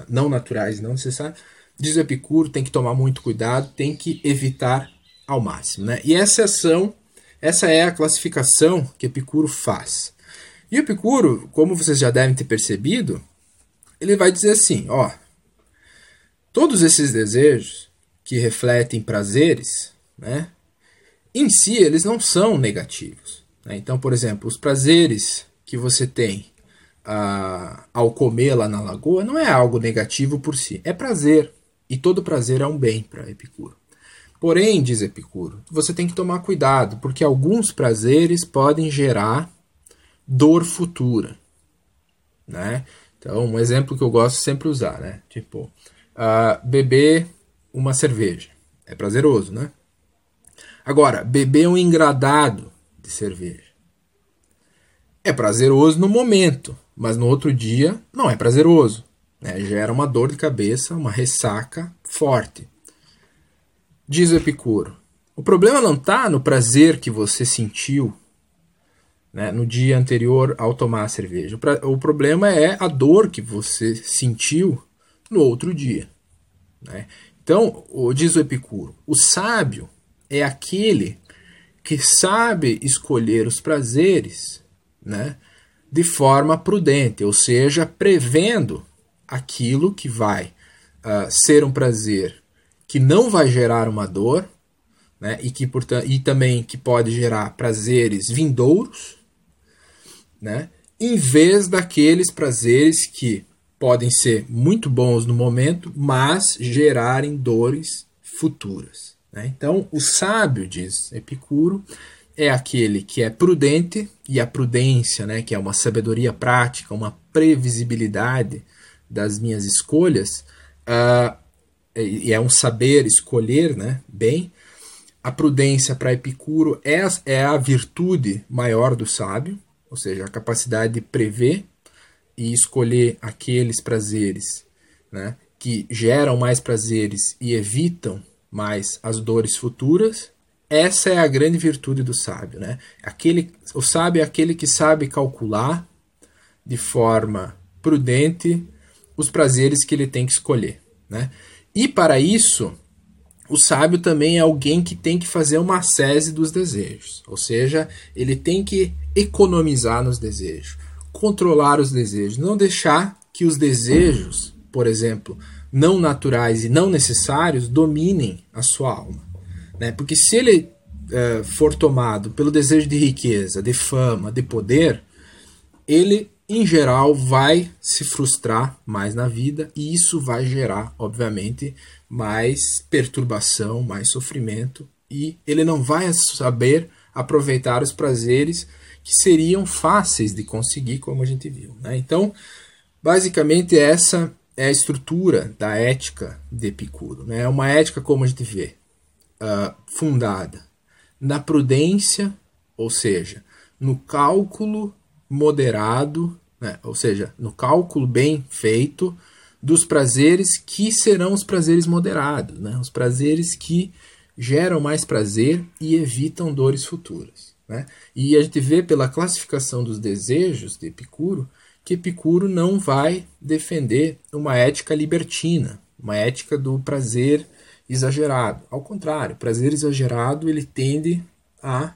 não naturais, não necessários, diz Epicuro, tem que tomar muito cuidado, tem que evitar ao máximo. Né? E essa ação, essa é a classificação que Epicuro faz. E Epicuro, como vocês já devem ter percebido, ele vai dizer assim: ó, todos esses desejos que refletem prazeres, né, em si eles não são negativos. Né? Então, por exemplo, os prazeres que você tem ah, ao comer lá na lagoa não é algo negativo por si, é prazer. E todo prazer é um bem para Epicuro. Porém, diz Epicuro, você tem que tomar cuidado, porque alguns prazeres podem gerar dor futura. Né? Então, um exemplo que eu gosto sempre usar, né? Tipo, uh, beber uma cerveja. É prazeroso, né? Agora, beber um engradado de cerveja. É prazeroso no momento, mas no outro dia não é prazeroso. Né? Gera uma dor de cabeça, uma ressaca forte. Diz o Epicuro: o problema não está no prazer que você sentiu né, no dia anterior ao tomar a cerveja. O problema é a dor que você sentiu no outro dia. Né? Então, diz o Epicuro: o sábio é aquele que sabe escolher os prazeres né, de forma prudente, ou seja, prevendo aquilo que vai uh, ser um prazer que não vai gerar uma dor, né, e, que, portanto, e também que pode gerar prazeres vindouros, né, em vez daqueles prazeres que podem ser muito bons no momento, mas gerarem dores futuras. Né? Então, o sábio, diz Epicuro, é aquele que é prudente, e a prudência, né, que é uma sabedoria prática, uma previsibilidade das minhas escolhas, uh, e é um saber escolher né, bem, a prudência para Epicuro é, é a virtude maior do sábio, ou seja, a capacidade de prever e escolher aqueles prazeres né, que geram mais prazeres e evitam mais as dores futuras. Essa é a grande virtude do sábio. Né? Aquele, o sábio é aquele que sabe calcular de forma prudente os prazeres que ele tem que escolher. Né? E para isso, o sábio também é alguém que tem que fazer uma sese dos desejos, ou seja, ele tem que economizar nos desejos, controlar os desejos, não deixar que os desejos, por exemplo, não naturais e não necessários dominem a sua alma. Né? Porque se ele uh, for tomado pelo desejo de riqueza, de fama, de poder, ele em geral, vai se frustrar mais na vida e isso vai gerar, obviamente, mais perturbação, mais sofrimento e ele não vai saber aproveitar os prazeres que seriam fáceis de conseguir, como a gente viu. Né? Então, basicamente, essa é a estrutura da ética de Epicuro. Né? É uma ética, como a gente vê, uh, fundada na prudência, ou seja, no cálculo moderado, né? ou seja, no cálculo bem feito dos prazeres que serão os prazeres moderados, né? os prazeres que geram mais prazer e evitam dores futuras. Né? E a gente vê pela classificação dos desejos de Epicuro que Epicuro não vai defender uma ética libertina, uma ética do prazer exagerado. Ao contrário, prazer exagerado ele tende a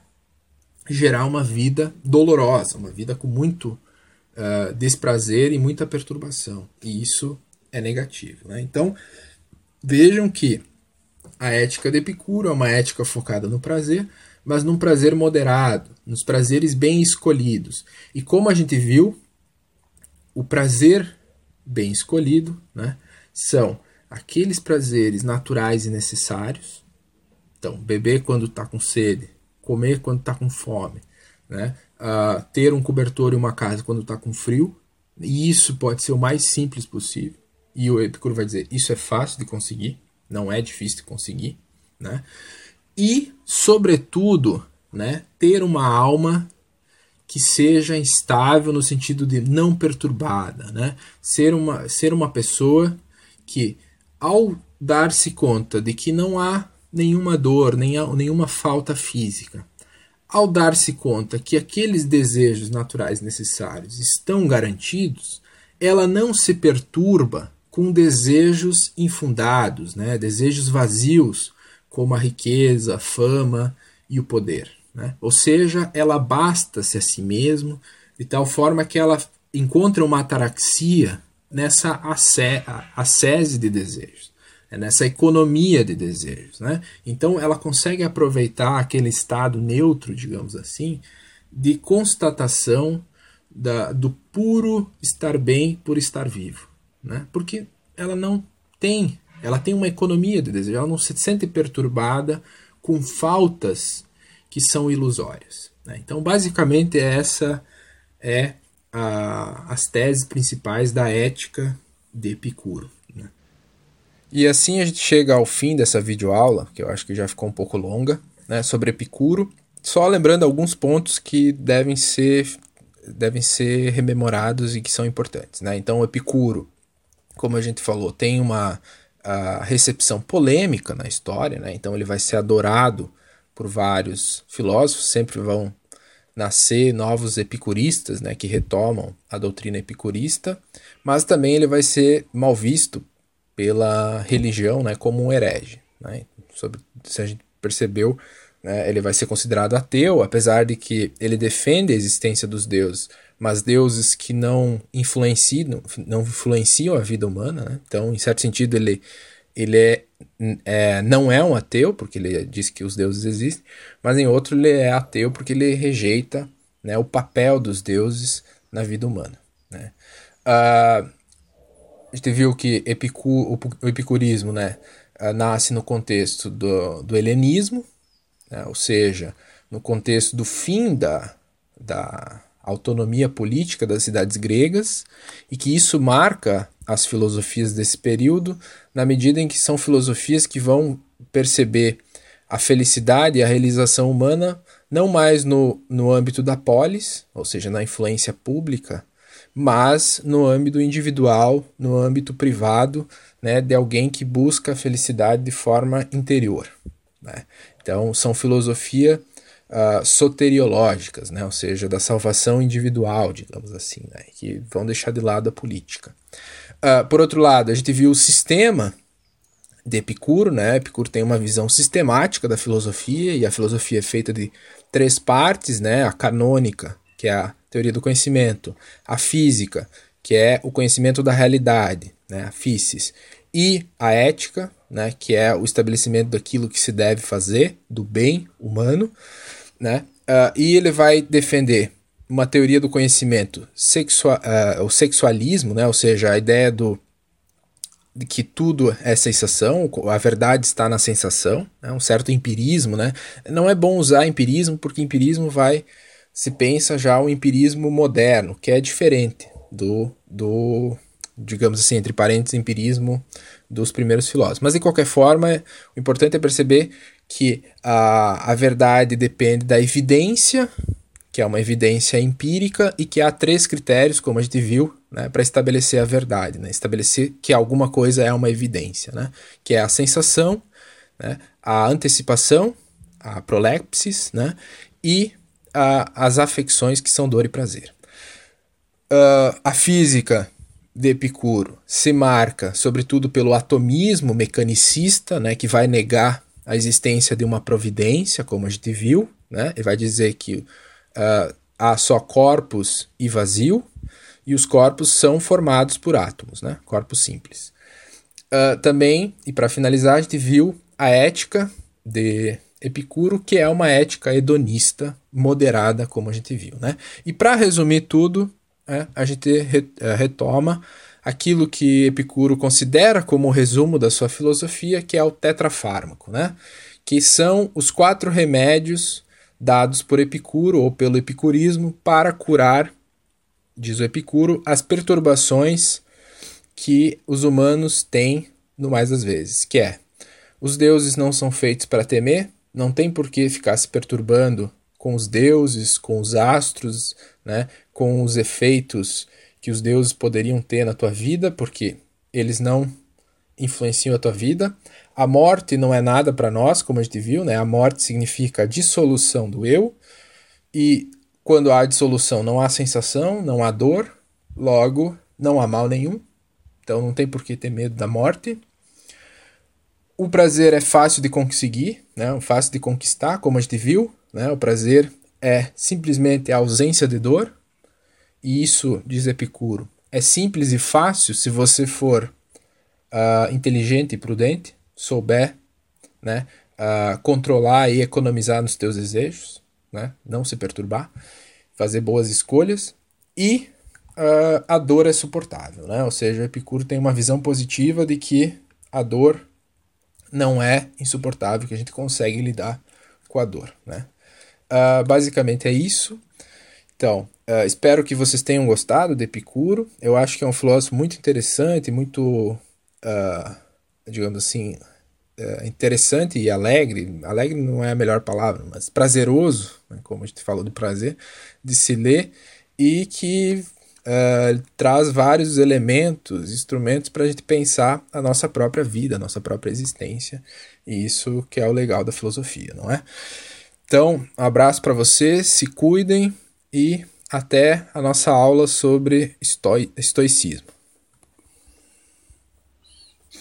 gerar uma vida dolorosa, uma vida com muito uh, desprazer e muita perturbação. E isso é negativo. Né? Então, vejam que a ética de Epicuro é uma ética focada no prazer, mas num prazer moderado, nos prazeres bem escolhidos. E como a gente viu, o prazer bem escolhido né, são aqueles prazeres naturais e necessários. Então, beber quando está com sede, comer quando está com fome, né, uh, ter um cobertor e uma casa quando está com frio. E isso pode ser o mais simples possível. E o Epicuro vai dizer: isso é fácil de conseguir, não é difícil de conseguir. Né? E, sobretudo, né, ter uma alma que seja estável no sentido de não perturbada, né? Ser uma, ser uma pessoa que, ao dar-se conta de que não há nenhuma dor, nem nenhuma falta física, ao dar-se conta que aqueles desejos naturais necessários estão garantidos, ela não se perturba com desejos infundados, né? desejos vazios, como a riqueza, a fama e o poder. Né? Ou seja, ela basta-se a si mesmo de tal forma que ela encontra uma ataraxia nessa ascese de desejos, né? nessa economia de desejos. Né? Então ela consegue aproveitar aquele estado neutro, digamos assim, de constatação da, do puro estar bem por estar vivo. Né? Porque ela não tem, ela tem uma economia de desejo, ela não se sente perturbada com faltas que são ilusórias. Né? Então, basicamente, essa é a, as teses principais da ética de Epicuro. Né? E assim a gente chega ao fim dessa videoaula, que eu acho que já ficou um pouco longa, né, sobre Epicuro. Só lembrando alguns pontos que devem ser, devem ser rememorados e que são importantes. Né? Então, Epicuro, como a gente falou, tem uma recepção polêmica na história, né? então ele vai ser adorado por vários filósofos, sempre vão nascer novos epicuristas, né, que retomam a doutrina epicurista, mas também ele vai ser mal visto pela religião, né, como um herege, né? Sobre, se a gente percebeu, né, ele vai ser considerado ateu, apesar de que ele defende a existência dos deuses, mas deuses que não influenciam, não influenciam a vida humana, né? Então, em certo sentido, ele ele é, é, não é um ateu, porque ele diz que os deuses existem, mas em outro ele é ateu porque ele rejeita né, o papel dos deuses na vida humana. Né? Uh, a gente viu que Epicu, o epicurismo né, uh, nasce no contexto do, do helenismo, né, ou seja, no contexto do fim da, da autonomia política das cidades gregas, e que isso marca as filosofias desse período, na medida em que são filosofias que vão perceber a felicidade e a realização humana não mais no, no âmbito da polis, ou seja, na influência pública, mas no âmbito individual, no âmbito privado, né, de alguém que busca a felicidade de forma interior. Né? Então, são filosofia uh, soteriológicas, né, ou seja, da salvação individual, digamos assim, né, que vão deixar de lado a política. Uh, por outro lado, a gente viu o sistema de Epicuro, né? Epicuro tem uma visão sistemática da filosofia e a filosofia é feita de três partes, né? A canônica, que é a teoria do conhecimento, a física, que é o conhecimento da realidade, né? A physis, e a ética, né? Que é o estabelecimento daquilo que se deve fazer, do bem humano, né? Uh, e ele vai defender uma teoria do conhecimento, sexua, uh, o sexualismo, né? ou seja, a ideia do, que tudo é sensação, a verdade está na sensação, né? um certo empirismo, né? Não é bom usar empirismo porque empirismo vai se pensa já o empirismo moderno, que é diferente do do digamos assim, entre parênteses, empirismo dos primeiros filósofos. Mas de qualquer forma, o importante é perceber que a, a verdade depende da evidência, que é uma evidência empírica, e que há três critérios, como a gente viu, né, para estabelecer a verdade, né, estabelecer que alguma coisa é uma evidência, né, que é a sensação, né, a antecipação, a prolepsis, né, e a, as afecções que são dor e prazer. Uh, a física de Epicuro se marca, sobretudo, pelo atomismo mecanicista, né, que vai negar a existência de uma providência, como a gente viu, né, e vai dizer que uh, há só corpos e vazio, e os corpos são formados por átomos, né, corpos simples. Uh, também, e para finalizar, a gente viu a ética de Epicuro, que é uma ética hedonista moderada, como a gente viu. Né? E para resumir tudo, é, a gente é, retoma aquilo que Epicuro considera como o resumo da sua filosofia, que é o tetrafármaco, né? que são os quatro remédios dados por Epicuro ou pelo epicurismo para curar, diz o Epicuro, as perturbações que os humanos têm no mais das vezes, que é os deuses não são feitos para temer, não tem por que ficar se perturbando com os deuses, com os astros, né, com os efeitos que os deuses poderiam ter na tua vida, porque eles não influenciam a tua vida. A morte não é nada para nós, como a gente viu, né? A morte significa a dissolução do eu, e quando há dissolução não há sensação, não há dor, logo não há mal nenhum. Então não tem por que ter medo da morte. O prazer é fácil de conseguir, né? fácil de conquistar, como a gente viu. Né? O prazer é simplesmente a ausência de dor. E isso, diz Epicuro, é simples e fácil se você for uh, inteligente e prudente, souber né, uh, controlar e economizar nos teus desejos, né, não se perturbar, fazer boas escolhas. E uh, a dor é suportável. Né? Ou seja, Epicuro tem uma visão positiva de que a dor não é insuportável, que a gente consegue lidar com a dor. Né? Uh, basicamente é isso. Então, uh, espero que vocês tenham gostado de Epicuro. Eu acho que é um filósofo muito interessante, muito, uh, digamos assim, interessante e alegre. Alegre não é a melhor palavra, mas prazeroso, né, como a gente falou do prazer, de se ler e que Uh, traz vários elementos, instrumentos para a gente pensar a nossa própria vida, a nossa própria existência. E isso que é o legal da filosofia, não é? Então, um abraço para vocês, se cuidem e até a nossa aula sobre estoi estoicismo.